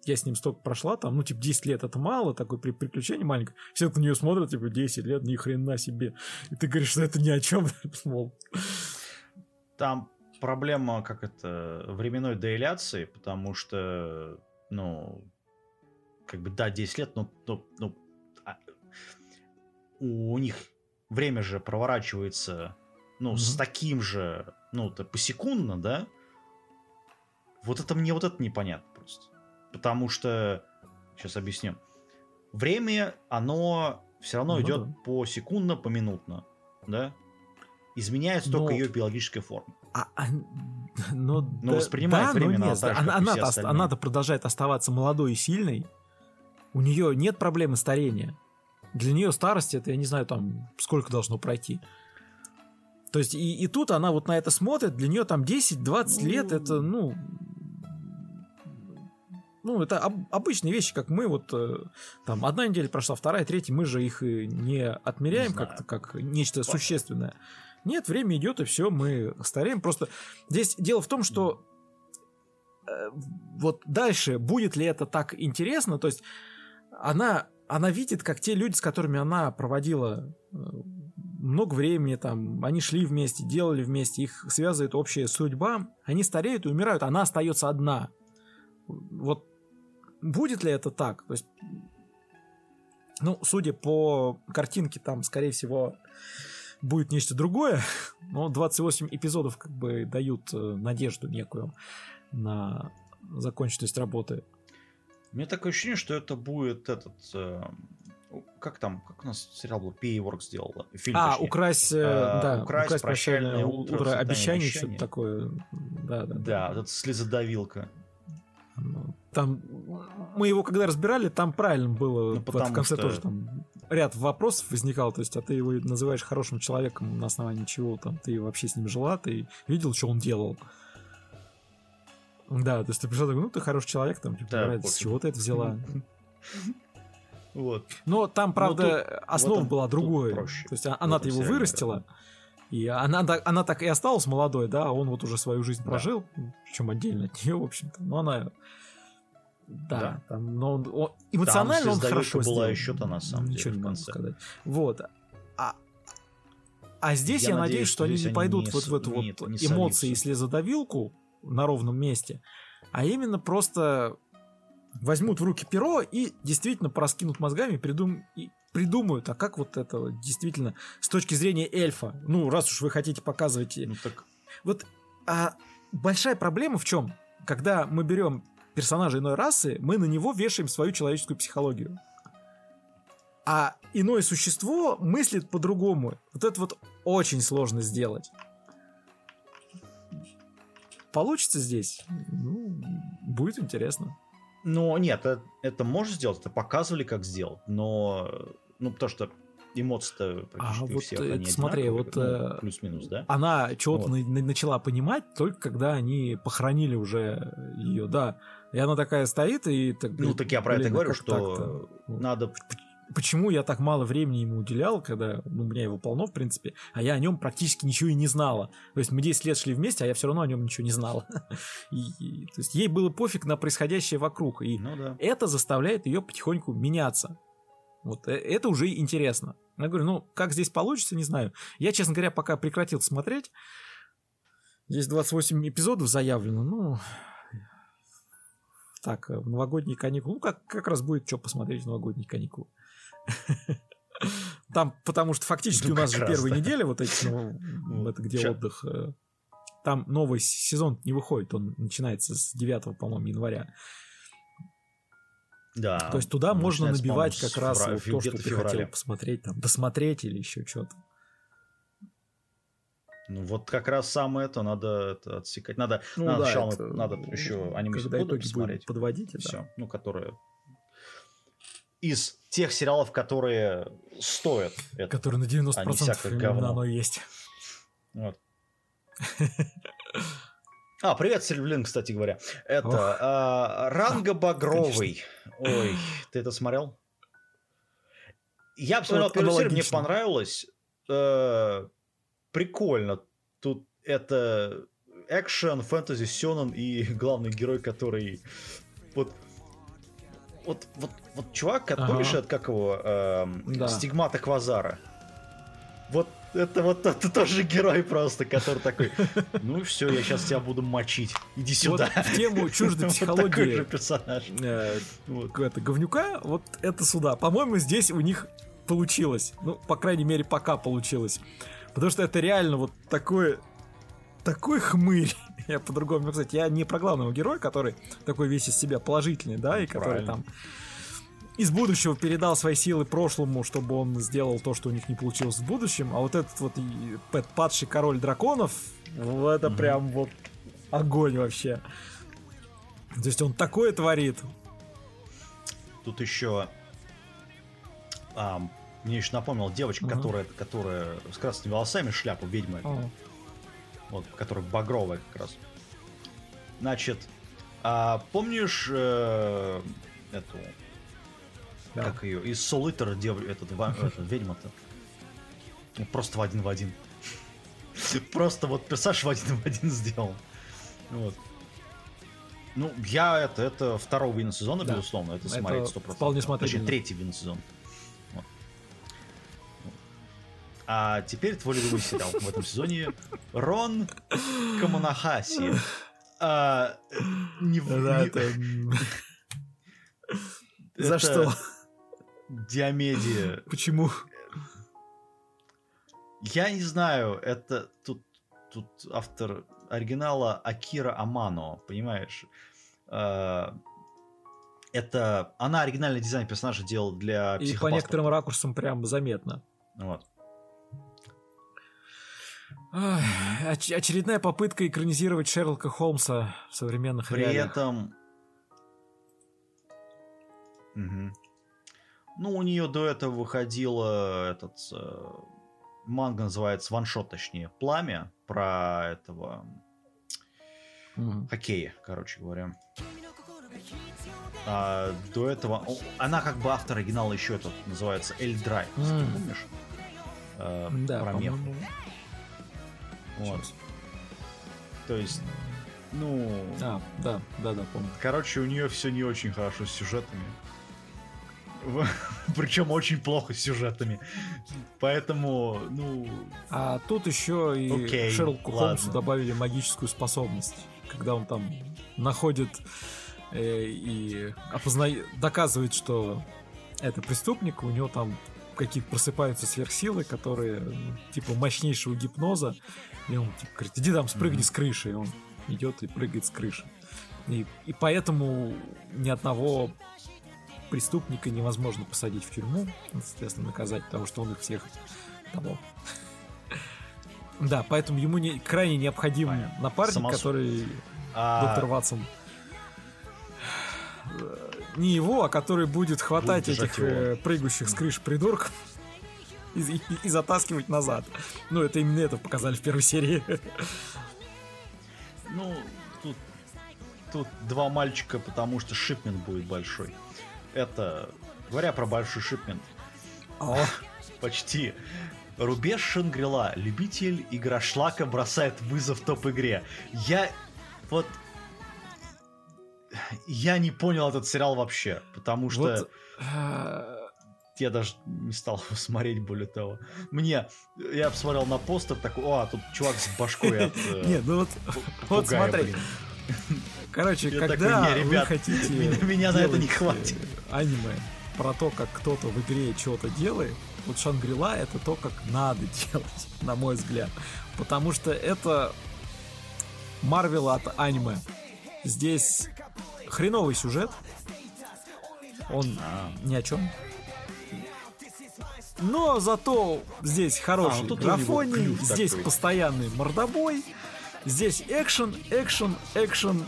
я с ним столько прошла, там, ну, типа, 10 лет это мало, такое при приключение маленькое. Все на нее смотрят, типа, 10 лет, ни хрена себе. И ты говоришь, что это ни о чем, [LAUGHS] мол. Там проблема, как это, временной деиляции, потому что, ну, как бы, да, 10 лет, но, но, но а, у них время же проворачивается, ну, mm-hmm. с таким же, ну, то посекундно, да? Вот это мне вот это непонятно. Потому что, сейчас объясню. Время, оно все равно ну, идет да. посекундно, поминутно, да? Изменяется но... только ее биологическая форма. А, а, но, но да, воспринимает да, время но нет, она, она-то, она-то продолжает оставаться молодой и сильной, у нее нет проблемы старения. Для нее старость это, я не знаю, там, сколько должно пройти. То есть и, и тут она вот на это смотрит, для нее там 10-20 лет это, ну... ну, это об, обычные вещи, как мы вот, э, там, одна неделя прошла, вторая, третья, мы же их не отмеряем как-то, как нечто Понятно. существенное. Нет, время идет, и все, мы стареем. Просто здесь дело в том, что э, вот дальше будет ли это так интересно, то есть она, она видит, как те люди, с которыми она проводила э, много времени, там, они шли вместе, делали вместе, их связывает общая судьба, они стареют и умирают, она остается одна. Вот будет ли это так? То есть, ну, судя по картинке, там, скорее всего, будет нечто другое, [LAUGHS] но 28 эпизодов как бы дают э, надежду некую на законченность работы. У меня такое ощущение, что это будет этот... Э, как там, как у нас сериал был, Пейворк сделал? Фильм, а, точнее. украсть, э, а, да, украсть, украсть прощальное утро, утро обещаний, что-то такое. Да, да, да. Да, вот слезодавилка. Ну, там мы его когда разбирали, там правильно было ну, в конце что... тоже там ряд вопросов возникал, то есть, а ты его называешь хорошим человеком на основании чего там ты вообще с ним жила, ты видел, что он делал. Да, то есть ты пришел такой, ну ты хороший человек, там, типа, да, нравится, с чего ты это взяла. [LAUGHS] Вот. Но там, правда, Но тут, основа была другой. То есть а, она-то его вырастила. И она, она так и осталась молодой, да, а он вот уже свою жизнь прожил, да. причем отдельно от нее, в общем-то. Но она да, да. Там, но он, он, эмоционально там он хорошо была сделал. еще-то на самом Ничего деле. не могу сказать. Вот. А, а здесь я, я надеюсь, что они не пойдут не, вот в эту нет, вот эмоции и слезодавилку на ровном месте, а именно просто возьмут в руки перо и действительно проскинут мозгами придум... и придумают, а как вот это действительно с точки зрения эльфа, ну, раз уж вы хотите показывать... Ну, так... Вот а большая проблема в чем? Когда мы берем персонажа иной расы, мы на него вешаем свою человеческую психологию. А иное существо мыслит по-другому. Вот это вот очень сложно сделать. Получится здесь? Ну, будет интересно. Ну, нет, это, это можешь сделать, это показывали, как сделать, но, ну, потому что эмоции-то практически а, у всех вот, они смотри, вот ну, э, плюс-минус, да? Она чего-то вот. на- начала понимать только когда они похоронили уже ее, да. И она такая стоит и так. Ну так я про это говорю, что надо. Почему я так мало времени ему уделял, когда ну, у меня его полно, в принципе, а я о нем практически ничего и не знала. То есть мы 10 лет шли вместе, а я все равно о нем ничего не знала. [LAUGHS] И, то есть ей было пофиг на происходящее вокруг. И ну, да. это заставляет ее потихоньку меняться. Вот э, это уже интересно. Я говорю, ну, как здесь получится, не знаю. Я, честно говоря, пока прекратил смотреть. Здесь 28 эпизодов заявлено. Ну, так, в новогодние каникулы. Ну, как, как раз будет что посмотреть в новогодние каникулы. [LAUGHS] Там, потому что фактически ну, у нас же первая да. неделя, вот эти, ну, это где Чё? отдых. Э, там новый сезон не выходит, он начинается с 9, по-моему, января. Да. То есть туда можно набивать как раз февраля, вот то, что ты феврале. хотел посмотреть, там, досмотреть или еще что-то. Ну вот как раз самое это надо это отсекать. Надо, ну, надо, да, сначала, это, надо еще аниме когда итоги посмотреть. Подводите, Все, да. ну которые из тех сериалов, которые стоят. Это, которые на 90% а всякое говно. оно есть. Вот. А, привет, Сильвлин, кстати говоря. Это а, Ранго Багровый. Ой, ты это смотрел? Я посмотрел первую серию, мне понравилось. Э, прикольно. Тут это экшен, фэнтези, сёнэн и главный герой, который вот вот, вот, вот чувак, ага. помнишь, это как его, э, да. стигмата Квазара? Вот это вот [LAUGHS] это тоже герой просто, который такой, [LAUGHS] ну все, я сейчас тебя буду мочить, иди сюда. Вот в тему [LAUGHS] чуждой психологии. Вот такой же персонаж. Э, вот. Это говнюка, вот это сюда. По-моему, здесь у них получилось. Ну, по крайней мере, пока получилось. Потому что это реально вот такой, такой хмырь. Я по-другому, кстати, я не про главного героя, который такой весь из себя положительный, да, и который там из будущего передал свои силы прошлому, чтобы он сделал то, что у них не получилось в будущем. А вот этот вот Пэт падший король драконов, вот это прям вот огонь вообще. То есть он такое творит. Тут еще а, мне еще напомнил девочка, uh которая, которая с красными волосами, шляпу ведьмы. uh Вот, которая багровая как раз. Значит, А помнишь э, эту, Да. как ее, из Eater дев- этот, ва- [LAUGHS] этот, ведьма-то? Ну, Просто в один в один. [LAUGHS] Просто вот персонаж в один в один сделал. Вот. Ну, я это, это второго вина сезона, Да. безусловно, это Это смотреть 100%. вполне Точнее, смотрибельно. третий вин сезон. А теперь твой любимый сериал в этом сезоне Рон Каманахаси. А, не Да, не- это, м, [LAUGHS] За это что? Диамедия. Почему? Я не знаю, это тут, тут автор оригинала Акира Амано, понимаешь? А, Это она оригинальный дизайн персонажа делала для И по некоторым ракурсам прям заметно. Вот. Оч- очередная попытка экранизировать Шерлока Холмса в современных При реалиях. этом... Мгм. Ну, у нее до этого выходила этот... э, манга называется ваншот, точнее, Пламя, про этого Мгм. хоккея, короче говоря. А до этого... Она как бы автор оригинала еще этот называется Эль Драйв, ты помнишь? Э, Да, про мех. Вот. Сейчас. То есть, ну... А, да, да, да, помню. Короче, у нее все не очень хорошо с сюжетами. [LAUGHS] Причем очень плохо с сюжетами. Поэтому, ну, А тут еще и Окей, Шерлоку ладно. Холмсу добавили магическую способность, когда он там находит э, и опознает, доказывает, что это преступник, у него там какие-то просыпаются сверхсилы, которые ну, типа мощнейшего гипноза, и он типа, говорит, иди там спрыгни с крыши, и он идет и прыгает с крыши. И, и поэтому ни одного преступника невозможно посадить в тюрьму, соответственно, наказать, потому что он их всех того. [LAUGHS] Да, поэтому ему не, крайне необходим Понятно. напарник, Самосуд. который а, доктор Ватсон. Не его, а который будет хватать Будет этих его. э, прыгающих с крыш придурков и, и- и затаскивать назад. Ну, это именно это показали в первой серии. ну, тут, тут два мальчика, потому что шипмент будет большой. Это, говоря про большой шипмент, почти. Рубеж Шангрила. Любитель игрошлака бросает вызов топ-игре. Я вот... Я не понял этот сериал вообще, потому что Вот, э, я даже не стал его смотреть, более того. Мне, я посмотрел на постер, такой, о, тут чувак с башкой от [LAUGHS] э, Нет, ну вот, вот смотри. блин». Короче, когда такой, «Не, вы хотите меня- на это не делать, хватит». э, аниме про то, как кто-то в игре что-то делает, вот Шангрила это то, как надо [LAUGHS] делать, на мой взгляд. Потому что это Марвел от аниме. Здесь хреновый сюжет. Он А. ни о чем. Но зато здесь хороший А, него графоний, здесь такой. постоянный мордобой, здесь экшен, экшен, экшен.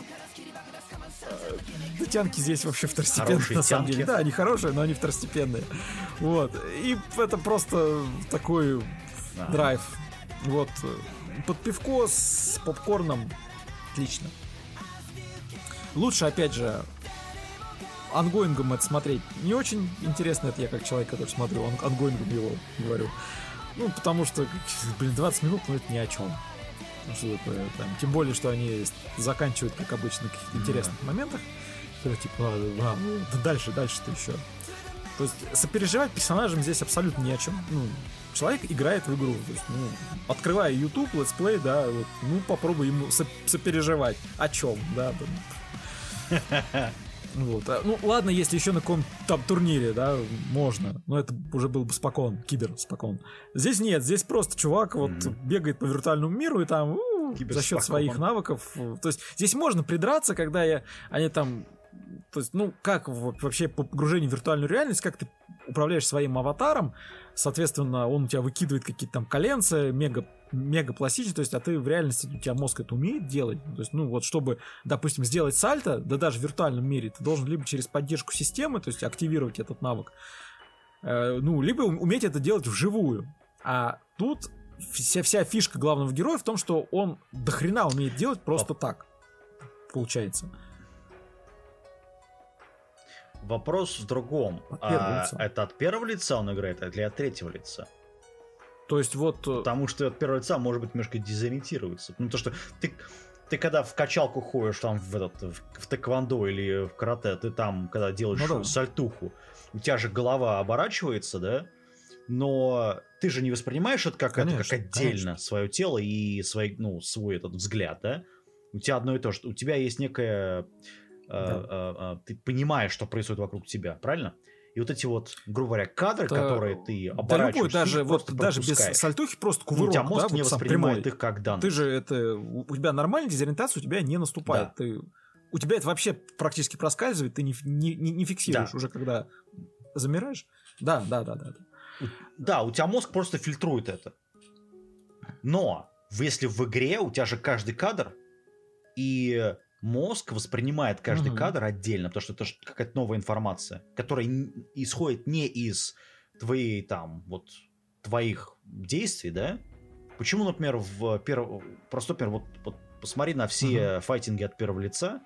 Э, Да тянки здесь вообще второстепенные, Хорошие на самом тянки. деле. Да, они хорошие, но они второстепенные. Вот. И это просто такой Да. драйв. Вот. э, Под пивко с попкорном. Отлично. Лучше, опять же, онгоингом это смотреть не очень интересно. Это я как человек, который смотрю он- онгоингом его говорю. Ну, потому что, блин, 20 минут, ну, это ни о чем. Что такое, там, тем более, что они заканчивают, как обычно, на каких-то интересных моментах. То типа, а, а, да дальше, дальше-то еще. То есть сопереживать персонажам здесь абсолютно ни о чем. Ну, человек играет в игру. То есть, ну, открывая YouTube, летсплей, да, вот, ну, попробуй ему со- сопереживать. О чем, да. там. [LAUGHS] Вот. а, Ну, ладно, если еще на каком-то там турнире, да, можно. Но это уже был бы спокон, кибер спокон. Здесь нет, здесь просто чувак вот Мгм. бегает по виртуальному миру и там у, за счет своих навыков. То есть здесь можно придраться, когда я, они там то есть, ну, как вообще по погружению в виртуальную реальность, как ты управляешь своим аватаром, соответственно, он у тебя выкидывает какие-то там коленца, мега, мега пластичные, то есть, а ты в реальности, у тебя мозг это умеет делать. То есть, ну, вот, чтобы, допустим, сделать сальто, да даже в виртуальном мире, ты должен либо через поддержку системы, то есть, активировать этот навык, э, ну, либо ум- уметь это делать вживую. А тут вся, вся фишка главного героя в том, что он дохрена умеет делать просто так. Получается. Вопрос в другом. От А, лица. это от первого лица он играет, или от третьего лица? То есть вот... э, Потому что от первого лица может быть немножко дезориентироваться. Ну, то, что ты, ты когда в качалку ходишь там в, этот, в, в тэквондо или в карате, ты там, когда делаешь Ну да. сальтуху, у тебя же голова оборачивается, да? Но ты же не воспринимаешь это как, это как Конечно, отдельно конечно. свое тело и свой, ну, свой этот взгляд, да? У тебя одно и то же. У тебя есть некое... э, Да. э, э, ты понимаешь, что происходит вокруг тебя, правильно? И вот эти вот, грубо говоря, кадры, Да, которые ты Да оборачиваешь, любой, ты даже, вот, даже без сальтухи, просто Ну, кувырок, у тебя да, мозг не вот воспринимает прямой. их как данные. Ты же это... У тебя нормальная дезориентация у тебя не наступает. Да. Ты, у тебя это вообще практически проскальзывает, ты не, не, не, не фиксируешь Да. уже, когда замираешь. Да, да, да, да. да. Да, у тебя мозг просто фильтрует это. Но если в игре у тебя же каждый кадр, и мозг воспринимает каждый Мгм. кадр отдельно, потому что это какая-то новая информация, которая исходит не из твоей там вот твоих действий, да? Почему, например, в перв... просто, например, вот, вот посмотри на все файтинги от первого лица,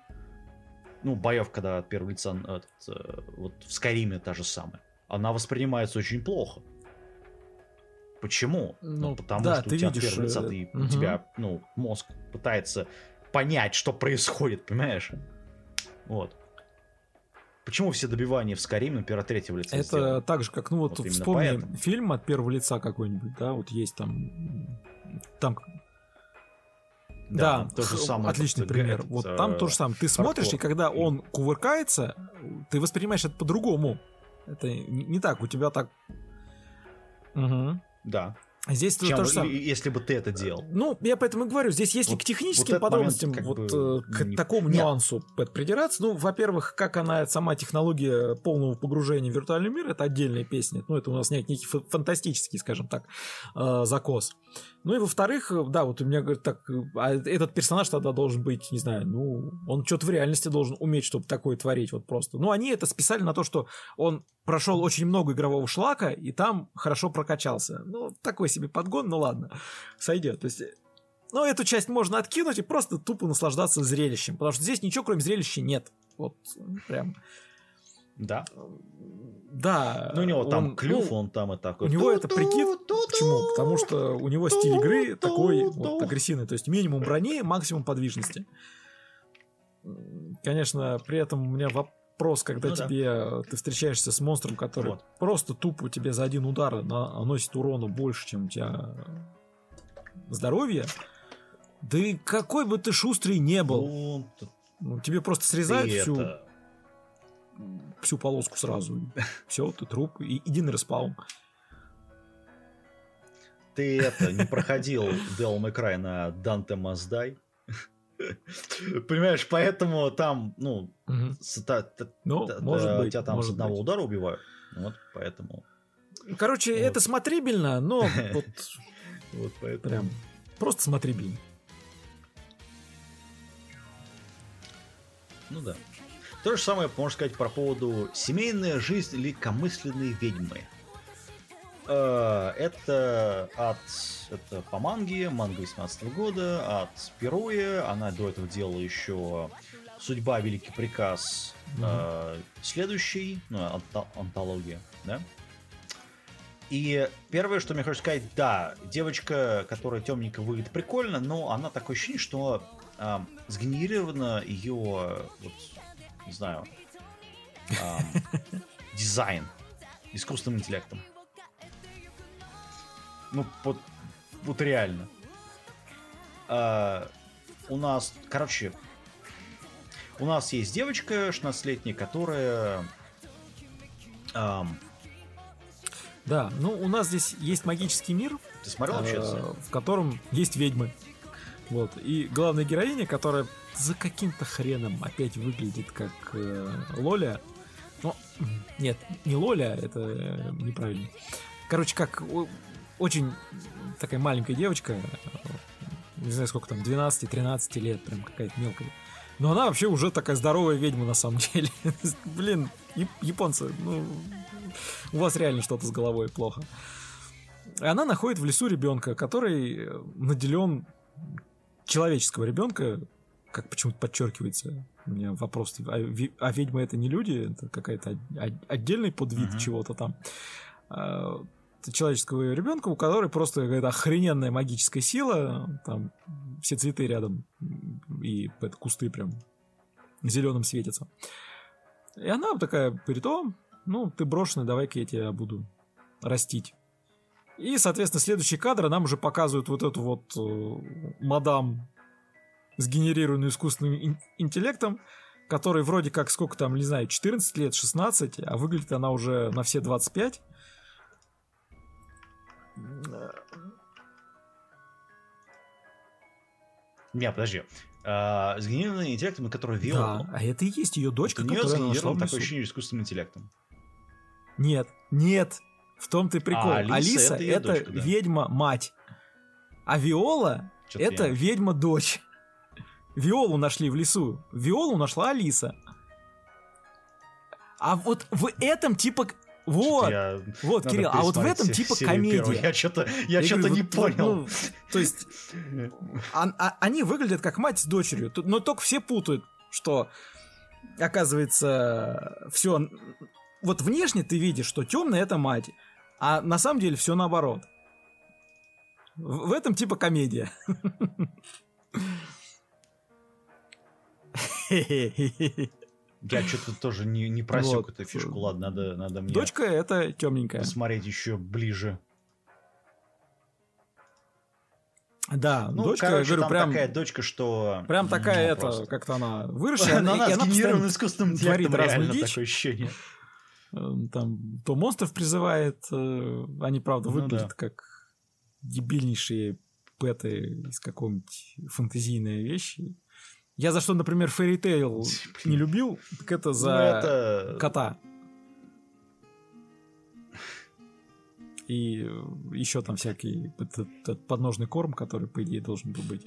ну, боев, когда от первого лица, этот, э, вот в Скайриме та же самая, она воспринимается очень плохо. Почему? Ну, потому да, что ты у тебя видишь, от первого лица, э, ты- у мгм. тебя, ну, мозг пытается понять, что происходит, понимаешь? Вот. Почему все добивания в Скайриме, например, от третьего лица Это сделаны? так же, как, ну вот, Вот вспомни поэтому. фильм от первого лица какой-нибудь, да, вот есть там... Там Да, там то же самое. отличный пример. этот, вот э, там то же самое. Ты смотришь, и хардкор. когда он кувыркается, ты воспринимаешь это по-другому. Это не так, у тебя так. Мгм. Да. Здесь Чем то же самое. если бы ты это делал. Ну, я поэтому и говорю, здесь если Вот- к техническим вот подробностям, момент вот бы э, к не- такому Нет. нюансу придираться, ну, во-первых, как она, сама технология полного погружения в виртуальный мир, это отдельная песня. Ну, это у нас нек- некий фа- фантастический, скажем так, э, закос. Ну и во-вторых, э, да, вот у меня говорит так, э, а этот персонаж тогда должен быть, не знаю, ну, он что-то в реальности должен уметь, чтобы такое творить, вот просто. Ну, они это списали на то, что он прошел очень много игрового шлака, и там хорошо прокачался. Ну, такой себе подгон, ну ладно, сойдет. То есть, э, ну, эту часть можно откинуть и просто тупо наслаждаться зрелищем, потому что здесь ничего, кроме зрелища, нет. Вот, прям, Да. да. Ну, у него там он- клюв, ну, он там и так у него это прикид. Почему? Потому что у него стиль игры такой вот агрессивный. То есть минимум брони, максимум подвижности. Конечно, при этом у меня вопрос, когда Ну да. тебе э, ты встречаешься с монстром, который Вот. просто тупо тебе за один удар на- наносит урона больше, чем у тебя здоровье. Да и какой бы ты шустрый не был, Ну, ну, тебе просто срезают всю, это- всю полоску сразу. Все, ты труп, и иди на респаун. Ты это, не проходил Devil May Cry на Dante Must Die? Понимаешь, поэтому там, ну, Ну, тебя там с одного удара убивают. Вот поэтому. Короче, это смотрибельно, но [LAUGHS] вот Вот поэтому. прям просто смотрибельно. Ну да. То же самое можно сказать про поводу семейная жизнь легкомысленной ведьмы. Э, Это от это по манге, манга 18 года, от Перуя. Она до этого делала еще Судьба, Великий приказ, э, следующий, ну, анта- антология, да? И первое, что мне хочется сказать, да, девочка, которая темненько выглядит прикольно, но она такое ощущение, что а, сгенерировано ее, вот, не знаю, ам, [LAUGHS] дизайн искусственным интеллектом. Ну, вот, вот реально. А, у нас, короче, у нас есть девочка 16-летняя, которая ам, Да, ну у нас здесь есть магический мир, ты смотрел вообще? э, в котором есть ведьмы. Вот. И главная героиня, которая за каким-то хреном опять выглядит как э, Лоля. Ну, м, нет, не Лоля, это э, неправильно. Короче, как очень такая маленькая девочка, не знаю сколько там, 12-13 лет, прям какая-то мелкая. Но она вообще уже такая здоровая ведьма на самом деле. [LAUGHS] Блин, яп- японцы, ну, у вас реально что-то с головой плохо. И она находит в лесу ребенка, который э, наделен человеческого ребенка, как почему-то подчеркивается, У меня вопрос, а, а ведьмы это не люди? Это какая-то отдельный подвид uh-huh. чего-то там. Человеческого ребенка, у которой просто какая-то охрененная магическая сила, там все цветы рядом и это, кусты прям зеленым светятся. И она такая говорит, о, ну, ты брошенный, давай-ка я тебя буду растить. И, соответственно, следующий кадр нам уже показывают вот эту вот э, мадам, сгенерированную искусственным интеллектом, который вроде как сколько там, не знаю, 14 лет, 16, а выглядит она уже на все 25. Не, подожди. А, сгенерированный интеллектом, который вел. Да, а это и есть ее дочка, это которая сгенерирован такое ощущение искусственным интеллектом. Нет, нет, в том ты прикол. А, Алиса, Алиса это, это дочка, да. ведьма-мать. А Виола это я... ведьма-дочь. Виолу нашли в лесу. Виолу нашла Алиса. А вот в этом типа вот, я... вот, Надо Кирилл, а вот в этом типа комедия. Первую. Я что-то, я, я что-то не вот, понял. Ну, то есть, а, а, они выглядят как мать с дочерью, но только все путают, что оказывается все. Вот внешне ты видишь, что темная это мать, а на самом деле все наоборот. В, в этом типа комедия. [LAUGHS] Я что-то тоже не, не просек вот. эту фишку. Ладно, надо, надо мне... Дочка это темненькая. Посмотреть еще ближе. Да, ну, дочка, короче, я говорю, прям такая дочка, что прям такая ну, это, как-то она выросшая, она, она сгенерирована [LAUGHS] искусственным интеллектом, реально дичь. такое ощущение. Эм, там то монстров призывает, э, они правда ну, выглядят да. как дебильнейшие пэты из какой-нибудь фэнтезийной вещи. Я за что, например, Fairy Tail [LAUGHS] не любил, так это за ну, это... кота. И еще там всякий этот, этот подножный корм, который, по идее, должен был быть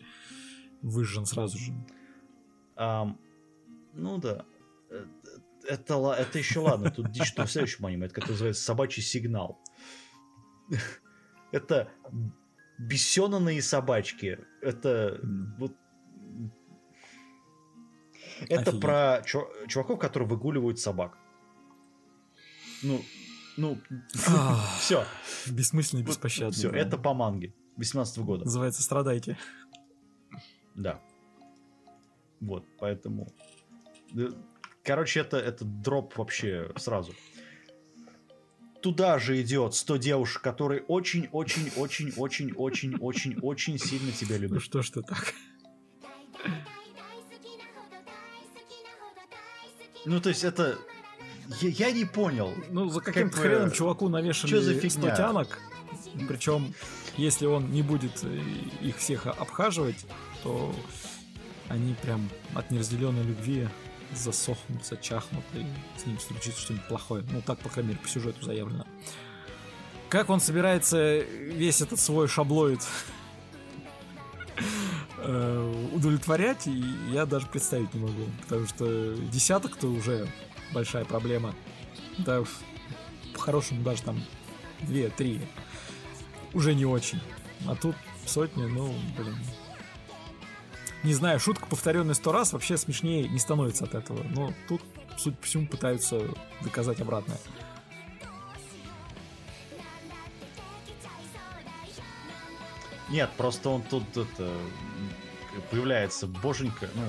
выжжен сразу же. Um, ну да. Э, это, это еще ладно. Тут дичь в следующем аниме. Это как называется собачий сигнал. [LAUGHS] Это бесенаные собачки. Это вот это Офигеть. про чуваков, которые выгуливают собак. Ну, ну, все. Бессмысленно и беспощадно. Все, это по манге 18 года. Называется «Страдайте». Да. Вот, поэтому... Короче, это, это дроп вообще сразу. Туда же идет 100 девушек, которые очень-очень-очень-очень-очень-очень сильно тебя любят. Ну что ж ты так? Ну, то есть это... Я, я не понял. Ну, за каким-то как хреном чуваку навешали Что за фигня? 100 тянок. Причем, если он не будет э, их всех обхаживать, то они прям от неразделенной любви засохнут, зачахнут, и с ним случится что-нибудь плохое. Ну, так, по крайней мере, по сюжету заявлено. Как он собирается весь этот свой шаблоид Э, удовлетворять, и я даже представить не могу. Потому что десяток-то уже большая проблема. Да, по-хорошему даже там две-три уже не очень. А тут сотни, ну, блин. Не знаю, шутка, повторенная сто раз, вообще смешнее не становится от этого. Но тут, судя по всему, пытаются доказать обратное. Нет, просто он тут это, появляется боженька, ну,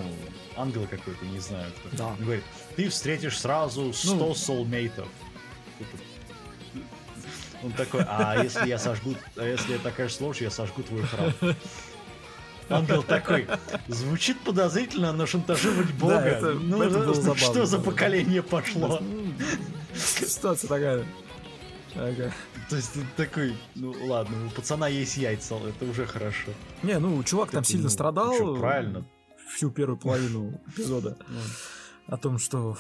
ангел какой-то, не знаю. Кто. Да. Он говорит, ты встретишь сразу 100 ну, соулмейтов. Он такой, а если я сожгу, а если я такая ложь, я сожгу твой храм. Ангел такой, звучит подозрительно, но шантажировать Бога. Да, это, ну, это было [LAUGHS] забавно, что за поколение пошло? Ситуация такая. Ага. То есть ты такой, ну ладно, у пацана есть яйца, это уже хорошо. Не, ну чувак там сильно ну, страдал. Что, правильно. Всю первую половину [LAUGHS] эпизода. О том, что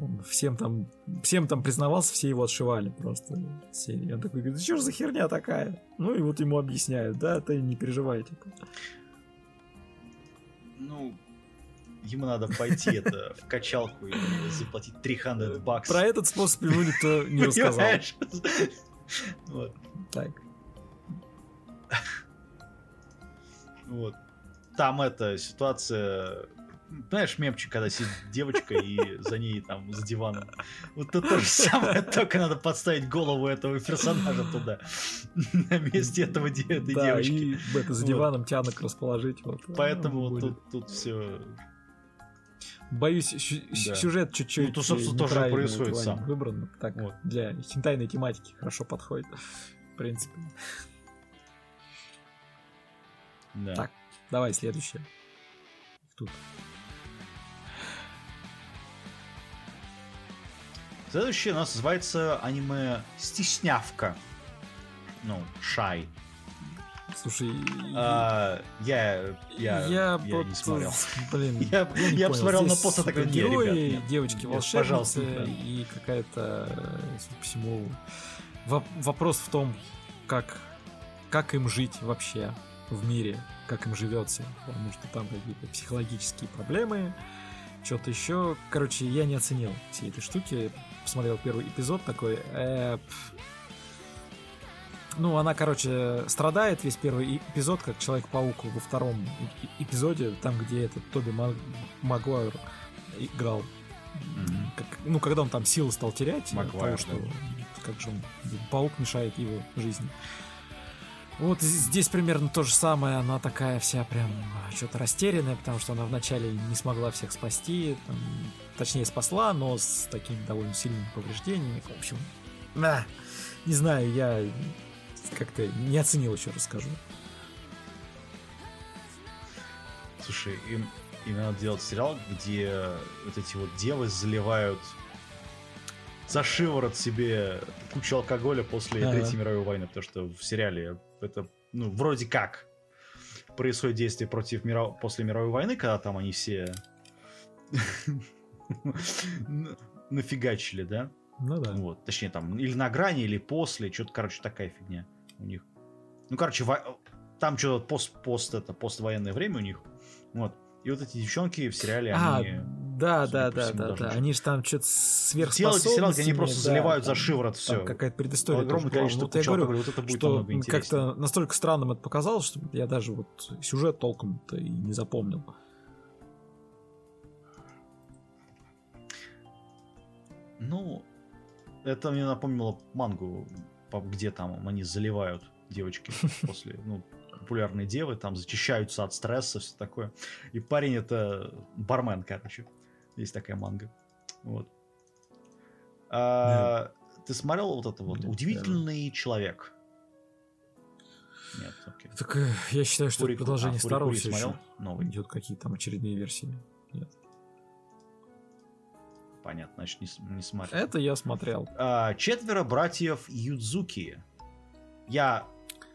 он всем там, всем там признавался, все его отшивали просто. Все. И он такой говорит, что же за херня такая? Ну и вот ему объясняют, да, ты не переживай, типа. Ну, ему надо пойти это в качалку и заплатить 300 баксов. Про этот способ ему никто не рассказал. Вот. Так. Вот. Там эта ситуация знаешь, мемчик, когда сидит девочка и за ней там за диваном. Вот это то же самое, только надо подставить голову этого персонажа туда. На месте этого этой Да, девочки. и это, за Вот. диваном тянок расположить. Вот, Поэтому вот тут, тут все. Боюсь, Да. сюжет чуть-чуть Ну, то, собственно, тоже происходит плане сам. выбран. Так, Вот. для хентайной тематики хорошо подходит. В принципе. Да. Так. Давай следующее. Тут. Следующее у нас называется аниме Стеснявка. Ну, Шай. Слушай, А, я, я, я, вот, не смотрел. [LAUGHS] Блин, [LAUGHS] Я- я понял. посмотрел на Здесь пост, а такой, не, супергерои, ребят, нет. девочки волшебницы пожалуйста, да. и какая-то, э, судя по всему, во- вопрос в том, как, как им жить вообще в мире, как им живется, потому что там какие-то психологические проблемы, что-то еще. Короче, я не оценил всей этой штуки. Посмотрел первый эпизод такой. э, пф. Ну, она, короче, страдает весь первый эпизод, как Человек-паук во втором эпизоде, там, где этот Тоби Ма- Магуайр играл. Мгм. Как- ну, когда он там силы стал терять, Магуайр, того, что как же он, паук мешает его жизни. Вот здесь примерно то же самое. Она такая вся прям что-то растерянная, потому что она вначале не смогла всех спасти. там, точнее, спасла, но с такими довольно сильными повреждениями. В общем, да, не знаю, я как-то не оценил, еще расскажу. Слушай, им, им надо делать сериал, где вот эти вот девы заливают за шиворот себе кучу алкоголя после Ага. Третьей мировой войны, потому что в сериале это, ну, вроде как происходит действие против мира... после мировой войны, когда там они все на- [LAUGHS] нафигачили, да? Ну да. Вот, точнее, там, или на грани, или после, что-то, короче, такая фигня у них. Ну, короче, во- там что-то пост, пост, это, поствоенное время у них. Вот. И вот эти девчонки в сериале, А, они да, да, да, всему, да, да. Они же там что-то сверхспособности. сериал, они просто заливают за шиворот Там все. какая-то предыстория. Огромное количество Вот я говорю, вот это будет что как-то настолько странным это показалось, что я даже вот сюжет толком-то и не запомнил. Ну, это мне напомнило мангу, где там они заливают девочки [LAUGHS] после, ну, популярные девы, там зачищаются от стресса, все такое. И парень это бармен, короче. Есть такая манга. Вот. А, Ты смотрел вот это вот Блин, «Удивительный человек»? Нет, окей. Так э, я считаю, что это Фурику- продолжение а, старого все смотрел? еще. Новый. Идет какие-то там очередные версии. Понятно, значит, не, не смотрел. Это я смотрел. А, четверо братьев Юдзуки. Я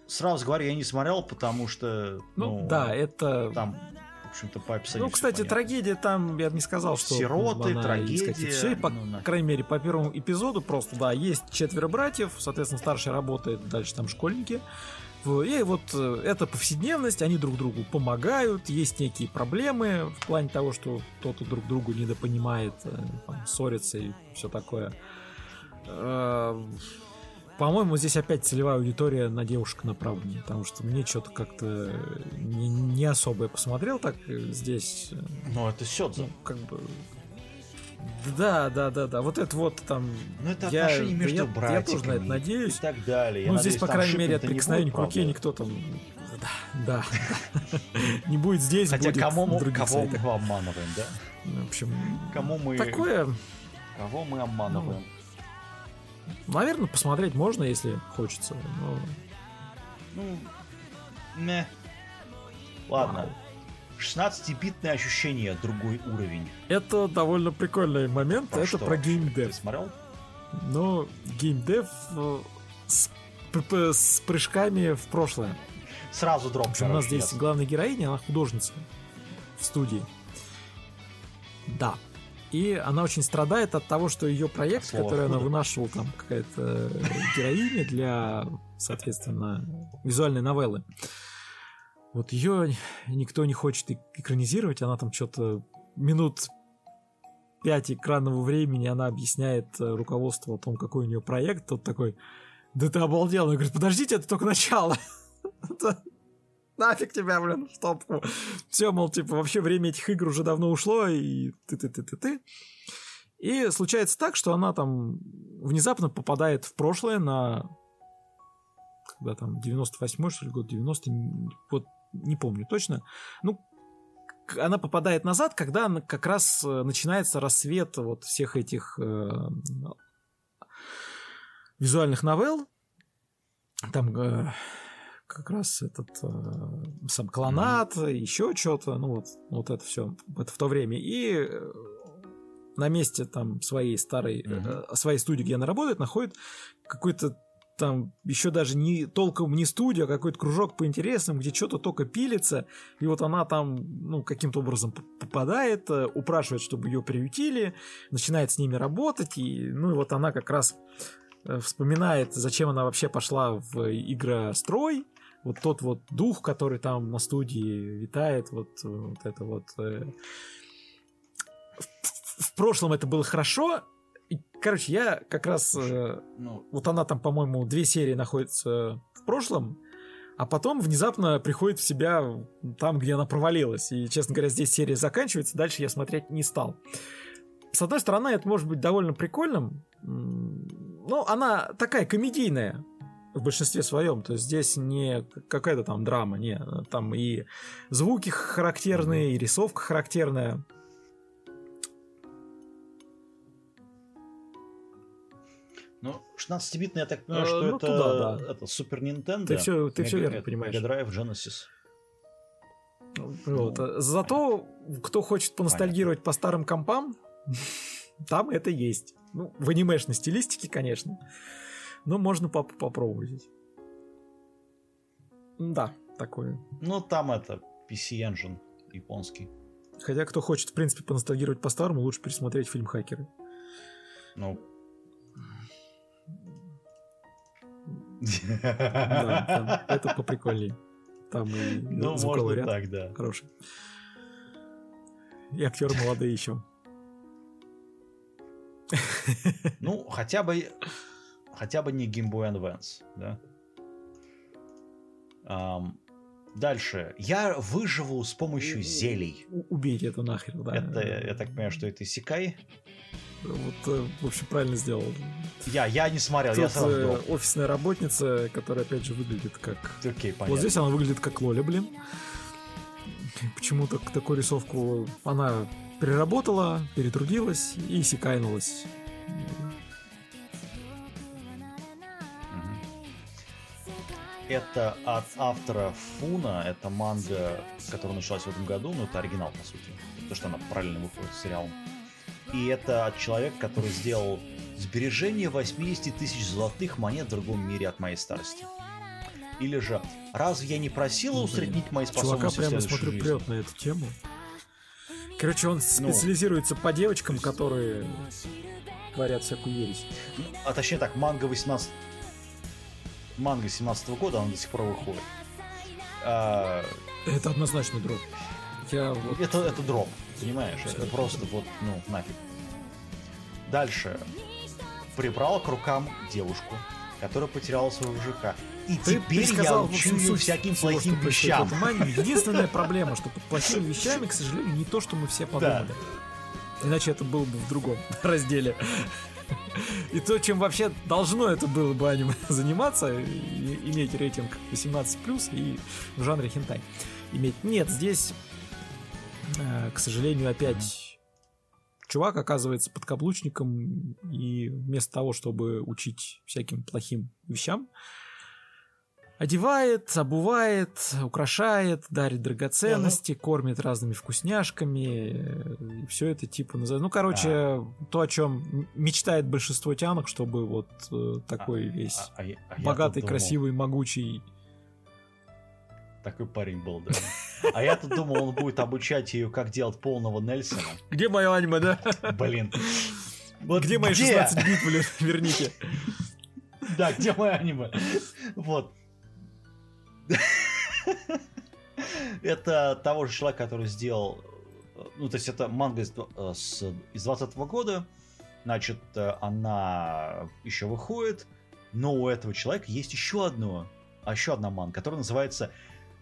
сразу говорю, я не смотрел, потому что... Ну, да, это... Там, в общем-то, по описанию Ну, кстати, понятно. трагедия там, я бы не сказал, что... Сироты, она трагедия, Все, по ну, на- крайней мере, по первому эпизоду просто, да, есть четверо братьев, соответственно, старший работает, дальше там школьники. И вот э, это повседневность, они друг другу помогают, есть некие проблемы в плане того, что кто-то друг другу недопонимает, э, там, ссорится и все такое. Э, По-моему, здесь опять целевая аудитория на девушек направлена, потому что мне что-то как-то не, не особо я посмотрел так здесь. Ну, это Сёдзе. ну, как бы... Да, да, да, да. Вот это вот там... Ну, это я, отношения между я, братьями. я тоже на это надеюсь. И так далее. Я ну, надеюсь, здесь, по крайней мере, от прикосновения к руке никто там... Да, да. [LAUGHS] Не будет здесь, Хотя будет кому, мы, кого мы обманываем, да? В общем, Кому мы, такое... кого мы обманываем? Наверное, посмотреть можно, если хочется. но- Ну, не. Ладно. 16-битное ощущение, другой уровень. Это довольно прикольный момент. Про это что про геймдев. Ты смотрел? Но геймдев э, с, с прыжками в прошлое. Сразу дроп, общем, у нас здесь нет. главная героиня, она художница в студии. Да. И она очень страдает от того, что ее проект, Слово который она худо. вынашивала, там какая-то героиня для, соответственно, визуальной новеллы. Вот ее никто не хочет эк- экранизировать, она там что-то минут пять экранного времени она объясняет э, руководству о том, какой у нее проект. Тот такой, да ты обалдел. Она говорит, подождите, это только начало. [LAUGHS] Нафиг тебя, блин, в топку. Все, мол, типа, вообще время этих игр уже давно ушло, и ты-ты-ты-ты-ты. И случается так, что она там внезапно попадает в прошлое на... Когда там, 98-й, что ли, год, 90 вот не помню точно. Ну, она попадает назад, когда как раз э, начинается рассвет вот всех этих э, визуальных новелл. Там э, как раз этот э, сам клонат, mm-hmm. еще что-то, ну вот, вот это все, это в то время. И э, на месте там своей старой, mm-hmm. э, своей студии, где она работает, находит какой-то там еще даже не толком не студия, а какой-то кружок по интересам, где что-то только пилится, и вот она там, ну, каким-то образом попадает, э, упрашивает, чтобы ее приютили, начинает с ними работать, и, ну, и вот она как раз э, вспоминает, зачем она вообще пошла в игрострой, вот тот вот дух, который там на студии витает, вот, вот это вот... Э, в, в прошлом это было хорошо, короче, я как раз... Э, ну... Вот она там, по-моему, две серии находится в прошлом, а потом внезапно приходит в себя там, где она провалилась. И, честно говоря, здесь серия заканчивается, дальше я смотреть не стал. С одной стороны, это может быть довольно прикольным, но она такая комедийная в большинстве своем. То есть здесь не какая-то там драма, не, там и звуки характерные, и рисовка характерная. 16-битный, я так понимаю, э, что ну, это, туда, да. это Супер Nintendo. Ты все, ты все верно понимаешь. Mega Drive, Genesis. Вот. Ну, Зато, кто хочет поностальгировать понятно. по старым компам, [LAUGHS] там это есть. Ну, в анимешной стилистике, конечно. Но можно поп попробовать. Да, такое. Ну, там это PC Engine японский. Хотя, кто хочет, в принципе, поностальгировать по старому, лучше пересмотреть фильм «Хакеры». Ну, Да, [LAUGHS] это поприкольнее. Там и ну, можно ряд так, да. хороший. И актеры молодые еще. Ну, хотя бы хотя бы не Game Boy Advance, да? Um, дальше. Я выживу с помощью зелий. Убейте это нахер, да. Это, я так понимаю, что это Сикай? Вот, э, в общем, правильно сделал. Я, я не смотрел, Тут я сразу э, офисная работница, которая, опять же, выглядит как... Окей, понятно. Вот здесь она выглядит как Лоля, блин. Почему-то такую рисовку она переработала, перетрудилась и секайнулась. Это от автора Фуна, это манга, которая началась в этом году, но это оригинал, по сути. То, что она параллельно выходит с сериалом. И это от человека, который сделал сбережение 80 тысяч золотых монет в другом мире от моей старости. Или же, разве я не просила ну, усреднить мои способности Чувака прямо смотрю жизни? прет на эту тему. Короче, он ну, специализируется по девочкам, которые творят всякую ересь. А точнее так, манга 18... Манга 17 -го года, она до сих пор выходит. А... Это однозначно дроп. Я вот... это, это дроп. Понимаешь? Это просто вот, ну, нафиг. Дальше. Прибрал к рукам девушку, которая потеряла своего мужика. И ты, теперь ты сказал, я учу ее всяким всего, плохим вещам. [LAUGHS] Единственная проблема, что под плохими вещами, к сожалению, не то, что мы все подумали. Да. Иначе это было бы в другом [LAUGHS] разделе. И то, чем вообще должно это было бы аниме [LAUGHS] заниматься, иметь рейтинг 18+, и в жанре хентай иметь. Нет, здесь к сожалению, опять чувак оказывается подкаблучником, и вместо того, чтобы учить всяким плохим вещам, одевает, обувает, украшает, дарит драгоценности, uh-huh. кормит разными вкусняшками. И все это типа называется. Ну, короче, uh-huh. то, о чем мечтает большинство тянок, чтобы вот э, такой uh-huh. весь а богатый, красивый, могучий такой парень был, да. [LAUGHS] А я тут думал, он будет обучать ее, как делать полного Нельсона. Где мое аниме, да? Блин. Вот где мои 16 бит, блин, [LAUGHS] верните. Да, где мое аниме? Вот. Это того же человека, который сделал... Ну, то есть это манга из, э, с, из 20 года. Значит, э, она еще выходит. Но у этого человека есть еще одно, а еще одна манга, которая называется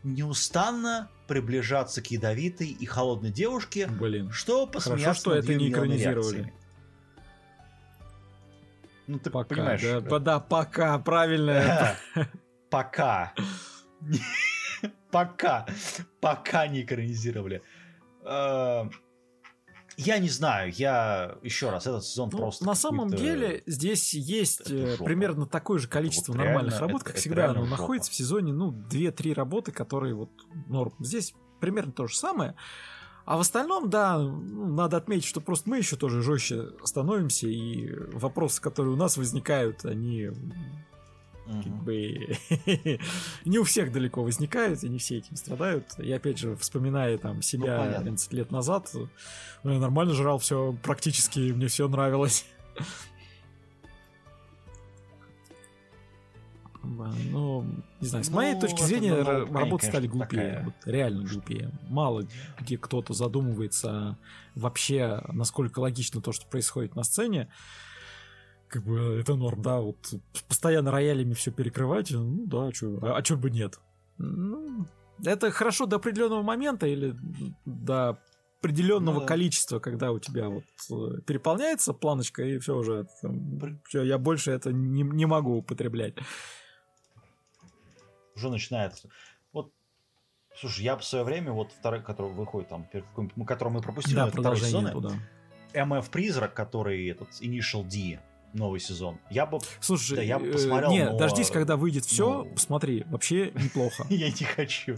неустанно приближаться к ядовитой и холодной девушке, Блин. что посмеяться Хорошо, что это не экранизировали. Ну, ты пока, понимаешь. Да, да, да, пока, правильно. [LAUGHS] Пока. [LAUGHS] Пока. Пока не экранизировали. Я не знаю, я еще раз, этот сезон Ну, просто. на самом деле здесь есть э, примерно такое же количество Вот нормальных реально, работ, это- как это всегда. Но находится в сезоне, ну, 2-3 работы, которые вот норм. Здесь примерно то же самое. А в остальном, да, ну, надо отметить, что просто мы еще тоже жестче становимся, и вопросы, которые у нас возникают, они как бы [LAUGHS] не у всех далеко возникают, и не все этим страдают. Я опять же, вспоминая там себя Ну, понятно. 11 лет назад, ну, я нормально жрал все практически, мне все нравилось. [LAUGHS] Ну, не знаю, с моей Ну, точки это зрения, работы стали глупее. такая. Вот реально глупее. Мало где кто-то задумывается вообще, насколько логично то, что происходит на сцене. Как бы это норм, да, вот постоянно роялями все перекрывать, ну да, чё, а, а чё бы нет? Ну, это хорошо до определенного момента или до определенного Ну да. количества, когда у тебя вот э, переполняется планочка, и все уже, там, всё, я больше это не, не могу употреблять. Уже начинается. Вот, слушай, я в свое время, вот второй, который выходит там, который мы пропустили, да, продолжение сезон, туда. MF Призрак, который этот Initial D, новый сезон. Я бы... Слушай, Да, я бы э, посмотрел, не, но- дождись, когда выйдет все, ну- посмотри, вообще неплохо. [LAUGHS] Я не хочу.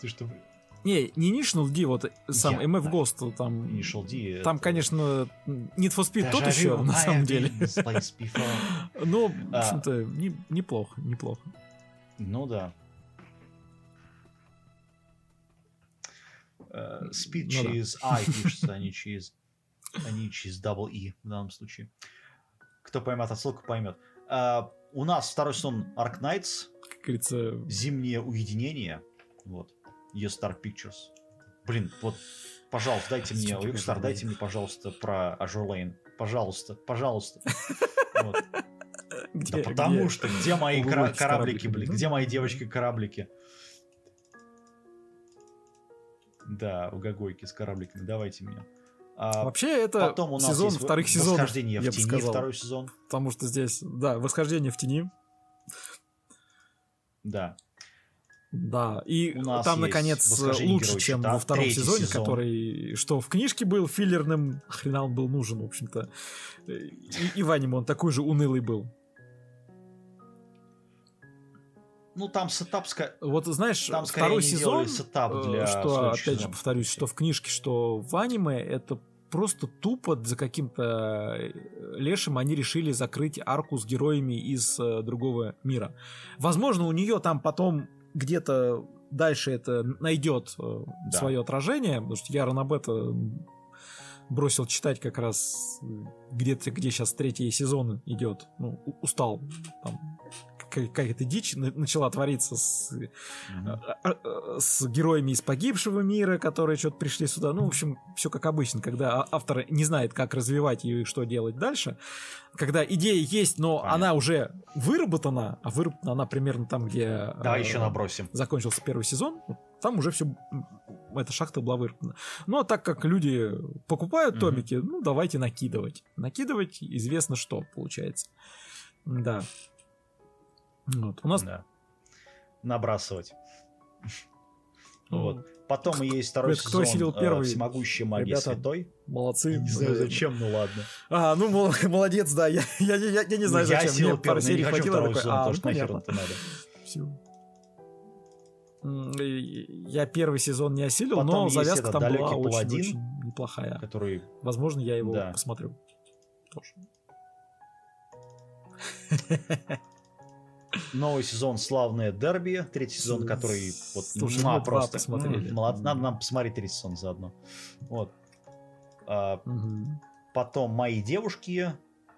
Ты что, Не, не National D, вот сам MF. Ghost, там, Initial D... там, конечно, Need for Speed тот еще, на самом деле. [LAUGHS] Ну, в А. общем-то, не- неплохо, неплохо. Ну да. Э, Speed Ну да. через I пишется, а не [LAUGHS] через, а не через double E в данном случае. Кто поймет отсылку, поймет. А, у нас второй сезон Ark Knights, Как говорится, Зимнее уединение. Вот. Ее Star Pictures. Блин, вот, пожалуйста, дайте мне, блин. дайте мне, пожалуйста, про Lane. Пожалуйста, пожалуйста. [LAUGHS] Вот. где, Да потому где- что где мои кораблики, блин? Где мои девочки-кораблики? Да, у Гагойки с корабликами. Давайте меня. А Вообще, это потом у нас сезон есть вторых сезонов, Восхождение я в бы тени сказал. второй сезон. Потому что здесь, да, восхождение в тени. Да. Да, и У нас там, наконец, «Восхождение лучше, чем Щита», во втором сезоне, сезон. который, что в книжке был филлерным, хрена он был нужен, в общем-то. И, и в аниме он такой же унылый был. Ну, там сетап... Вот знаешь, Там второй сезон, э, для что, опять же, повторюсь, что в книжке, что в аниме, это просто тупо за каким-то э, лешим они решили закрыть арку с героями из э, другого мира. Возможно, у нее там потом где-то дальше это найдет э, Да. свое отражение, потому что я Ранобета бросил читать как раз где-то, где сейчас третий сезон идет. Ну, устал. Там какая-то дичь на- начала твориться с Мгм. а- а- с героями из погибшего мира, которые что-то пришли сюда. Ну, в общем, все как обычно, когда а- автор не знает, как развивать ее и что делать дальше. Когда идея есть, но Понятно. она уже выработана, а выработана она примерно там, где Давай э, еще набросим. закончился первый сезон, там уже все эта шахта была выработана. Ну, а так как люди покупают Мгм. томики, ну, давайте накидывать. Накидывать известно что получается. Да. Вот. У нас Да. Набрасывать. ну, Вот. Потом есть второй Это кто сезон осилил э, первый? Всемогущая магия Ребята, святой. молодцы. Не знаю, зачем, ну ладно. А, ну мол- [LAUGHS] молодец, да. Я, я, я, я не знаю, Ну, я зачем. Мне пару первый, но я не хочу такой, сезона, а, потому ну, что нахер понятно. это надо. И Я первый сезон не осилил, Потом но завязка там была «Далекий очень, паладин», очень неплохая. Который Возможно, я его Да. посмотрю. Тоже. [LAUGHS] новый сезон «Славное дерби», третий сезон, который вот слушай, мы два просто посмотрели. молод- надо нам посмотреть третий сезон заодно. Вот. А, Мгм. потом «Мои девушки»,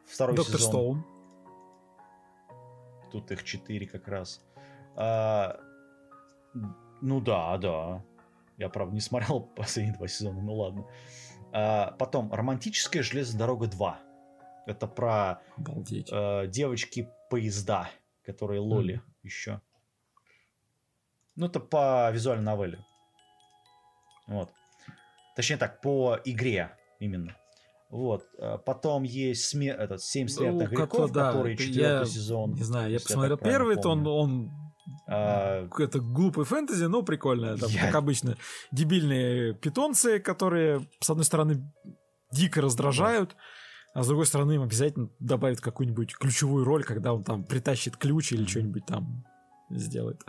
второй Доктор сезон. Стоун. Тут их четыре как раз. А, ну да, да. Я, правда, не смотрел [LAUGHS] последние два сезона, ну ладно. А, потом «Романтическая железная дорога 2». Это про Обалдеть. э, девочки-поезда, которые лоли Мгм. еще. Ну, это по визуальной новелле. Вот. Точнее так, по игре именно. Вот. А потом есть сме... этот, «Семь смертных Ну, грехов», да, который четвертый я сезон. Не знаю, я посмотрел правильно первый, то он, он А, это глупый фэнтези, но прикольное. Там, Я- как обычно, дебильные питомцы, которые, с одной стороны, дико раздражают, а с другой стороны, им обязательно добавят какую-нибудь ключевую роль, когда он там притащит ключ или что-нибудь там сделает.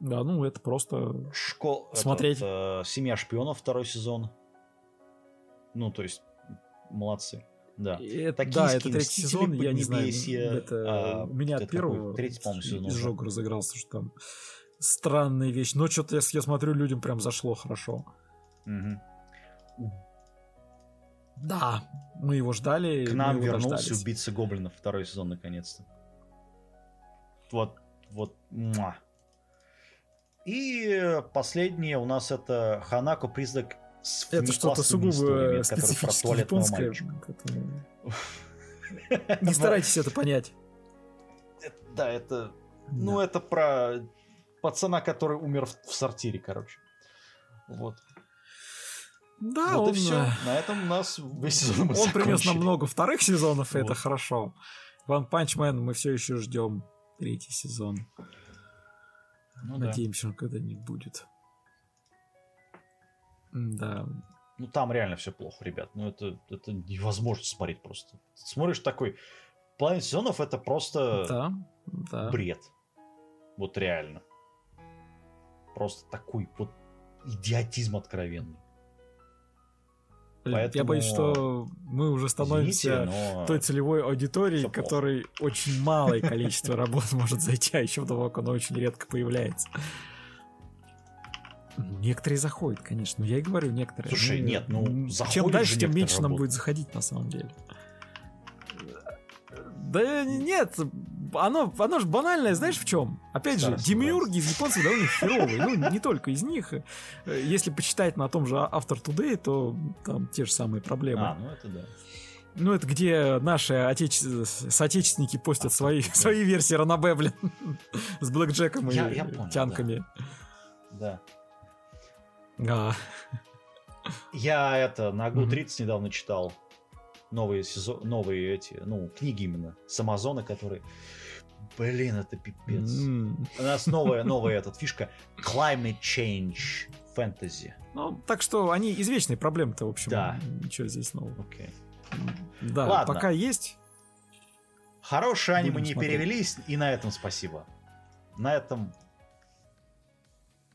Да, ну это просто... Школ... Смотреть. этот, э, «Семья шпионов» второй сезон. Ну, то есть, молодцы. Да. Это, Токийские да, это третий сезон, я не знаю. Это а, у меня это от первого? Третий, по-моему, изжог разыгрался, что там странные вещи. Но что-то я, я смотрю, людям прям зашло хорошо. Мгм. Да, мы его ждали. К нам вернулся дождались. убийца гоблинов второй сезон наконец-то. Вот, вот, муа. И последнее у нас это Ханако признак с Это что-то сугубо историями, который про специфически японское. поэтому [LAUGHS] Не старайтесь это понять. Да, это, ну это про пацана, который умер в сортире, короче. Вот. Да, вот он, и все. э, На этом у нас весь сезон мы он принес нам много вторых сезонов, и это Вот. хорошо. Punch Man мы все еще ждем третий сезон. Ну, да. Надеемся, он когда-нибудь будет. Да. Ну там реально все плохо, ребят. Ну это, это невозможно смотреть просто. Смотришь такой, половина сезонов это просто Да. Да. бред. Вот реально. Просто такой вот идиотизм откровенный. Блин, Я поэтому- боюсь, что мы уже становимся Извините, но... той целевой аудитории, Всё плохо. которой очень малое количество работ может зайти, а еще как оно очень редко появляется. Некоторые заходят, конечно, но я и говорю, некоторые. Слушай, нет, ну, заходят Чем дальше, тем меньше нам работы. будет заходить, на самом деле. Да нет, оно, оно же банальное, знаешь в чем? Опять же, демиурги из японцев довольно херовые. Ну, не только из них. Э, Если почитать на том же After Today, то там те же самые проблемы. А, ну это да. Ну, это где наши отеч... соотечественники постят свои, свои версии Ранабе, блин, с Блэкджеком и Я- я понял, тянками. Да. А, Я это на Агу Мгм. 30 недавно читал новые сезон, новые эти, ну, книги именно с Амазона, которые. Блин, это пипец. м. У нас новая, новая этот фишка Climate Change Fantasy. Ну, так что они извечные проблемы-то, в общем. Да. Ничего здесь нового. Окей. Да, Ладно. пока есть. Хорошие аниме не смотреть. перевелись, и на этом спасибо. На этом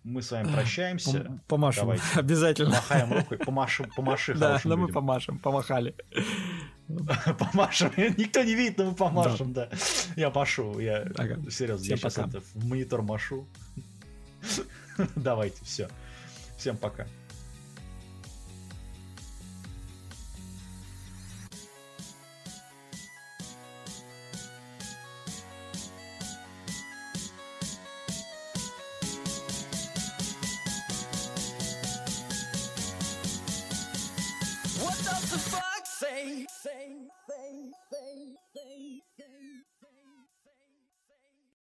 мы с вами прощаемся. Пом- Помашем. Давайте. [LAUGHS] Обязательно. Махаем рукой, помаши, помаши [LAUGHS] Да, да мы людям. помашем, помахали. [LAUGHS] Помашем. Никто не видит, но мы помашем, да. Я машу, я Ага. серьезно, Всем я сейчас пока. это в монитор машу. Давайте, все. Всем пока. face.